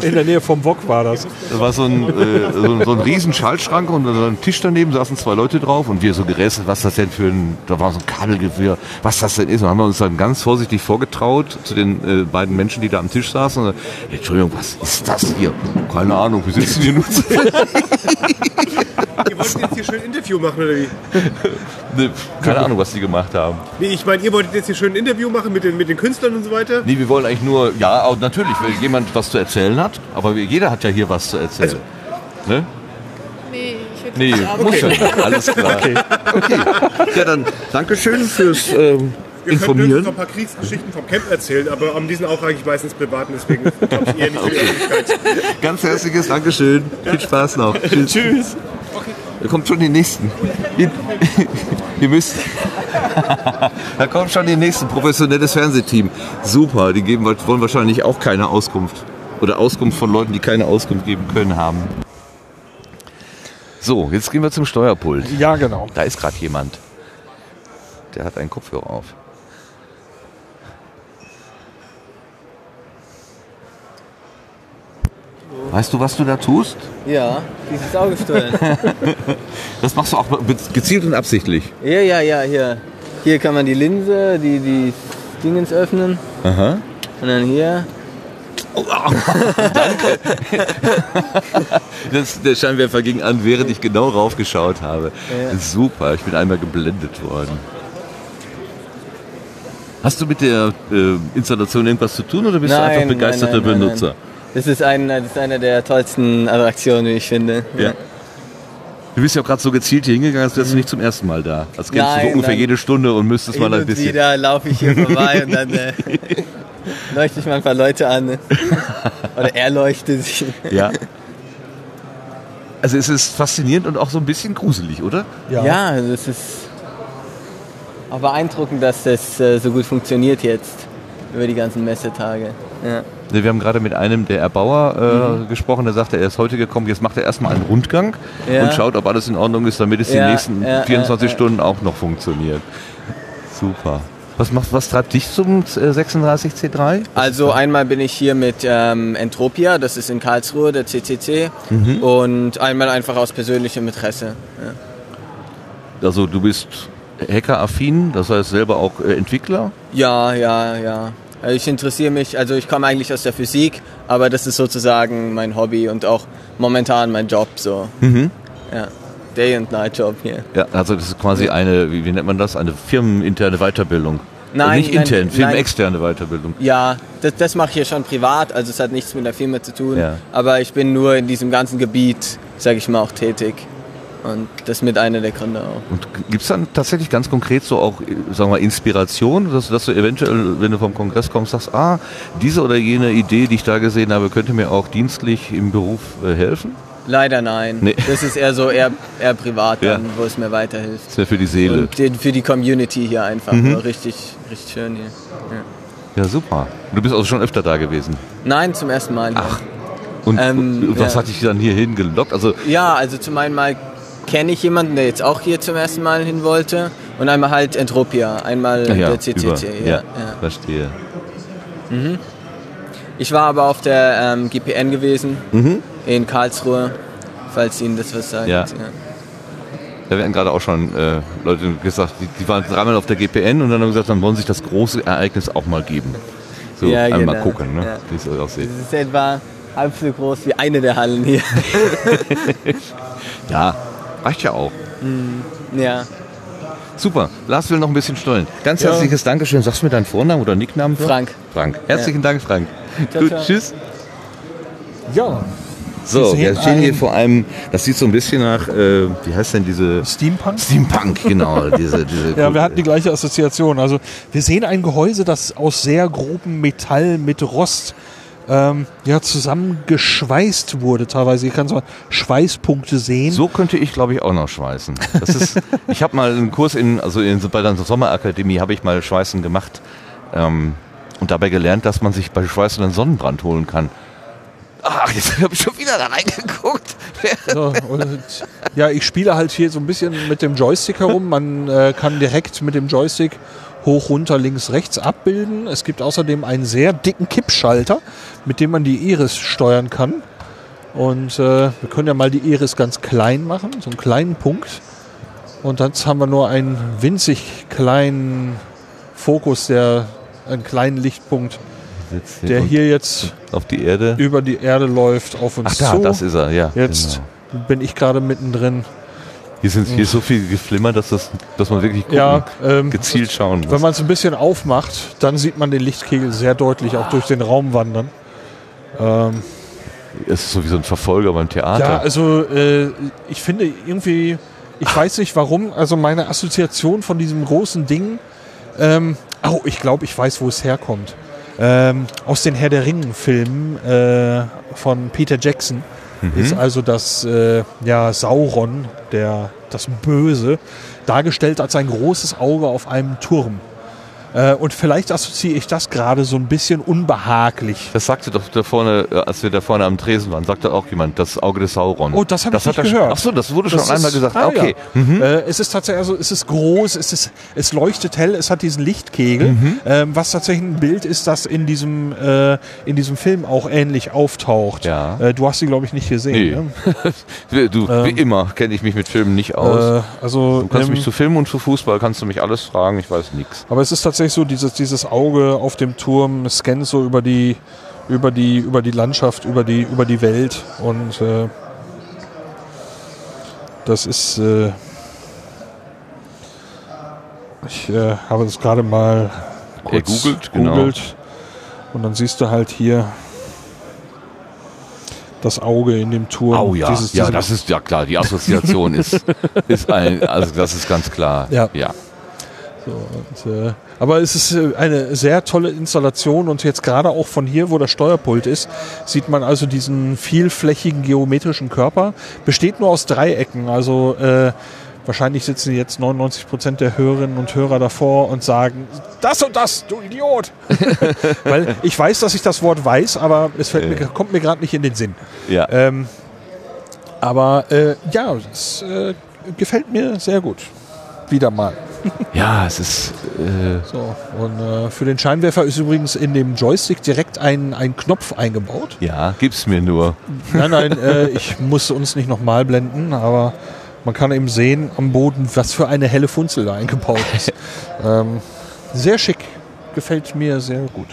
S2: in der Nähe vom Wok war das.
S1: Da war so ein, äh, so, ein- so ein riesen Schaltschrank und so ein Tisch daneben saßen zwei Leute drauf und wir so gerätselt, was das denn für ein, da war so ein Kabelgewirr, was das denn ist. Und haben wir uns dann ganz vorsichtig vorgetraut zu den äh, beiden Menschen, die da am Tisch saßen. Und, Entschuldigung, was ist das hier? Keine Ahnung, wir sitzen hier nur
S12: Ihr wolltet jetzt hier schön ein Interview machen, oder wie?
S1: Ne, Keine Ahnung, was die gemacht haben.
S12: Wie, Ich meine, ihr wolltet jetzt hier schön ein Interview machen mit den, mit den Künstlern und so weiter?
S1: Nee, wir wollen eigentlich nur, ja, auch natürlich, wenn jemand was zu erzählen hat, aber jeder hat ja hier was zu erzählen. ne?
S3: Nee, ich würde
S1: Nee, muss ja nicht. Alles klar. Okay. okay. Ja, dann Dankeschön fürs ähm,
S12: Wir können höchstens
S1: Informieren.
S12: noch ein paar Kriegsgeschichten vom Camp erzählen, aber um, die sind auch eigentlich meistens privat, und deswegen glaube ich eher nicht Öffentlichkeit.
S1: Ganz herzliches Dankeschön. Viel Spaß noch. Tschüss.
S11: Tschüss.
S1: Da kommt schon die nächsten. Ihr, ihr müsst. da kommt schon die nächsten. Professionelles Fernsehteam. Super. Die geben, wollen wahrscheinlich auch keine Auskunft. Oder Auskunft von Leuten, die keine Auskunft geben können, haben. So, jetzt gehen wir zum Steuerpult.
S2: Ja, genau.
S1: Da ist gerade jemand. Der hat einen Kopfhörer auf. Weißt du, was du da tust?
S9: Ja, dieses Auge steuern.
S1: Das machst du auch gezielt und absichtlich.
S9: ja, ja, ja, hier. Hier kann man die Linse, die, die Dingens öffnen.
S1: Aha.
S9: Und dann hier.
S1: Das, der Scheinwerfer ging an, während ich genau raufgeschaut habe.
S9: Ja.
S1: Super, ich bin einmal geblendet worden. Hast du mit der äh, Installation irgendwas zu tun oder bist du einfach begeisterter
S9: nein, nein, nein,
S1: Benutzer?
S9: Das ist, ein, das ist eine der tollsten Attraktionen, wie ich finde.
S1: Ja. Du bist ja auch gerade so gezielt hier hingegangen, als wärst du nicht zum ersten Mal da. Als kennst du
S9: Nein,
S1: so ungefähr
S9: nein.
S1: jede Stunde und müsstest
S9: Hin
S1: mal ein
S9: und
S1: bisschen.
S9: wieder laufe ich hier vorbei und dann äh, leuchte ich mal ein paar Leute an. Oder er leuchtet sich.
S1: Ja. Also es ist faszinierend und auch so ein bisschen gruselig, oder?
S9: Ja, also es ist auch beeindruckend, dass das äh, so gut funktioniert jetzt über die ganzen Messetage. Ja.
S1: Wir haben gerade mit einem der Erbauer äh,
S9: Mhm.
S1: gesprochen, der sagte, er ist heute gekommen, jetzt macht er erstmal einen Rundgang
S9: Ja.
S1: und schaut, ob alles in Ordnung ist, damit es
S9: Ja,
S1: die nächsten
S9: ja,
S1: 24
S9: ja, ja.
S1: Stunden auch noch funktioniert. Super. Was, macht, was treibt dich zum äh, 36C3?
S9: Also einmal bin ich hier mit ähm, Entropia, das ist in Karlsruhe, der CCC.
S1: Mhm.
S9: Und einmal einfach aus persönlichem Interesse.
S1: Also du bist hackeraffin, das heißt selber auch äh, Entwickler.
S9: Ja, ja, ja. Also Ich interessiere mich, also ich komme eigentlich aus der Physik, aber das ist sozusagen mein Hobby und auch momentan mein Job so.
S1: Mhm.
S9: Ja. Day and Night Job hier.
S1: Ja, also das ist quasi eine, wie, nennt man das, eine firmeninterne Weiterbildung.
S9: Nein,
S1: Und nicht intern, firmenexterne Weiterbildung.
S9: Ja, das, das mache ich hier schon privat, also es hat nichts mit der Firma zu tun.
S1: Ja.
S9: Aber ich bin nur in diesem ganzen Gebiet, sage ich mal, auch tätig. Und das ist mit einer der Gründe auch.
S1: Und gibt es dann tatsächlich ganz konkret so auch, sagen wir mal, Inspiration, dass, dass du eventuell, wenn du vom Kongress kommst, sagst, ah, diese oder jene Idee, die ich da gesehen habe, könnte mir auch dienstlich im Beruf äh, helfen?
S9: Leider nein.
S1: Nee.
S9: Das ist eher so eher, eher privat,
S1: Ja.
S9: dann, wo es mir weiterhilft.
S1: Das wäre für die Seele.
S9: Und den, für die Community hier einfach.
S1: Mhm.
S9: nur Richtig, richtig schön hier. Ja.
S1: Ja, super. Du bist also schon öfter da gewesen.
S9: Nein, zum ersten Mal. Hier.
S1: Ach. Und
S9: Ähm,
S1: was
S9: ja.
S1: hat dich dann hierhin gelockt? Also,
S9: Ja, also zum einen mal kenne ich jemanden, der jetzt auch hier zum ersten Mal hin wollte. Und einmal halt Entropia, einmal
S1: ja,
S9: der CCC.
S1: über,
S9: ja.
S1: ja, verstehe.
S9: Mhm. Ich war aber auf der ähm, GPN gewesen,
S1: Mhm.
S9: in Karlsruhe, falls Ihnen das was sagt.
S1: Ja. Da werden gerade auch schon äh, Leute gesagt, die, die waren dreimal auf der GPN und dann haben gesagt, dann wollen sich das große Ereignis auch mal geben. So,
S9: Ja,
S1: einmal
S9: genau.
S1: gucken, ne?
S9: Ja.
S1: wie es aussieht.
S9: Das ist etwa halb so groß wie eine der Hallen hier.
S1: Ja, reicht ja auch.
S9: Mhm. ja.
S1: Super. Lars will noch ein bisschen stollen. Ganz
S9: Ja.
S1: herzliches Dankeschön. Sagst du mir deinen Vornamen oder Nicknamen?
S9: Frank.
S1: Frank. Herzlichen Dank, Frank.
S9: Ciao,
S1: Gut,
S9: ciao.
S1: tschüss.
S2: Ja.
S1: So, wir
S2: sehen
S1: stehen hier vor einem, das sieht so ein bisschen nach, äh, wie heißt denn diese?
S2: Steampunk?
S1: Steampunk, genau. diese, diese
S2: Ja, wir hatten die gleiche Assoziation. Also wir sehen ein Gehäuse, das aus sehr grobem Metall mit Rost ähm, ja, zusammengeschweißt wurde teilweise. Kannst du mal Schweißpunkte sehen.
S1: So könnte ich, glaube ich, auch noch schweißen. Das ist, ich habe mal einen Kurs in, also in, bei der Sommerakademie habe ich mal Schweißen gemacht ähm, und dabei gelernt, dass man sich bei Schweißen einen Sonnenbrand holen kann. Ach, jetzt habe ich schon wieder da reingeguckt.
S2: So, und, ja, ich spiele halt hier so ein bisschen mit dem Joystick herum. Man äh, kann direkt mit dem Joystick hoch, runter, links, rechts abbilden. Es gibt außerdem einen sehr dicken Kippschalter, mit dem man die Iris steuern kann. Und äh, wir können ja mal die Iris ganz klein machen, so einen kleinen Punkt. Und dann haben wir nur einen winzig kleinen Fokus, der einen kleinen Lichtpunkt,
S1: Sitzt
S2: der hier jetzt
S1: auf die Erde.
S2: über die Erde läuft auf uns
S1: Ach da,
S2: zu.
S1: das ist er, ja.
S2: Jetzt bin ich gerade mittendrin.
S1: Hier, sind, hier ist so viel Geflimmer, dass, das, dass man wirklich gucken,
S2: Ja, ähm,
S1: gezielt schauen muss.
S2: Wenn man es ein bisschen aufmacht, dann sieht man den Lichtkegel sehr deutlich auch durch den Raum wandern. Ähm,
S1: Es ist so wie so ein Verfolger beim Theater.
S2: ja, also äh, ich finde irgendwie, ich weiß nicht warum, also meine Assoziation von diesem großen Ding, ähm, oh, ich glaube, ich weiß, wo es herkommt. Ähm, aus den Herr der Ringen-Filmen äh, von Peter Jackson
S1: Mhm.
S2: ist also das äh, ja, Sauron, der, das Böse, dargestellt als ein großes Auge auf einem Turm. Äh, und vielleicht assoziiere ich das gerade so ein bisschen unbehaglich.
S1: Das sagte doch da vorne, äh, als wir da vorne am Tresen waren, sagte auch jemand, das Auge des Sauron.
S2: Oh, das habe ich nicht gehört.
S1: Ach so, das wurde schon
S2: Das
S1: einmal
S2: ist-
S1: gesagt.
S2: ah,
S1: okay.
S2: Ja.
S1: Mhm.
S2: Äh, es ist tatsächlich, also es ist groß, es, ist, es leuchtet hell, es hat diesen Lichtkegel,
S1: Mhm.
S2: ähm, was tatsächlich ein Bild ist, das in diesem, äh, in diesem Film auch ähnlich auftaucht.
S1: Ja.
S2: Äh, du hast sie, glaube ich, nicht gesehen.
S1: Nee.
S2: Ne?
S1: du, wie immer kenne ich mich mit Filmen nicht aus.
S2: Äh, also,
S1: du kannst
S2: ähm,
S1: mich zu Film und zu Fußball, kannst du mich alles fragen, ich weiß nichts.
S2: Aber es ist tatsächlich so, dieses, dieses Auge auf dem Turm scannt so über die, über die, über die Landschaft, über die, über die Welt und äh, das ist. Äh, ich äh, habe das gerade mal kurz
S1: googelt, genau.
S2: und dann siehst du halt hier das Auge in dem Turm.
S1: Oh ja,
S2: Dieses-
S1: ja, das ist ja klar. Die Assoziation ist, ist ein, also das ist ganz klar.
S2: Ja.
S1: ja.
S2: So, und, äh, aber es ist äh, eine sehr tolle Installation und jetzt gerade auch von hier, wo das Steuerpult ist, sieht man also diesen vielflächigen geometrischen Körper. Besteht nur aus Dreiecken, also äh, wahrscheinlich sitzen jetzt 99 Prozent der Hörerinnen und Hörer davor und sagen, das und das, du Idiot. Weil ich weiß, dass ich das Wort weiß, aber es fällt mir,
S1: Äh.
S2: kommt mir gerade nicht in den Sinn.
S1: Ja.
S2: Ähm, aber äh, ja, es äh, gefällt mir sehr gut. Wieder mal.
S1: Ja, es ist. Äh,
S2: So, und äh, für den Scheinwerfer ist übrigens in dem Joystick direkt ein, ein Knopf eingebaut.
S1: ja, gib's mir nur.
S2: Nein, nein, äh, ich muss uns nicht nochmal blenden, aber man kann eben sehen am Boden, was für eine helle Funzel da eingebaut ist. ähm, sehr schick. Gefällt mir sehr gut.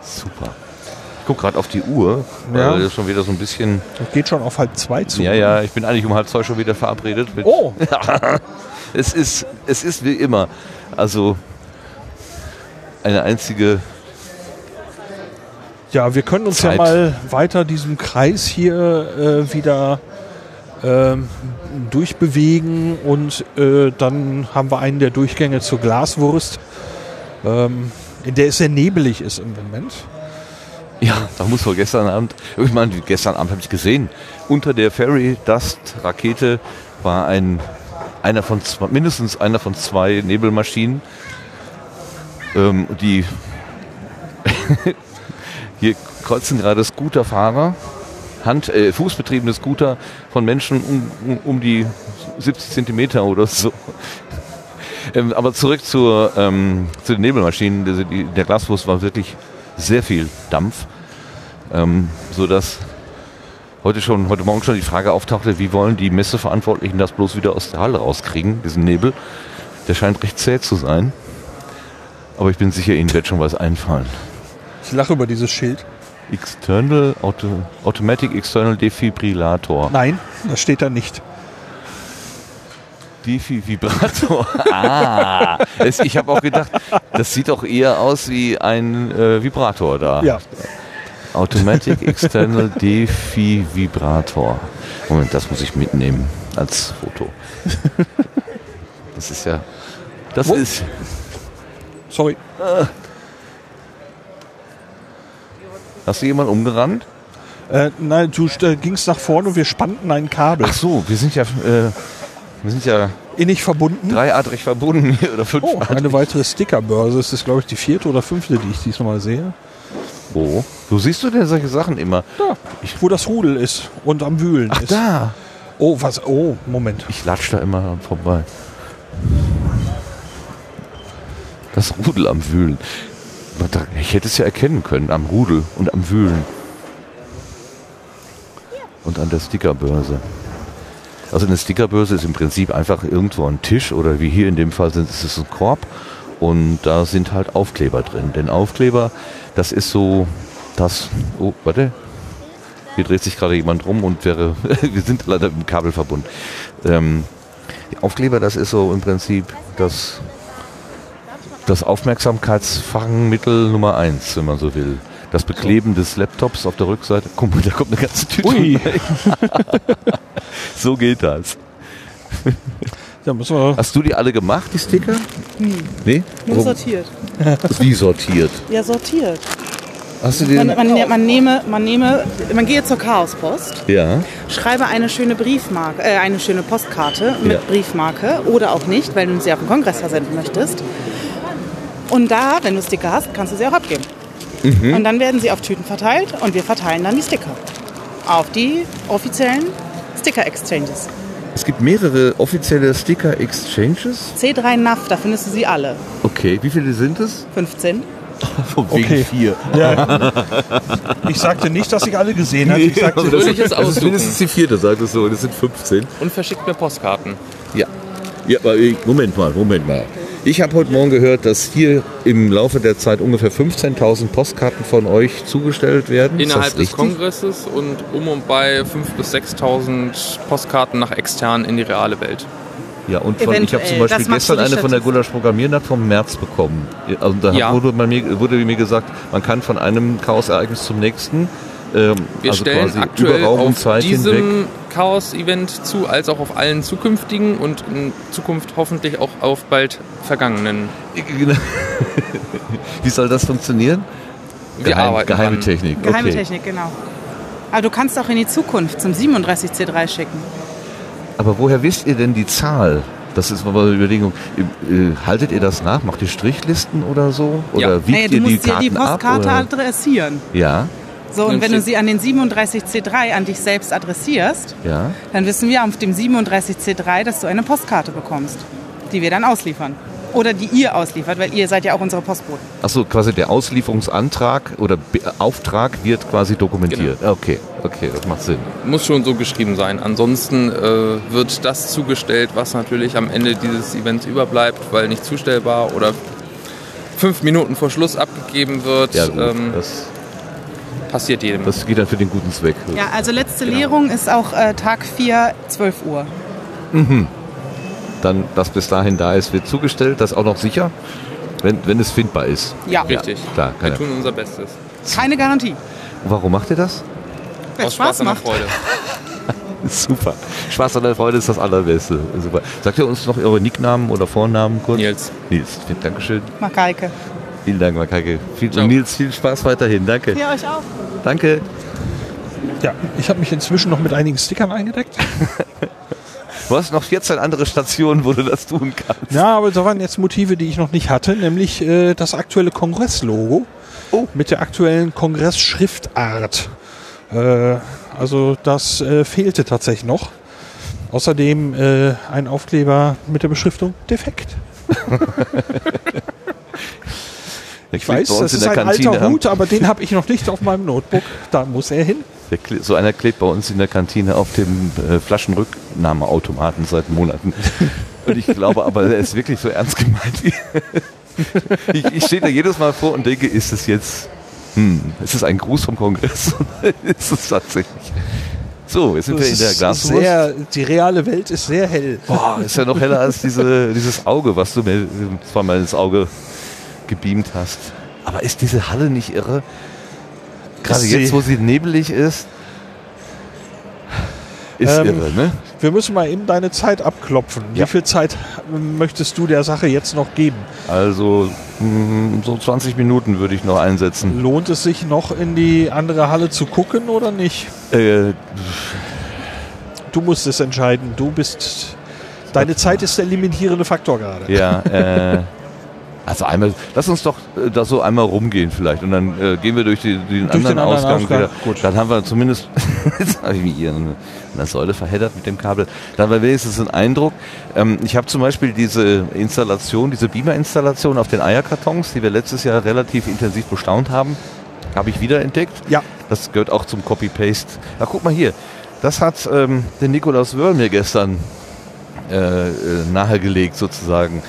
S1: Super. Ich guck gerade auf die Uhr, weil
S2: Ja.
S1: das ist schon wieder so ein bisschen.
S2: Das geht schon auf halb zwei zu.
S1: Ja, ja, ich bin eigentlich um halb zwei schon wieder verabredet.
S2: Oh!
S1: Es, ist, es ist wie immer. Also eine einzige.
S2: Ja, wir können uns
S1: Zeit.
S2: ja mal weiter diesem Kreis hier äh, wieder ähm, durchbewegen und äh, dann haben wir einen der Durchgänge zur Glaswurst, ähm, in der es sehr nebelig ist im Moment.
S1: Ja, da muss wohl gestern Abend, ich meine, gestern Abend habe ich gesehen, unter der Fairy Dust Rakete war ein, einer von zwei, mindestens einer von zwei Nebelmaschinen, ähm, die hier kreuzen gerade Scooterfahrer, Hand, äh, fußbetriebene Scooter von Menschen um, um, um die 70 Zentimeter oder so. Ähm, aber zurück zur, ähm, zu den Nebelmaschinen. Die, die, der Glaswurst war wirklich sehr viel Dampf, ähm, so dass heute schon, heute Morgen schon die Frage auftauchte, wie wollen die Messeverantwortlichen das bloß wieder aus der Halle rauskriegen, diesen Nebel. Der scheint recht zäh zu sein. Aber ich bin sicher, Ihnen wird schon was einfallen.
S2: Ich lache über dieses Schild.
S1: External Auto, Automatic External Defibrillator.
S2: Nein, das steht da nicht.
S1: Defibrillator. ah, es, ich habe auch gedacht, das sieht doch eher aus wie ein äh, Vibrator da.
S2: Ja.
S1: Automatic External Defibrillator. Moment, das muss ich mitnehmen als Foto. Das ist ja. Das
S2: Wo?
S1: ist.
S2: Sorry.
S1: Hast du jemanden umgerannt?
S2: Äh, nein, du äh, gingst nach vorne und wir spannten ein Kabel.
S1: Ach so, wir sind ja. Äh, wir sind ja
S2: Innig verbunden.
S1: dreiadrig verbunden hier oder
S2: Oh,
S1: fünfadrig.
S2: eine weitere Stickerbörse. Das ist, glaube ich, die vierte oder fünfte, die ich diesmal sehe.
S1: Wo? Wo siehst du denn solche Sachen immer?
S2: Da, wo das Rudel ist und am Wühlen
S1: Ach,
S2: ist.
S1: da.
S2: Oh, was? Oh, Moment.
S1: Ich latsch da immer vorbei. Das Rudel am Wühlen. Ich hätte es ja erkennen können am Rudel und am Wühlen. Und an der Stickerbörse. Also eine Stickerbörse ist im Prinzip einfach irgendwo ein Tisch oder wie hier in dem Fall ist es ein Korb und da sind halt Aufkleber drin. Denn Aufkleber, das ist so das. Oh, warte. Hier dreht sich gerade jemand rum und wäre. wir sind leider im Kabel verbunden. Ähm, Aufkleber, das ist so im Prinzip das, das Aufmerksamkeitsfangmittel Nummer eins, wenn man so will. Das Bekleben des Laptops auf der Rückseite. Guck mal, da kommt eine ganze Tüte.
S2: Ui.
S1: so geht das.
S2: Ja, müssen wir.
S1: Hast du die alle gemacht, die Sticker?
S13: Nie.
S1: Nee?
S13: Nur
S1: Warum?
S13: sortiert.
S1: Wie sortiert?
S13: Ja, sortiert.
S1: Hast du
S13: Man,
S1: den?
S13: man, ne- man, nehme, man nehme, man gehe zur Chaospost,
S1: Ja.
S13: schreibe eine schöne Briefmarke, äh, eine schöne Postkarte mit
S1: Ja.
S13: Briefmarke oder auch nicht, weil du sie auf den Kongress versenden möchtest. Und da, wenn du Sticker hast, kannst du sie auch abgeben.
S1: Mhm.
S13: Und dann werden sie auf Tüten verteilt und wir verteilen dann die Sticker auf die offiziellen Sticker-Exchanges.
S1: Es gibt mehrere offizielle Sticker-Exchanges.
S13: C3 NAF, da findest du sie alle.
S1: Okay, wie viele sind es?
S13: 15.
S1: Von wegen
S2: Okay.
S1: vier.
S2: Ja. Ich sagte nicht, dass ich alle gesehen habe. Ich sagte,
S1: aber das,
S4: Fröhliches
S1: das ist
S4: Aussuchen.
S1: mindestens die vierte, sagtest du. Das sind 15.
S4: Und verschickt mir Postkarten.
S1: Ja. Ja, aber äh, Moment mal, Moment mal. Ich habe heute Morgen gehört, dass hier im Laufe der Zeit ungefähr 15.000 Postkarten von euch zugestellt werden.
S4: Innerhalb des? Kongresses und um und bei 5.000 bis 6.000 Postkarten nach extern in die reale Welt.
S1: Ja, und von, ich habe zum Beispiel gestern eine von der Gulasch Programmiernacht vom März bekommen. Also da
S4: Ja.
S1: wurde, man mir, wurde mir gesagt, man kann von einem Chaosereignis zum nächsten, ähm,
S4: Wir
S1: also
S4: stellen
S1: quasi
S4: aktuell
S1: über Raum und
S4: auf
S1: hinweg.
S4: diesem Chaos-Event zu, als auch auf allen zukünftigen und in Zukunft hoffentlich auch auf bald vergangenen.
S1: Genau. Wie soll das funktionieren?
S4: Wir arbeiten
S1: geheime
S4: dran.
S1: Technik.
S13: Geheime
S1: okay.
S13: Technik, genau. Aber du kannst auch in die Zukunft zum 37C3 schicken.
S1: Aber woher wisst ihr denn die Zahl? Das ist mal eine Überlegung. Äh, haltet ihr das nach? Macht ihr Strichlisten oder so? Oder
S4: Ja.
S1: wiegt
S13: Naja, du
S1: ihr die
S13: musst dir die
S1: Karten ab?
S13: Postkarte
S1: Oder?
S13: adressieren.
S1: Ja,
S13: So, und wenn du
S4: sie-
S13: sie an den 37C3 an dich selbst adressierst,
S1: ja.
S13: dann wissen wir auf dem 37C3, dass du eine Postkarte bekommst, die wir dann ausliefern. Oder die ihr ausliefert, weil ihr seid ja auch unsere Postboten.
S1: Achso, quasi der Auslieferungsantrag oder Be Auftrag wird quasi dokumentiert.
S4: Genau.
S1: Okay, okay, das macht Sinn.
S4: Muss schon so geschrieben sein. Ansonsten äh, wird das zugestellt, was natürlich am Ende dieses Events überbleibt, weil nicht zustellbar oder fünf Minuten vor Schluss abgegeben wird.
S1: Ja, gut,
S4: ähm,
S1: das,
S4: passiert jedem.
S1: das geht dann für den guten Zweck.
S13: Ja, also letzte
S4: Genau.
S13: Lehrung ist auch äh, Tag 4, 12 Uhr.
S1: Dann, was bis dahin da ist, wird zugestellt. Das ist auch noch sicher, wenn, wenn es findbar ist.
S13: Ja,
S4: Richtig.
S1: Klar,
S4: Wir
S1: keine.
S4: tun unser Bestes.
S13: keine Garantie.
S1: Warum macht ihr das?
S13: Weil
S4: Aus
S13: Spaß
S4: an der
S13: macht.
S4: Freude.
S1: Super. Spaß an der Freude ist das Allerbeste. Super. Sagt ihr uns noch eure Nicknamen oder Vornamen kurz?
S4: Nils.
S1: Nils, vielen Dankeschön.
S13: Makaike.
S1: Vielen Dank, Makake. Viel, Nils, viel Spaß weiterhin. Danke.
S13: Ja, euch auch.
S1: Danke.
S2: Ja, ich habe mich inzwischen noch mit einigen Stickern eingedeckt.
S1: Du hast noch 14 andere Stationen, wo du das tun kannst.
S2: Ja, aber da waren jetzt Motive, die ich noch nicht hatte, nämlich äh, das aktuelle Kongresslogo mit der aktuellen Kongressschriftart. Äh, also das äh, fehlte tatsächlich noch. Außerdem äh, ein Aufkleber mit der Beschriftung defekt. ich weiß, das ist ein alter Hut, aber den habe ich noch nicht auf meinem Notebook. Da muss er hin.
S1: Der so einer klebt bei uns in der Kantine auf dem äh, Flaschenrücknahmeautomaten seit Monaten. Und ich glaube aber, er ist wirklich so ernst gemeint. ich ich stehe da jedes Mal vor und denke, ist es jetzt, hm, ist es ein Gruß vom Kongress? Ist es tatsächlich? So, jetzt sind wir
S2: Das
S1: in der Glaswurst.
S2: Sehr, die reale Welt ist sehr hell.
S1: Boah, ist ja noch heller als diese, dieses Auge, was du mir zweimal ins Auge gebeamt hast. Aber ist diese Halle nicht irre? Gerade jetzt, wo sie nebelig ist. Ist
S2: Ähm,
S1: irre, ne?
S2: Wir müssen mal eben deine Zeit abklopfen.
S1: Ja.
S2: Wie viel Zeit möchtest du der Sache jetzt noch geben?
S1: Also mh, so 20 Minuten würde ich noch einsetzen.
S2: Lohnt es sich noch in die andere Halle zu gucken oder nicht?
S1: Äh,
S2: Du musst es entscheiden. Du bist. Deine Zeit ist der limitierende Faktor gerade.
S1: ja, äh, also einmal, lass uns doch äh, da so einmal rumgehen vielleicht und dann äh, gehen wir durch, die, den,
S2: Durch
S1: anderen
S2: den anderen
S1: Ausgang,
S2: Ausgang,
S1: wieder.
S2: gut.
S1: Dann haben wir zumindest, jetzt habe ich mich hier in einer Säule verheddert mit dem Kabel, dann haben wir wenigstens einen Eindruck. Ähm, ich habe zum Beispiel diese Installation, diese Beamer-Installation auf den Eierkartons, die wir letztes Jahr relativ intensiv bestaunt haben, habe ich wiederentdeckt.
S2: Ja.
S1: Das gehört auch zum Copy-Paste. Na, guck mal hier. Das hat ähm, der Nikolaus Wörl mir gestern äh, äh, nahegelegt sozusagen.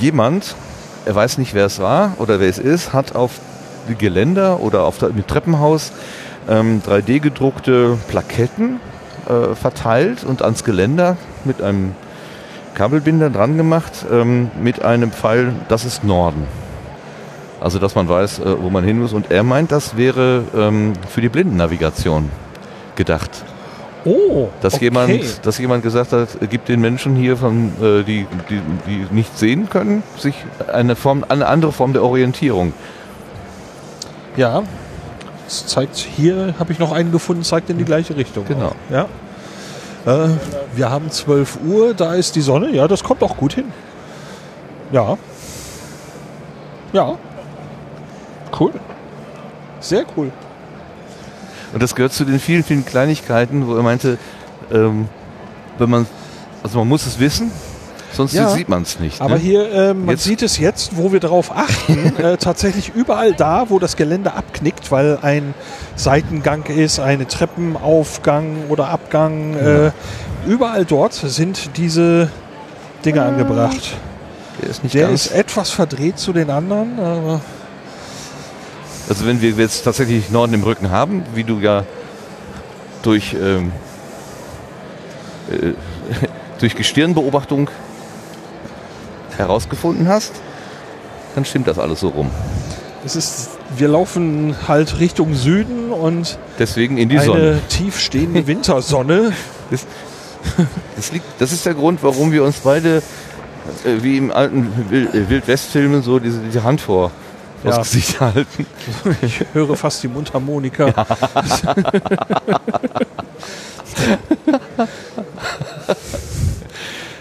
S1: Jemand, er weiß nicht, wer es war oder wer es ist, hat auf Geländer oder auf der, Treppenhaus ähm, 3D gedruckte Plaketten äh, verteilt und ans Geländer mit einem Kabelbinder dran gemacht ähm, mit einem Pfeil, das ist Norden. Also dass man weiß, äh, wo man hin muss. Und er meint, das wäre ähm, für die Blindennavigation gedacht.
S2: Oh,
S1: Dass,
S2: okay.
S1: jemand, dass jemand gesagt hat, gibt den Menschen hier, von, äh, die, die, die nicht sehen können, sich eine, Form, eine andere Form der Orientierung.
S2: Ja. Es zeigt hier, habe ich noch einen gefunden, zeigt in die gleiche Richtung.
S1: Genau.
S2: Auch. Ja. Äh, wir haben 12 Uhr, da ist die Sonne. Ja, das kommt auch gut hin. Ja. Ja. Cool. Sehr cool.
S1: Und das gehört zu den vielen, vielen Kleinigkeiten, wo er meinte, ähm, wenn man, also man muss es wissen, sonst
S2: Ja.
S1: sieht man es nicht.
S2: Aber
S1: ne?
S2: hier, ähm, man
S1: Jetzt-
S2: sieht es jetzt, wo wir darauf achten, äh, tatsächlich überall da, wo das Gelände abknickt, weil ein Seitengang ist, eine Treppenaufgang oder Abgang, äh, überall dort sind diese Dinge angebracht.
S1: Der ist nicht
S2: Der ist etwas verdreht zu den anderen, aber
S1: Also wenn wir jetzt tatsächlich Norden im Rücken haben, wie du ja durch, ähm, äh, durch Gestirnbeobachtung herausgefunden hast, dann stimmt das alles so rum.
S2: es ist, wir laufen halt Richtung Süden und
S1: Deswegen in die
S2: eine
S1: Sonne.
S2: tiefstehende Wintersonne.
S1: Das, das, liegt, das ist der Grund, warum wir uns beide, äh, wie im alten Wil- äh, Wildwest-Filmen, so diese, diese Hand vor
S2: Ja.
S1: vors Gesicht halten.
S2: Ich höre fast die Mundharmonika.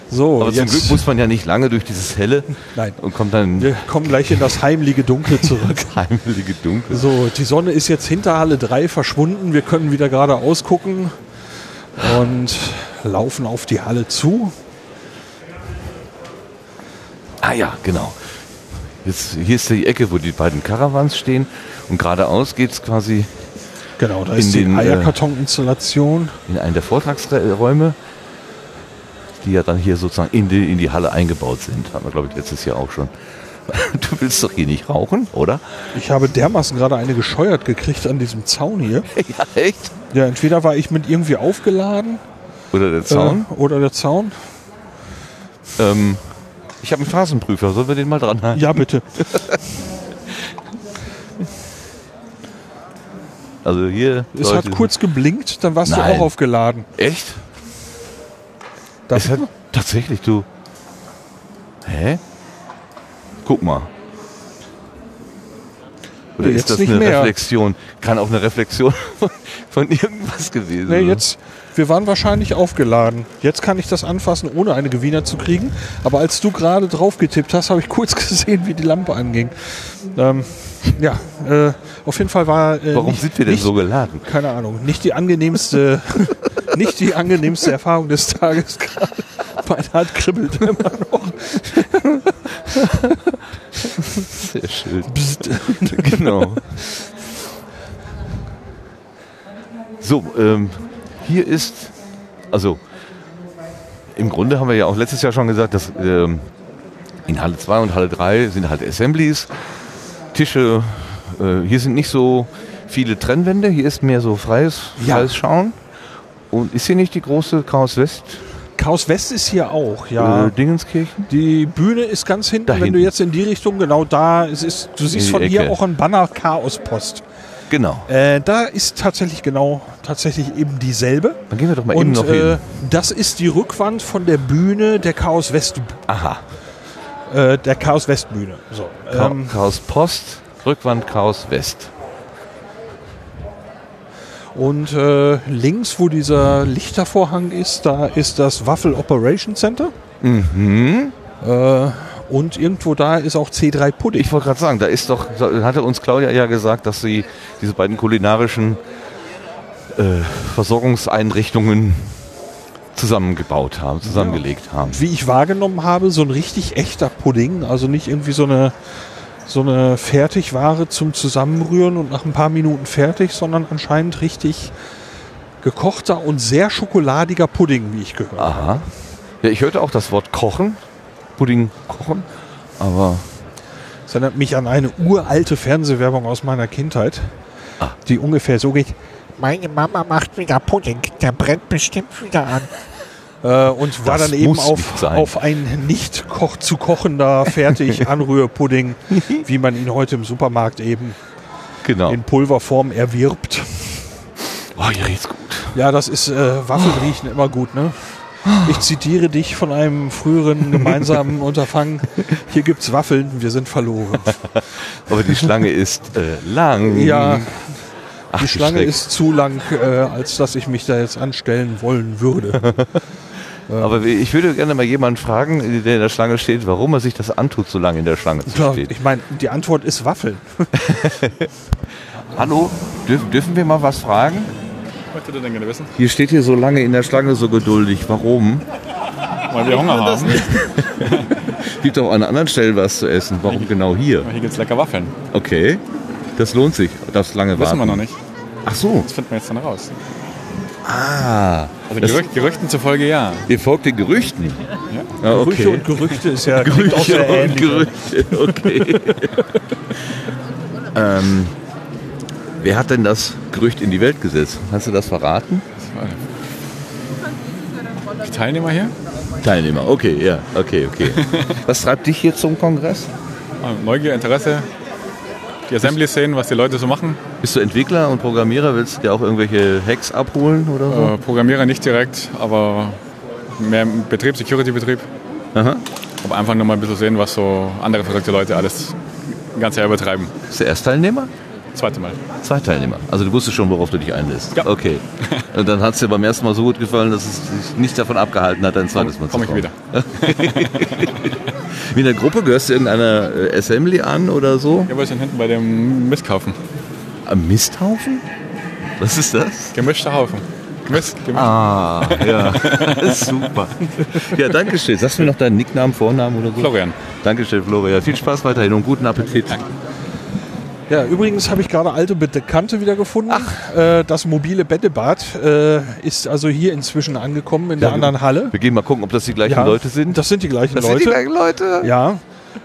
S2: so,
S1: Aber zum
S2: jetzt-
S1: Glück muss man ja nicht lange durch dieses Helle
S2: Nein.
S1: und kommt dann
S2: Wir kommen gleich in das heimliche Dunkel zurück.
S1: heimliche Dunkel.
S2: So, die Sonne ist jetzt hinter Halle 3 verschwunden. Wir können wieder geradeaus gucken und laufen auf die Halle zu.
S1: Ah ja, genau. Jetzt, hier ist die Ecke, wo die beiden Caravans stehen und geradeaus geht es quasi
S2: Genau, da
S1: in
S2: ist die
S1: den, äh,
S2: Eierkartoninstallation.
S1: in einen der Vortragsräume, die ja dann hier sozusagen in die, in die Halle eingebaut sind. Haben wir, glaube ich, letztes Jahr auch schon. Du willst doch hier nicht rauchen, oder?
S2: Ich habe dermaßen gerade eine gescheuert gekriegt an diesem Zaun hier.
S1: Ja, echt?
S2: Ja, entweder war ich mit irgendwie aufgeladen
S1: Oder der Zaun?
S2: Äh, oder der Zaun.
S1: Ähm, ich habe einen Phasenprüfer, sollen wir den mal dran halten?
S2: Ja, bitte.
S1: Also hier.
S2: Es hat kurz geblinkt, dann warst
S1: Nein.
S2: du auch aufgeladen.
S1: Echt?
S2: Das
S1: es hat tatsächlich, du. Hä? Guck mal. Oder
S2: Nee,
S1: ist das
S2: nicht
S1: eine
S2: mehr.
S1: Reflexion? Kann auch eine Reflexion von, irgendwas gewesen
S2: Nee,
S1: sein.
S2: jetzt, wir waren wahrscheinlich aufgeladen. Jetzt kann ich das anfassen, ohne eine Gewinner zu kriegen. Aber als du gerade drauf getippt hast, habe ich kurz gesehen, wie die Lampe anging. Ähm, ja, äh, auf jeden Fall war. Äh,
S1: Warum
S2: nicht,
S1: sind wir denn
S2: nicht,
S1: so geladen?
S2: Keine Ahnung. Nicht die angenehmste, nicht die angenehmste Erfahrung des Tages gerade. Meine Hand kribbelt immer noch.
S1: Sehr schön. genau. So, ähm, hier ist, also im Grunde haben wir ja auch letztes Jahr schon gesagt, dass ähm, in Halle 2 und Halle 3 sind halt Assemblies, Tische, äh, hier sind nicht so viele Trennwände, hier ist mehr so freies,
S2: Ja.
S1: freies Schauen. Und ist hier nicht die große Chaos West?
S2: Chaos West ist hier auch, ja.
S1: Äh, Dingenskirchen?
S2: Die Bühne ist ganz hinten,
S1: Da
S2: wenn du
S1: hinten.
S2: jetzt in die Richtung, genau da, es ist, du siehst von hier
S1: Ecke.
S2: auch ein Banner Chaos Post.
S1: Genau.
S2: Äh, da ist tatsächlich genau, tatsächlich eben dieselbe.
S1: Dann gehen wir doch mal
S2: Und
S1: eben noch
S2: äh,
S1: hin.
S2: das ist die Rückwand von der Bühne der Chaos West.
S1: Aha.
S2: Äh, der Chaos West Bühne. So, ähm,
S1: Chaos Post, Rückwand Chaos West.
S2: und äh, links, wo dieser Lichtervorhang ist, da ist das Waffel Operation Center.
S1: Mhm.
S2: Und irgendwo da ist auch C3 Pudding.
S1: Ich wollte gerade sagen, da ist doch, hatte uns Claudia ja gesagt, dass sie diese beiden kulinarischen äh, Versorgungseinrichtungen zusammengebaut haben, zusammengelegt haben.
S2: wie ich wahrgenommen habe, so ein richtig echter Pudding. Also nicht irgendwie so eine, so eine Fertigware zum Zusammenrühren und nach ein paar Minuten fertig, sondern anscheinend richtig gekochter und sehr schokoladiger Pudding, wie ich gehört habe.
S1: Aha. Ja, ich hörte auch das Wort kochen, Pudding kochen, aber
S2: Das erinnert mich an eine uralte Fernsehwerbung aus meiner Kindheit,
S1: Ah.
S2: die ungefähr so geht.
S14: Meine Mama macht wieder Pudding. Der brennt bestimmt wieder an.
S2: Äh, und war
S1: Das
S2: dann eben auf, auf ein nicht koch zu kochender fertig Anrührpudding, wie man ihn heute im Supermarkt eben
S1: genau.
S2: in Pulverform erwirbt.
S1: Oh, hier riecht's gut.
S2: Ja, das ist äh, Waffeln riechen immer gut, ne? Ich zitiere dich von einem früheren gemeinsamen Unterfangen. Hier gibt's Waffeln, wir sind verloren.
S1: Aber die Schlange ist äh, lang.
S2: Ja,
S1: Ach,
S2: die Schlange
S1: schreck.
S2: ist zu lang, äh, als dass ich mich da jetzt anstellen wollen würde.
S1: Aber ich würde gerne mal jemanden fragen, der in der Schlange steht, warum er sich das antut, so lange in der Schlange zu
S2: Ja,
S1: stehen.
S2: ich meine, die Antwort ist Waffeln.
S1: Hallo, dürfen, dürfen wir mal was fragen?
S15: Was möchtet ihr denn gerne wissen?
S1: Hier steht hier so lange in der Schlange so geduldig. Warum?
S15: Weil wir Hunger haben.
S1: Gibt auch an anderen Stellen was zu essen. Warum genau hier?
S15: Hier gibt es lecker Waffeln.
S1: Okay, das lohnt sich, das lange warten.
S15: Wissen wir noch nicht.
S1: Ach so.
S15: Das finden wir jetzt dann raus.
S1: Ah.
S15: Also
S1: das-
S15: Gerücht, Gerüchten zufolge ja.
S1: Ihr folgt den Gerüchten?
S15: Ja.
S1: Ah, okay.
S2: Gerüche und Gerüchte ist ja klingt auch sehr
S1: Gerüche und
S2: ähnlich.
S1: Gerüchte, okay. ähm, wer hat denn das Gerücht in die Welt gesetzt? Hast du das verraten?
S15: Die Teilnehmer hier?
S1: Teilnehmer, okay, ja, okay, okay. Was treibt dich hier zum Kongress?
S15: Ah, Neugier, Interesse, die Assembly sehen, was die Leute so machen.
S1: Bist du Entwickler und Programmierer? Willst du dir auch irgendwelche Hacks abholen oder so?
S15: Äh, Programmierer nicht direkt, aber mehr im Betrieb, Security-Betrieb. Aber einfach nur mal ein bisschen sehen, was so andere verrückte Leute alles ganzes Jahr übertreiben.
S1: Bist du Erstteilnehmer?
S15: Zweite Mal.
S1: Zwei Teilnehmer. Also du wusstest schon, worauf du dich einlässt.
S15: Ja.
S1: Okay. Und dann hat es dir beim ersten Mal so gut gefallen, dass es dich nicht davon abgehalten hat, ein zweites Mal zu
S15: Komm ich
S1: kommen.
S15: wieder.
S1: Wie in der Gruppe gehörst du irgendeiner äh, Assembly an oder so?
S15: Ja, wir sind hinten bei dem Misthaufen.
S1: Am Misthaufen? Was ist das?
S15: Gemischter Haufen. Gemischt, gemischt.
S1: Ah, ja. Super. Ja, danke schön. Sagst du mir noch deinen Nicknamen, Vornamen oder so?
S15: Florian.
S1: Dankeschön, Florian. Viel Spaß weiterhin und guten Appetit.
S2: Ja, übrigens habe ich gerade alte Bekannte wieder gefunden. Äh, das mobile Bällebad äh, ist also hier inzwischen angekommen in der
S1: Ja,
S2: anderen Halle.
S1: Wir gehen mal gucken, ob das die gleichen
S2: Ja,
S1: Leute sind.
S2: Das sind die gleichen
S1: Das
S2: Leute.
S1: sind die gleichen Leute?
S2: Ja.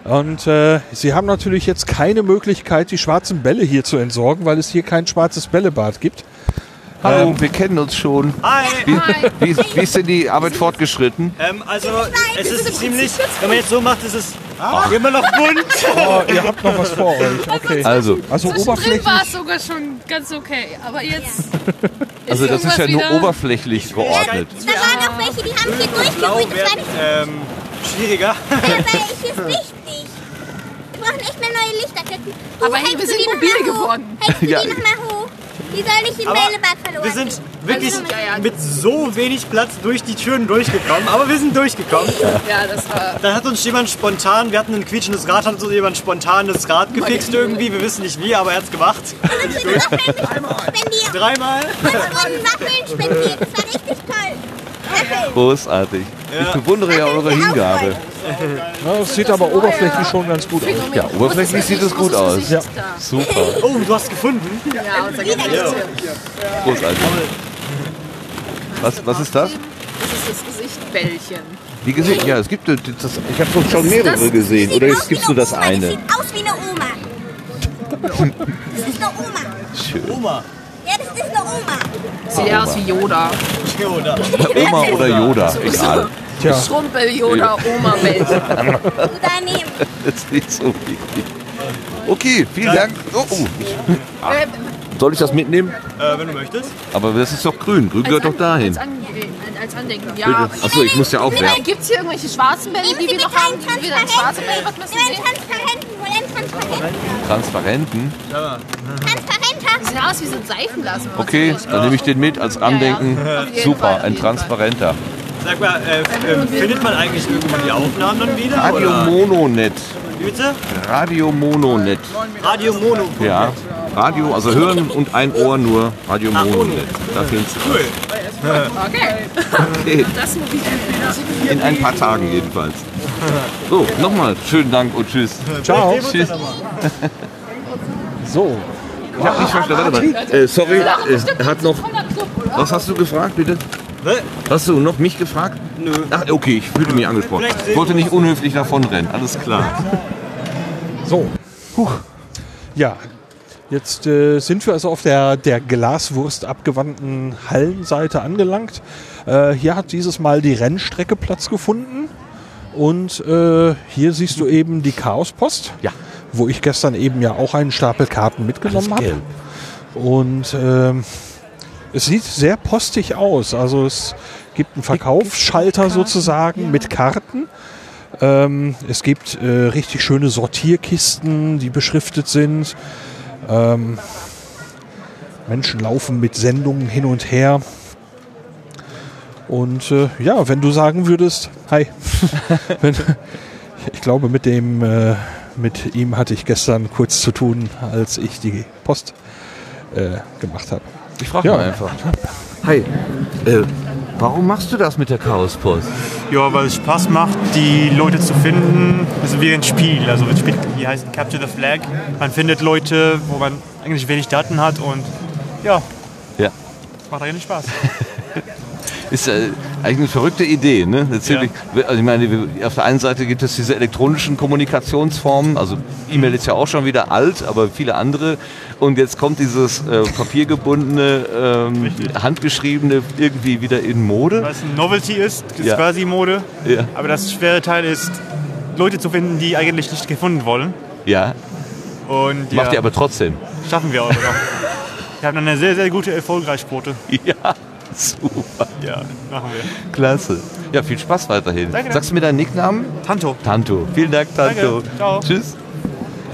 S2: Und äh, sie haben natürlich jetzt keine Möglichkeit, die schwarzen Bälle hier zu entsorgen, weil es hier kein schwarzes Bällebad gibt.
S1: Hallo,
S2: Ähm,
S1: wir kennen uns schon.
S16: Hi.
S1: Wie, wie, ist- wie ist denn die Arbeit fortgeschritten?
S16: Ähm, also, es ist ziemlich, wenn man jetzt so macht, ist es immer noch bunt.
S2: Oh, ihr habt noch was vor euch. Okay.
S1: Also,
S2: also
S17: Zwischendrin
S2: oberflächlich.
S17: war es sogar schon ganz okay, aber jetzt.
S1: also das ist ja nur oberflächlich geordnet.
S7: Da waren noch welche die haben hier durchgebrüht. Das war nicht
S16: Ähm, schwieriger.
S7: Ja, weil ich ist wichtig. Wir brauchen echt mehr neue Lichterketten.
S17: Aber hey, wir sind mobil geworden.
S7: Hältst du
S16: Ja.
S7: die nochmal hoch? Die soll ich
S16: Aber
S7: Bällebad verloren.
S16: Wir sind wirklich
S7: Also,
S16: mit so wenig Platz durch die Türen durchgekommen, aber wir sind durchgekommen.
S17: Ja, das war.
S16: Dann hat uns jemand spontan, wir hatten ein quietschendes Rad, hat uns jemand spontan das Rad gefixt irgendwie. Wir wissen nicht wie, aber er hat es gemacht. Dreimal.
S7: Und Waffeln spendiert. Das war richtig toll.
S1: Großartig. Ich bewundere ja eure Hingabe.
S2: Ja, es sieht aber oberflächlich schon ganz gut aus.
S1: Ja, oberflächlich sieht es gut aus.
S2: Ja.
S1: Super.
S16: Oh, du hast gefunden.
S17: Ja, Gesicht.
S1: Großartig. Was, was ist das?
S17: Das ist das Gesichtbällchen.
S1: Wie gesehen? Ja, es gibt das, ich habe schon mehrere gesehen. Oder jetzt gibst du das eine?
S7: Sieht aus wie eine Oma. Das ist eine Oma.
S1: Schön.
S16: Oma.
S7: Ja, das ist eine Oma.
S17: Sieht eher aus wie Yoda.
S16: Yoda.
S1: Oma oder Yoda, egal.
S2: Tja.
S17: Schrumpel-Yoda, Oma-Bällchen.
S7: Du daneben.
S1: Das ist nicht so wichtig. Okay, vielen Dank. Oh, oh.
S17: Äh,
S1: Soll ich das mitnehmen?
S16: Äh, wenn du möchtest.
S1: Aber das ist doch grün. Grün gehört doch dahin.
S17: Als, An als Andenken, ja.
S1: Achso, ich muss ja aufwerfen.
S17: Gibt es hier irgendwelche schwarzen Bälle, die wir noch haben? Wir dann schwarze Bälle, was müssen
S7: Nimm einen transparenten, wohl einen transparenten.
S17: Die sehen aus wie so ein man
S1: Okay, dann nehme ich den mit als Andenken.
S17: Jeden Fall,
S1: Super, ein transparenter.
S16: Sag mal, äh, äh, findet man eigentlich irgendwann die Aufnahmen dann wieder?
S1: Radio
S16: oder?
S1: Mononet.
S16: Bitte?
S1: Radio Mononet.
S16: Radio Mono.
S1: Ja. Radio, also hören und ein Ohr nur. Radio Mononet. Da findest du
S16: Cool.
S17: Okay.
S1: Okay. In ein paar Tagen jedenfalls. So, nochmal schönen Dank und tschüss.
S2: Ciao.
S1: Tschüss.
S2: So.
S1: Ich hab nicht verstanden. Warte mal. Äh, sorry, äh, er hat noch. Was hast du gefragt, bitte? Hast du noch mich gefragt?
S16: Nö.
S1: Ach, okay, ich fühle mich angesprochen. Ich wollte nicht unhöflich davonrennen, alles klar.
S2: So. Huch. Ja. Jetzt äh, sind wir also auf der, der Glaswurst abgewandten Hallenseite angelangt. Äh, hier hat dieses Mal die Rennstrecke Platz gefunden. Und äh, hier siehst du eben die Chaospost,
S1: ja.
S2: Wo ich gestern eben ja auch einen Stapel Karten mitgenommen habe. Und ähm, es sieht sehr postig aus. Also es gibt einen Verkaufsschalter sozusagen mit Karten. Ähm, es gibt äh, richtig schöne Sortierkisten, die beschriftet sind. Ähm, Menschen laufen mit Sendungen hin und her. Und äh, ja, wenn du sagen würdest, hi, wenn, ich glaube, mit dem, äh, mit ihm hatte ich gestern kurz zu tun, als ich die Post äh, gemacht habe.
S1: Ich frage mal einfach. Hi, äh, warum machst du das mit der Chaospost?
S12: Ja, weil es Spaß macht, die Leute zu finden. Das ist wie ein Spiel. Also das Spiel hier heißt Capture the Flag. Man findet Leute, wo man eigentlich wenig Daten hat und ja,
S1: Ja.
S12: macht eigentlich Spaß.
S1: Ist äh, eigentlich eine verrückte Idee, ne? Letztendlich, also ich meine, auf der einen Seite gibt es diese elektronischen Kommunikationsformen, also E-Mail ist ja auch schon wieder alt, aber viele andere. Und jetzt kommt dieses äh, papiergebundene, ähm, handgeschriebene irgendwie wieder in Mode.
S12: Was ein Novelty ist, ist
S1: Ja.
S12: quasi Mode.
S1: Ja.
S12: Aber das schwere Teil ist, Leute zu finden, die eigentlich nicht gefunden wollen.
S1: Ja,
S12: Und
S1: macht
S12: ja,
S1: ihr aber trotzdem.
S12: schaffen wir aber noch. Wir haben eine sehr, sehr gute Erfolgreichquote.
S1: Ja, super.
S12: Ja, machen wir.
S1: Klasse. Ja, viel Spaß weiterhin.
S12: Danke.
S1: Sagst du mir deinen Nicknamen?
S12: Tanto.
S1: Tanto. Vielen Dank, Tanto.
S12: Danke. Ciao.
S1: Tschüss.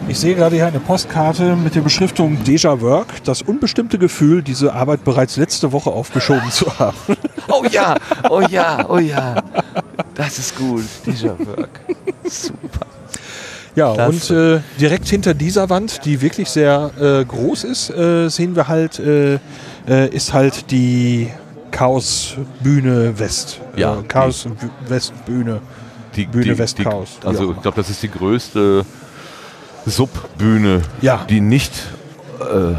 S2: Ich sehe gerade hier eine Postkarte mit der Beschriftung Deja Work, das unbestimmte Gefühl, diese Arbeit bereits letzte Woche aufgeschoben zu haben.
S1: Oh ja, oh ja, oh ja. Das ist gut. Déjà Work. Super.
S2: Ja,
S1: Klasse.
S2: und äh, direkt hinter dieser Wand, die wirklich sehr äh, groß ist, äh, sehen wir halt, äh, äh, ist halt die Chaos Bühne West.
S1: Ja,
S2: äh, Chaos West Bühne.
S1: Die,
S2: Bühne
S1: die,
S2: West
S1: die,
S2: Chaos.
S1: Also ich glaube, das ist die größte Subbühne,
S2: Ja.
S1: die nicht äh,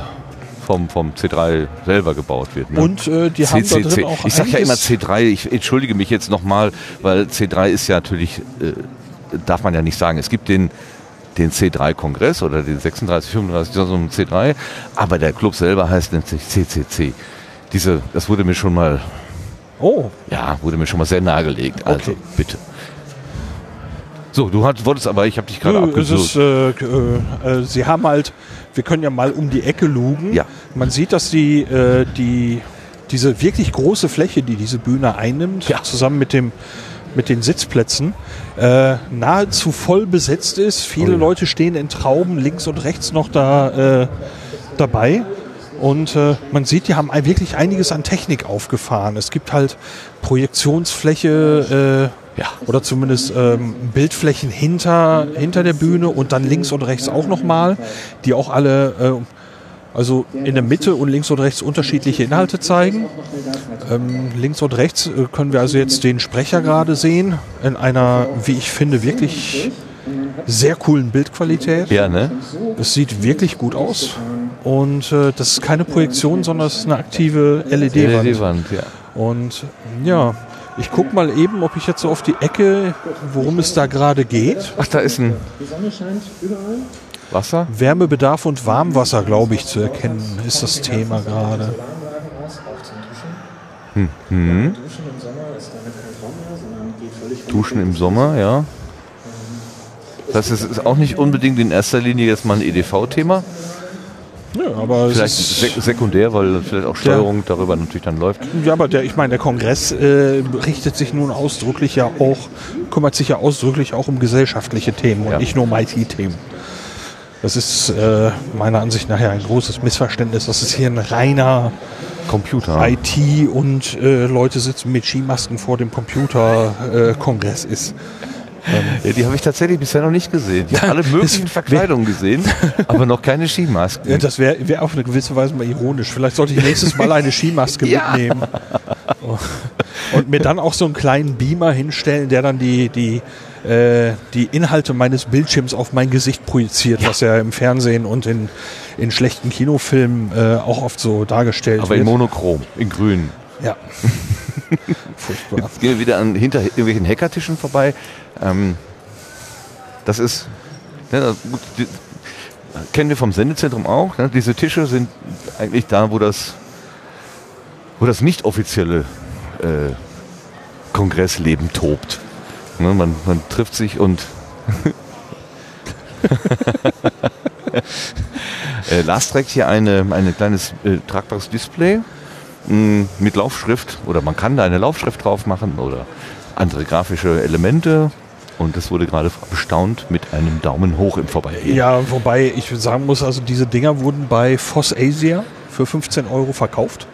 S1: vom, vom C3 selber gebaut wird. Ne?
S2: Und, äh, die haben da drin auch
S1: Ich sage ja immer
S2: einiges-
S1: C3, ich entschuldige mich jetzt nochmal, weil C3 ist ja natürlich, äh, darf man ja nicht sagen, es gibt den, den C3-Kongress oder den 36, 35, so ein C3, aber der Club selber heißt nennt sich CCC. Diese, das wurde mir schon mal,
S2: Oh,
S1: ja, wurde mir schon mal sehr nahegelegt. Also
S2: Okay.
S1: bitte. So, du hat, wolltest aber, ich habe dich gerade abgesucht.
S2: äh, äh, sie haben halt, wir können ja mal um die Ecke lugen.
S1: Ja.
S2: Man sieht, dass die, äh, die diese wirklich große Fläche, die diese Bühne einnimmt, zusammen mit dem mit den Sitzplätzen äh, nahezu voll besetzt ist. Viele Leute stehen in Trauben links und rechts noch da äh, dabei. Und äh, man sieht, die haben wirklich einiges an Technik aufgefahren. Es gibt halt Projektionsfläche äh, oder zumindest ähm, Bildflächen hinter, hinter der Bühne und dann links und rechts auch nochmal, die auch alle, äh, also in der Mitte und links und rechts unterschiedliche Inhalte zeigen. Ähm, links und rechts äh, können wir also jetzt den Sprecher gerade sehen, in einer, wie ich finde, wirklich sehr coolen Bildqualität.
S1: Ja, ne?
S2: Es sieht wirklich gut aus. Und äh, das ist keine Projektion, sondern es ist eine aktive LED-Wand.
S1: LED-Wand, ja.
S2: Und ja, ich gucke mal eben, ob ich jetzt so auf die Ecke, worum es da gerade geht.
S1: Ach, da ist ein
S18: Die Sonne scheint überall.
S1: Wasser.
S2: Wärmebedarf und Warmwasser, glaube ich, zu erkennen, ist das Thema gerade.
S1: Hm.
S18: Duschen
S1: Hm.
S18: im Sommer ist damit kein Traum mehr, sondern geht völlig
S1: Duschen im Sommer, ja. Das ist, ist auch nicht unbedingt in erster Linie jetzt mal ein EDV-Thema.
S2: Ja, aber
S1: Vielleicht
S2: ist-
S1: sek sekundär, weil vielleicht auch Steuerung darüber natürlich dann läuft.
S2: Ja, aber der, ich meine, der Kongress äh, richtet sich nun ausdrücklich ja auch, kümmert sich ja ausdrücklich auch um gesellschaftliche Themen und nicht nur um IT-Themen. Das ist äh, meiner Ansicht nach ja ein großes Missverständnis. Das ist hier ein reiner
S1: Computer.
S2: IT und äh, Leute sitzen mit Skimasken vor dem Computer äh, ist.
S1: Ja, die habe ich tatsächlich bisher noch nicht gesehen. Ich habe alle möglichen Verkleidungen gesehen, aber noch keine Skimasken.
S2: Ja, das wäre wär auf eine gewisse Weise mal ironisch. Vielleicht sollte ich nächstes Mal eine Skimaske
S1: Ja.
S2: mitnehmen. Und mir dann auch so einen kleinen Beamer hinstellen, der dann die, die, äh, die Inhalte meines Bildschirms auf mein Gesicht projiziert, was ja im Fernsehen und in, in schlechten Kinofilmen äh, auch oft so dargestellt
S1: aber
S2: wird.
S1: in monochrom, in grün.
S2: Ja. Furchtbar.
S1: Jetzt gehen wir wieder an, hinter irgendwelchen Hackertischen vorbei. Ähm, das ist, ne, gut, die, kennen wir vom Sendezentrum auch. Ne? Diese Tische sind eigentlich da, wo das, wo das nicht offizielle äh, Kongressleben tobt. Ne? Man, man trifft sich und äh, Lars trägt hier eine, ein kleines äh, tragbares Display mh, mit Laufschrift oder man kann da eine Laufschrift drauf machen oder andere grafische Elemente und das wurde gerade bestaunt mit einem Daumen hoch im Vorbeigehen.
S2: Ja, wobei ich sagen muss, also diese Dinger wurden bei Foss Asia für 15 Euro verkauft.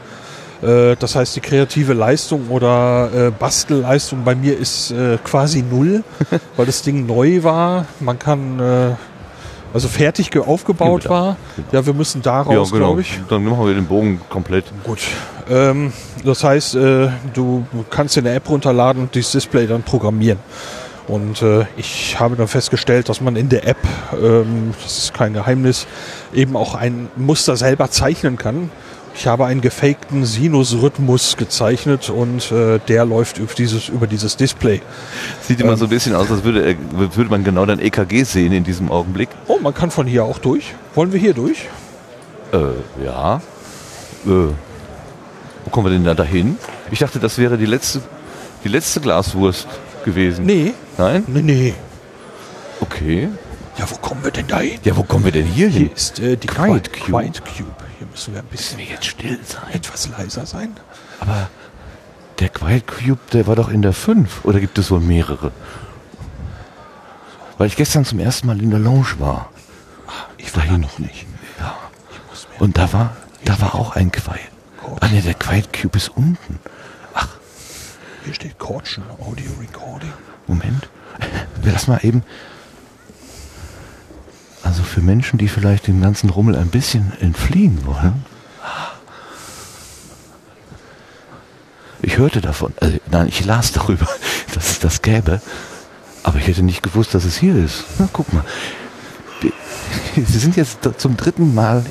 S2: Äh, Das heißt, die kreative Leistung oder äh, Bastelleistung bei mir ist äh, quasi null, weil das Ding neu war. Man kann, also fertig ge- aufgebaut war. Ja, wir müssen da raus,
S1: ja, genau.
S2: glaube ich.
S1: Dann machen wir den Bogen komplett.
S2: Gut. Ähm, das heißt, äh, du kannst dir eine App runterladen und dieses Display dann programmieren. Und äh, ich habe dann festgestellt, dass man in der App, ähm, das ist kein Geheimnis, eben auch ein Muster selber zeichnen kann. Ich habe einen gefakten Sinusrhythmus gezeichnet und äh, der läuft über dieses, über dieses Display.
S1: Sieht immer so ein bisschen aus, als würde, er- würde man genau dein EKG sehen in diesem Augenblick.
S2: Oh, man kann von hier auch durch. Wollen wir hier durch?
S1: Äh, ja. Äh, wo kommen wir denn da dahin? Ich dachte, das wäre die letzte, die letzte Glaswurst gewesen.
S2: Nee.
S1: Nein?
S2: Nee, nee.
S1: Okay.
S2: Ja, wo kommen wir denn da hin?
S1: Ja, wo kommen wir denn hier hin?
S2: Hier ist äh, die
S1: Quiet
S2: Quiet,
S1: Cube.
S2: Quiet Cube. Hier müssen wir ein bisschen
S1: jetzt still sein.
S2: etwas leiser sein.
S1: Aber der Quiet Cube, der war doch in der 5. Oder gibt es wohl mehrere? Weil ich gestern zum ersten Mal in der Lounge war.
S2: Ich war da noch nicht.
S1: Ja. Und da war, da war auch ein Quiet. Ah ne, der Quiet Cube ist unten.
S2: Hier steht Caution Audio Recording.
S1: Moment. Wir lassen mal eben. Also für Menschen, die vielleicht dem ganzen Rummel ein bisschen entfliehen wollen. Ich hörte davon, also, nein, ich las darüber, dass es das gäbe, aber ich hätte nicht gewusst, dass es hier ist. Na, guck mal. Wir, Sie sind jetzt zum dritten Mal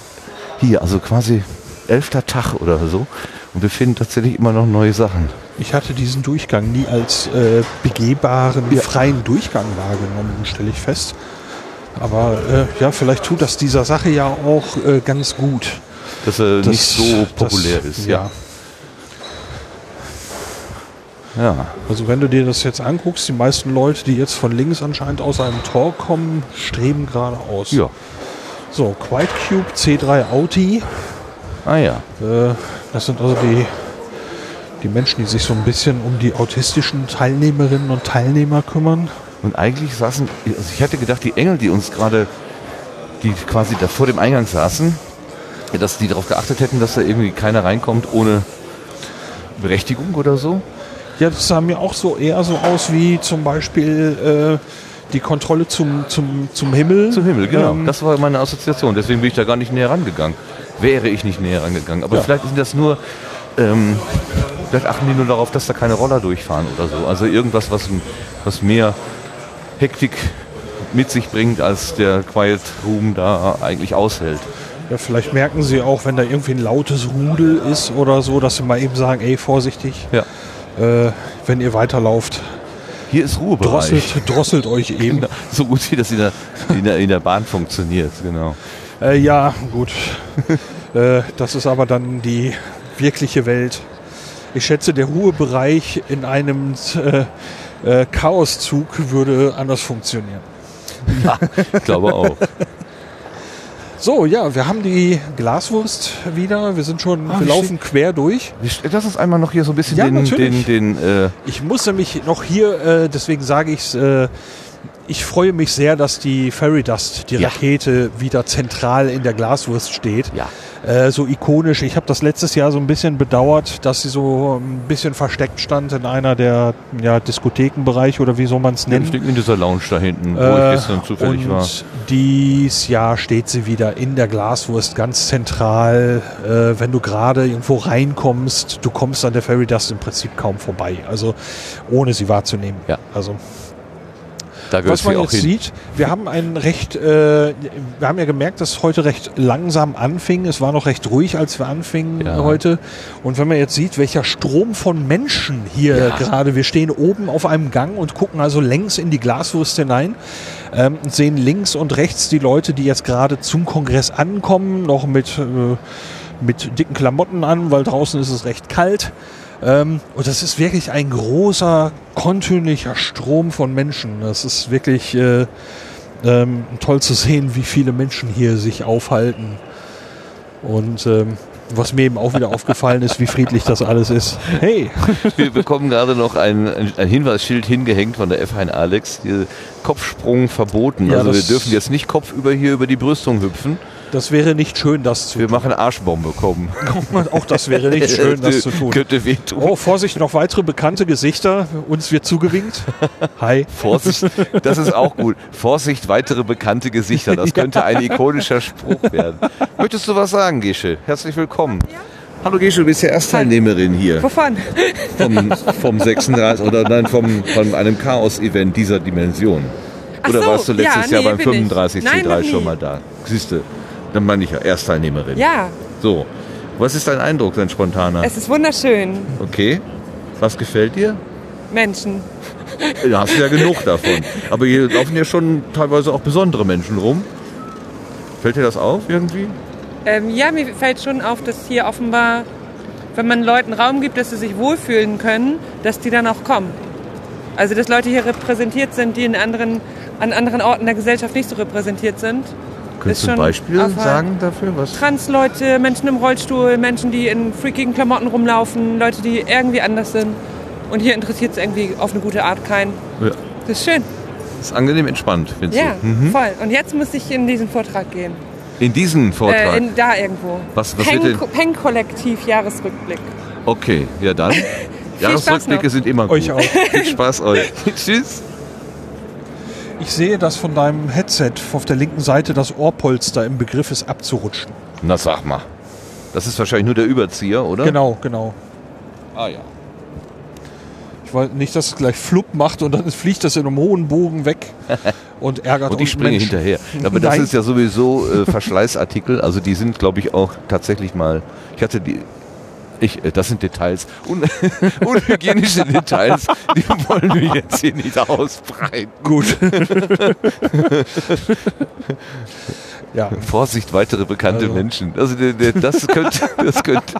S1: hier, also quasi elfter Tag oder so, und wir finden tatsächlich immer noch neue Sachen.
S2: Ich hatte diesen Durchgang nie als äh, begehbaren, freien Durchgang wahrgenommen, stelle ich fest. Aber äh, ja, vielleicht tut das dieser Sache ja auch äh, ganz gut.
S1: Dass er
S2: Das-
S1: nicht so
S2: das-
S1: populär ist, ja.
S2: ja.
S1: Ja.
S2: Also wenn du dir das jetzt anguckst, die meisten Leute, die jetzt von links anscheinend aus einem Tor kommen, streben geradeaus.
S1: Ja.
S2: So, Quiet Cube C3 Auti.
S1: Ah ja.
S2: Äh, das sind also die die Menschen, die sich so ein bisschen um die autistischen Teilnehmerinnen und Teilnehmer kümmern.
S1: Und eigentlich saßen, also ich hätte gedacht, die Engel, die uns gerade, die quasi da vor dem Eingang saßen, dass die darauf geachtet hätten, dass da irgendwie keiner reinkommt ohne Berechtigung oder so.
S2: Ja, das sah mir auch so eher so aus wie zum Beispiel äh, die Kontrolle zum, zum, zum Himmel.
S1: Zum Himmel, genau.
S2: Ähm,
S1: das war meine Assoziation. Deswegen bin ich da gar nicht näher rangegangen. Wäre ich nicht näher rangegangen. Aber
S2: Ja.
S1: vielleicht sind das nur, ähm, vielleicht achten die nur darauf, dass da keine Roller durchfahren oder so. Also irgendwas, was, was mehr Hektik mit sich bringt, als der Quiet Room da eigentlich aushält.
S2: Ja, vielleicht merken sie auch, wenn da irgendwie ein lautes Rudel ist oder so, dass sie mal eben sagen, ey, vorsichtig,
S1: Ja.
S2: äh, wenn ihr weiterlauft.
S1: Hier ist Ruhebereich.
S2: Drosselt, drosselt euch eben.
S1: Genau. So gut wie das in der, in der, in der Bahn funktioniert, genau.
S2: Äh, ja, gut. äh, das ist aber dann die wirkliche Welt. Ich schätze, der Ruhebereich in einem äh, äh, Chaoszug würde anders funktionieren.
S1: Ja, ich glaube auch.
S2: So, ja, wir haben die Glaswurst wieder. Wir sind schon,
S1: Ah,
S2: wir laufen quer durch.
S1: Lass uns einmal noch hier so ein bisschen
S2: Ja,
S1: den,
S2: natürlich.
S1: den, den äh,
S2: Ich muss nämlich noch hier, äh, deswegen sage ich es, äh, ich freue mich sehr, dass die Fairy Dust, die
S1: Ja.
S2: Rakete, wieder zentral in der Glaswurst steht.
S1: Ja.
S2: Äh, so ikonisch. Ich habe das letztes Jahr so ein bisschen bedauert, dass sie so ein bisschen versteckt stand in einer der ja, Diskothekenbereiche oder wie soll man es nennen.
S1: in dieser Lounge da hinten, wo
S2: Äh,
S1: ich gestern zufällig
S2: und
S1: war.
S2: Dies Jahr steht sie wieder in der Glaswurst ganz zentral. Äh, wenn du gerade irgendwo reinkommst, du kommst an der Fairy Dust im Prinzip kaum vorbei. Also ohne sie wahrzunehmen.
S1: Ja.
S2: Also was man jetzt
S1: hin.
S2: sieht, wir haben einen recht, äh, wir haben ja gemerkt, dass es heute recht langsam anfing. Es war noch recht ruhig, als wir anfingen
S1: Ja.
S2: heute. Und wenn man jetzt sieht, welcher Strom von Menschen hier
S1: Ja.
S2: gerade, wir stehen oben auf einem Gang und gucken also längs in die Glaswurst hinein, ähm, und sehen links und rechts die Leute, die jetzt gerade zum Kongress ankommen, noch mit, äh, mit dicken Klamotten an, weil draußen ist es recht kalt. Ähm, und das ist wirklich ein großer, kontinuierlicher Strom von Menschen. Das ist wirklich äh, ähm, toll zu sehen, wie viele Menschen hier sich aufhalten. Und ähm, was mir eben auch wieder aufgefallen ist, wie friedlich das alles ist. Hey!
S1: Wir bekommen gerade noch ein, ein, Hinweisschild hingehängt von der F1 Alex. Kopfsprung verboten.
S2: Ja,
S1: also wir dürfen jetzt nicht kopfüber hier über die Brüstung hüpfen.
S2: Das wäre nicht schön, das zu
S1: Wir machen Arschbombe kommen.
S2: Auch das wäre nicht schön, das zu tun.
S1: Könnte wehtun.
S2: Oh, Vorsicht, noch weitere bekannte Gesichter. Uns wird zugewinkt. Hi.
S1: Vorsicht, das ist auch gut. Vorsicht, weitere bekannte Gesichter. Das könnte ein ikonischer Spruch werden. Möchtest du was sagen, Gesche? Herzlich willkommen. Hallo Gesche, du bist ja Erstteilnehmerin hier
S8: Wovon?
S1: vom, vom 36 oder nein, vom, von einem Chaos-Event dieser Dimension.
S8: Ach
S1: Oder
S8: so,
S1: warst du letztes
S8: ja,
S1: Jahr
S8: nee,
S1: beim
S8: bin ich.
S1: 35
S8: Nein, noch
S1: C3
S8: nie.
S1: schon mal da? Siehst du, dann meine ich ja Erstteilnehmerin.
S8: Ja,
S1: So, was ist dein Eindruck, dein spontaner?
S8: es ist wunderschön.
S1: Okay, was gefällt dir?
S8: Menschen.
S1: Da hast du ja genug davon. Aber hier laufen ja schon teilweise auch besondere Menschen rum. Fällt dir das auf irgendwie?
S8: Ähm, ja, mir fällt schon auf, dass hier offenbar, wenn man Leuten Raum gibt, dass sie sich wohlfühlen können, dass die dann auch kommen. Also dass Leute hier repräsentiert sind, die in anderen, an anderen Orten der Gesellschaft nicht so repräsentiert sind.
S1: Könntest
S8: Ist
S1: du ein Beispiel sagen dafür? Was?
S8: Trans-Leute, Menschen im Rollstuhl, Menschen, die in freakigen Klamotten rumlaufen, Leute, die irgendwie anders sind. Und hier interessiert es irgendwie auf eine gute Art keinen.
S1: Ja.
S8: Das ist schön.
S1: Das ist angenehm entspannt, findest
S8: Ja,
S1: du? Mhm.
S8: voll. Und jetzt muss ich in diesen Vortrag gehen.
S1: In diesen Vortrag?
S8: Äh, in, da irgendwo.
S1: Was- was
S8: Peng,
S1: wird denn-
S8: Peng-Kollektiv Jahresrückblick.
S1: okay, ja dann. Jahresrückblicke sind immer gut.
S2: Euch auch.
S1: Viel Spaß euch. Tschüss.
S2: Ich sehe, dass von deinem Headset auf der linken Seite das Ohrpolster im Begriff ist abzurutschen.
S1: Na sag mal. Das ist wahrscheinlich nur der Überzieher, oder?
S2: Genau, genau.
S1: Ah ja.
S2: Ich wollte nicht, dass es gleich flupp macht und dann fliegt das in einem hohen Bogen weg und ärgert
S1: Und ich
S2: uns
S1: springe
S2: Menschen.
S1: hinterher. Aber das
S2: Nein.
S1: ist ja sowieso äh, Verschleißartikel. Also die sind, glaube ich, auch tatsächlich mal. Ich hatte die. Ich, äh, das sind Details. Un unhygienische Details, die wollen wir jetzt hier nicht ausbreiten.
S2: Gut. ja.
S1: Vorsicht, weitere bekannte
S2: Also.
S1: Menschen. Also das, könnte, das, könnte,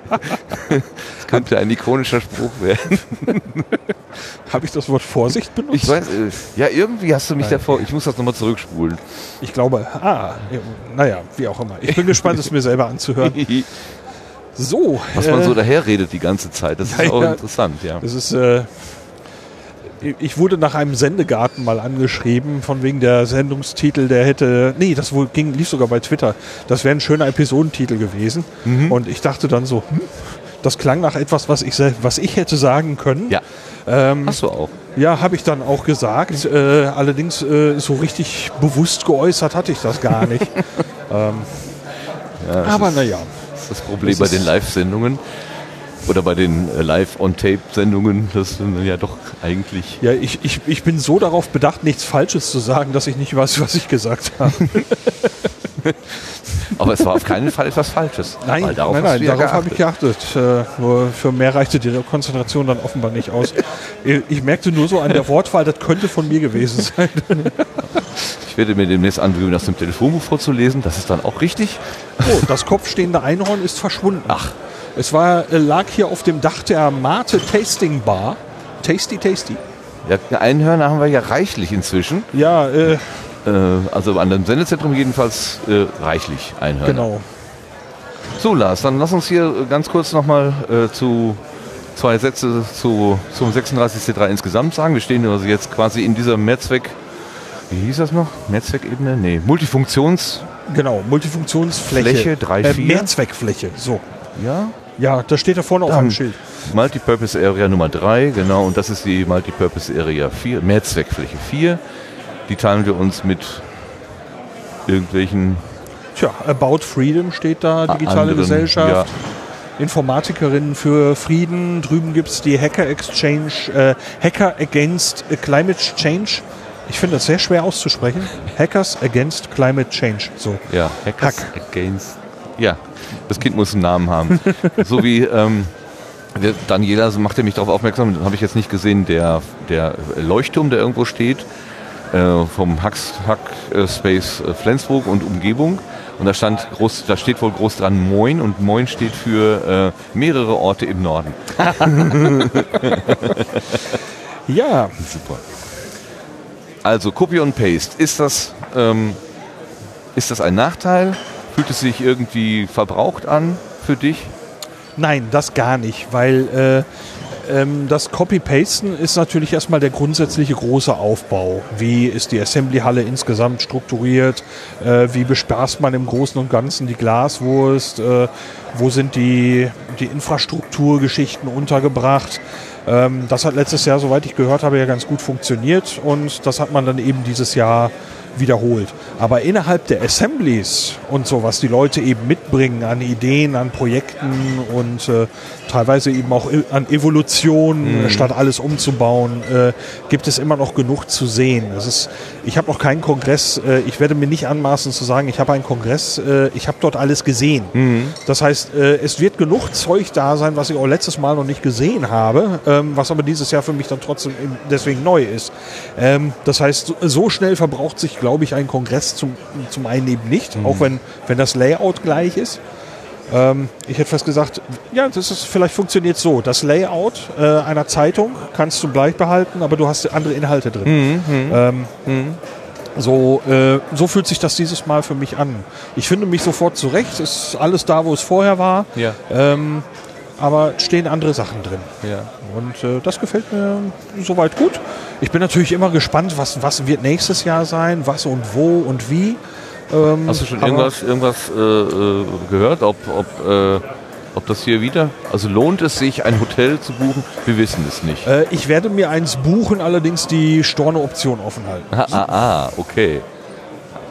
S1: das könnte ein ikonischer Spruch werden.
S2: Habe ich das Wort Vorsicht benutzt?
S1: Ich weiß, äh, ja, irgendwie hast du mich
S2: Nein.
S1: davor. Ich muss das nochmal zurückspulen.
S2: Ich glaube, ah, ja, naja, wie auch immer. Ich bin gespannt, es mir selber anzuhören. So.
S1: Was man
S2: äh,
S1: so daherredet die ganze Zeit, das ist
S2: Ja,
S1: auch
S2: ja.
S1: interessant, ja.
S2: Das ist, äh, ich wurde nach einem Sendegarten mal angeschrieben, von wegen der Sendungstitel, der hätte, nee, das wohl ging, lief sogar bei Twitter. Das wäre ein schöner Episodentitel gewesen.
S1: Mhm.
S2: Und ich dachte dann so, hm, das klang nach etwas, was ich, was ich hätte sagen können.
S1: Ja.
S2: Ähm,
S1: Hast du auch.
S2: Ja, habe ich dann auch gesagt. Äh, allerdings äh, so richtig bewusst geäußert hatte ich das gar nicht. ähm,
S1: Ja, das
S2: aber
S1: ist-
S2: naja.
S1: Das ist das Problem
S2: Das
S1: bei den Live-Sendungen oder bei den äh, Live-on-Tape-Sendungen, das sind ja doch eigentlich.
S2: Ja, ich, ich, ich bin so darauf bedacht, nichts Falsches zu sagen, dass ich nicht weiß, was ich gesagt habe.
S1: Aber es war auf keinen Fall etwas Falsches.
S2: Nein,
S1: darauf
S2: nein, nein, darauf habe ich geachtet. Äh, nur für mehr reichte die Konzentration dann offenbar nicht aus. Ich- ich merkte nur so an der Wortwahl, das könnte von mir gewesen sein.
S1: Ich werde mir demnächst angewöhnen, das im Telefonbuch vorzulesen. Das ist dann auch richtig.
S2: Oh, das kopfstehende Einhorn ist verschwunden. Ach. Es war, äh, lag hier auf dem Dach der Mate Tasting Bar. Tasty, tasty.
S1: Ja, Einhörner haben wir ja reichlich inzwischen.
S2: Ja, äh,
S1: also an dem Sendezentrum jedenfalls äh, reichlich Einhörner.
S2: Genau.
S1: So, Lars, dann lass uns hier äh, ganz kurz nochmal äh, zu zwei Sätze zu, zum 36C3 insgesamt sagen. Wir stehen also jetzt quasi in dieser Mehrzweck, wie hieß das noch? Mehrzweckebene? Nee, Multifunktions...
S2: Genau, Multifunktionsfläche.
S1: Fläche 3,
S2: Äh,
S1: 4.
S2: Mehrzweckfläche, so.
S1: Ja?
S2: Ja, das steht da vorne auf
S1: Dann
S2: einem Schild.
S1: Multipurpose Area Nummer 3, genau, und das ist die Multipurpose Area 4, Mehrzweckfläche 4. Die teilen wir uns mit irgendwelchen
S2: Tja, About Freedom steht da,
S1: Ah,
S2: digitale
S1: anderen,
S2: Gesellschaft. Informatikerinnen für Frieden. Drüben gibt es die Hacker Exchange, äh, Hacker Against Climate Change. Ich finde das sehr schwer auszusprechen. Hackers Against Climate Change. So.
S1: Ja, Hackers Against. Ja, das Kind muss einen Namen haben. so wie ähm, Daniela machte mich darauf aufmerksam, habe ich jetzt nicht gesehen, der, der Leuchtturm, der irgendwo steht, vom Hacks, Hack äh, Space äh, Flensburg und Umgebung. Und da stand groß, da steht wohl groß dran Moin und Moin steht für äh, mehrere Orte im Norden.
S2: ja.
S1: Super. Also Copy und Paste. Ist das, ähm, ist das ein Nachteil? Fühlt es sich irgendwie verbraucht an für dich?
S2: Nein, das gar nicht, weil äh, das Copy-Pasten ist natürlich erstmal der grundsätzliche große Aufbau. Wie ist die Assembly-Halle insgesamt strukturiert? Äh, wie bespaßt man im Großen und Ganzen die Glaswurst? Äh, wo sind die, die Infrastrukturgeschichten untergebracht? Ähm, das hat letztes Jahr, soweit ich gehört habe, ja ganz gut funktioniert und das hat man dann eben dieses Jahr wiederholt. Aber innerhalb der Assemblies und so, was die Leute eben mitbringen an Ideen, an Projekten und äh, teilweise eben auch e- an Evolution,
S1: Mhm.
S2: statt alles umzubauen, äh, gibt es immer noch genug zu sehen. Es ist, ich habe noch keinen Kongress, äh, ich werde mir nicht anmaßen zu sagen, ich habe einen Kongress, äh, ich habe dort alles gesehen.
S1: Mhm.
S2: Das heißt, äh, es wird genug Zeug da sein, was ich auch letztes Mal noch nicht gesehen habe, ähm, was aber dieses Jahr für mich dann trotzdem deswegen neu ist. Ähm, das heißt, so- so schnell verbraucht sich, glaube ich, ein Kongress zum, zum einen eben nicht,
S1: Mhm.
S2: auch wenn, wenn das Layout gleich ist. Ähm, ich hätte fast gesagt, ja, das ist, vielleicht funktioniert so. Das Layout äh, einer Zeitung kannst du gleich behalten, aber du hast andere Inhalte drin.
S1: Mhm, mhm.
S2: Ähm, So, äh, so fühlt sich das dieses Mal für mich an. Ich finde mich sofort zurecht. Ist alles da, wo es vorher war.
S1: Ja.
S2: Ähm, aber stehen andere Sachen drin.
S1: Ja.
S2: Und äh, das gefällt mir soweit gut. Ich bin natürlich immer gespannt, was, was wird nächstes Jahr sein, was und wo und wie. Ähm,
S1: Hast du schon irgendwas, irgendwas äh, äh, gehört, ob, ob, äh, ob das hier wieder, also lohnt es sich, ein Hotel zu buchen? Wir wissen es nicht.
S2: Äh, ich werde mir eins buchen, allerdings die Storno-Option offen halten.
S1: Ah, ah, ah, okay.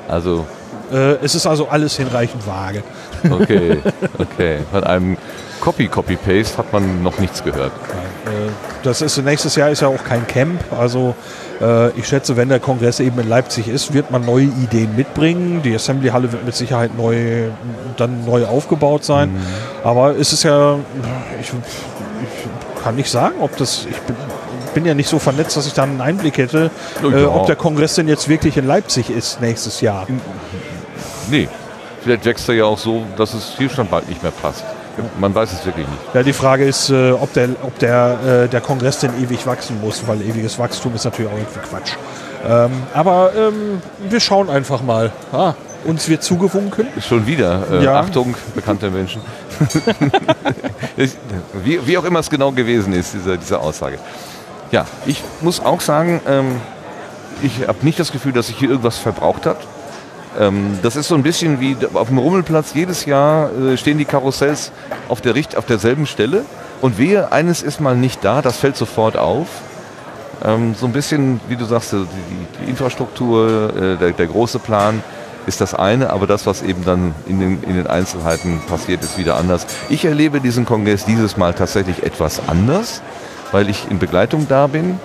S1: Also,
S2: Äh, es ist also alles hinreichend vage.
S1: okay, okay. Von einem Copy-Copy-Paste hat man noch nichts gehört.
S2: Äh, Das ist nächstes Jahr ist ja auch kein Camp. Also ich schätze, wenn der Kongress eben in Leipzig ist, wird man neue Ideen mitbringen. Die Assembly Halle wird mit Sicherheit neu dann neu aufgebaut sein.
S1: Mhm.
S2: Aber es ist ja, ich, ich kann nicht sagen, ob das. Ich bin, bin ja nicht so vernetzt, dass ich da einen Einblick hätte, äh, ob der Kongress denn jetzt wirklich in Leipzig ist nächstes Jahr.
S1: Nee, vielleicht wächst er ja auch so, dass es hier schon bald nicht mehr passt. Man weiß es wirklich nicht.
S2: Ja, die Frage ist, äh, ob, der, ob der, äh, der Kongress denn ewig wachsen muss, weil ewiges Wachstum ist natürlich auch irgendwie Quatsch. Ähm, aber ähm, wir schauen einfach mal. Ah, Uns wird zugewunken.
S1: Schon wieder. Äh,
S2: Ja.
S1: Achtung, bekannte Menschen. wie, wie auch immer es genau gewesen ist, diese, diese Aussage. Ja, ich muss auch sagen, ähm, ich habe nicht das Gefühl, dass sich hier irgendwas verbraucht hat. Ähm, das ist so ein bisschen wie auf dem Rummelplatz. Jedes Jahr äh, stehen die Karussells auf, der, auf derselben Stelle. Und wehe, eines ist mal nicht da, das fällt sofort auf. Ähm, so ein bisschen, wie du sagst, die Infrastruktur, äh, der, der große Plan ist das eine, aber das, was eben dann in den, in den Einzelheiten passiert, ist wieder anders. Ich erlebe diesen Kongress dieses Mal tatsächlich etwas anders, weil ich in Begleitung da bin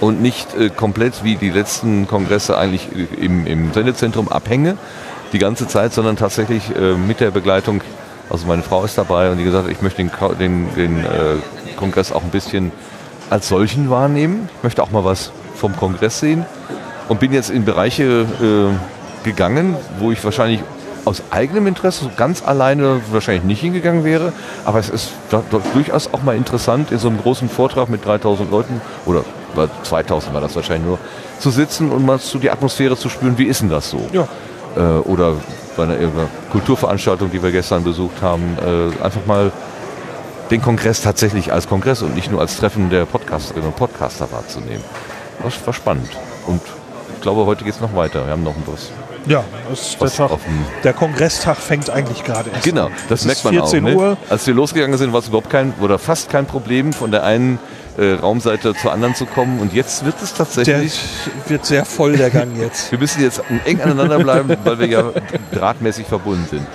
S1: und nicht äh, komplett wie die letzten Kongresse eigentlich äh, im, im Sendezentrum abhänge die ganze Zeit, sondern tatsächlich äh, mit der Begleitung, also meine Frau ist dabei und die gesagt ich möchte den, den, den äh, Kongress auch ein bisschen als solchen wahrnehmen. Ich möchte auch mal was vom Kongress sehen und bin jetzt in Bereiche äh, gegangen, wo ich wahrscheinlich aus eigenem Interesse ganz alleine wahrscheinlich nicht hingegangen wäre. Aber es ist durchaus auch mal interessant, in so einem großen Vortrag mit 3000 Leuten oder 2000 war das wahrscheinlich nur, zu sitzen und mal so die Atmosphäre zu spüren, wie ist denn das so?
S2: Ja.
S1: Äh, oder bei einer irgendeiner Kulturveranstaltung, die wir gestern besucht haben, äh, einfach mal den Kongress tatsächlich als Kongress und nicht nur als Treffen der Podcasterinnen und Podcaster wahrzunehmen. Das war spannend. Und ich glaube, heute geht es noch weiter. Wir haben noch ein was.
S2: Ja, das ist der, Tag,
S1: offen.
S2: der Kongresstag fängt eigentlich gerade erst
S1: Genau, das
S2: Es
S1: merkt man
S2: 14
S1: auch. Ne?
S2: Uhr.
S1: Als wir losgegangen sind, war es überhaupt kein oder fast kein Problem, von der einen äh, Raumseite zur anderen zu kommen. Und jetzt wird es
S2: Der
S1: tatsächlich.
S2: wird sehr voll, der Gang jetzt.
S1: Wir müssen jetzt eng aneinander bleiben, weil wir ja drahtmäßig verbunden sind.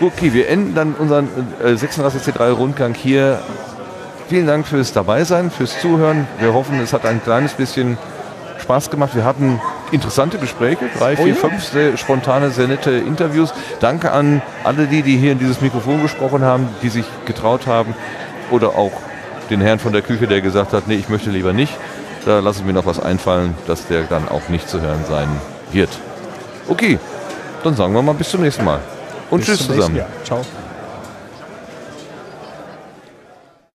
S1: Okay, wir enden dann unseren äh, 36C3 Rundgang hier. Vielen Dank fürs Dabeisein, fürs Zuhören. Wir hoffen, es hat ein kleines bisschen Spaß gemacht. Wir hatten interessante Gespräche, drei,
S2: Oh
S1: vier,
S2: ja.
S1: fünf sehr spontane, sehr nette Interviews. Danke an alle die, die hier in dieses Mikrofon gesprochen haben, die sich getraut haben. Oder auch den Herrn von der Küche, der gesagt hat, nee, ich möchte lieber nicht. Da lasse ich mir noch was einfallen, dass der dann auch nicht zu hören sein wird. Okay, dann sagen wir mal bis zum nächsten Mal. Und
S2: Bis
S1: tschüss zusammen.
S2: Ciao.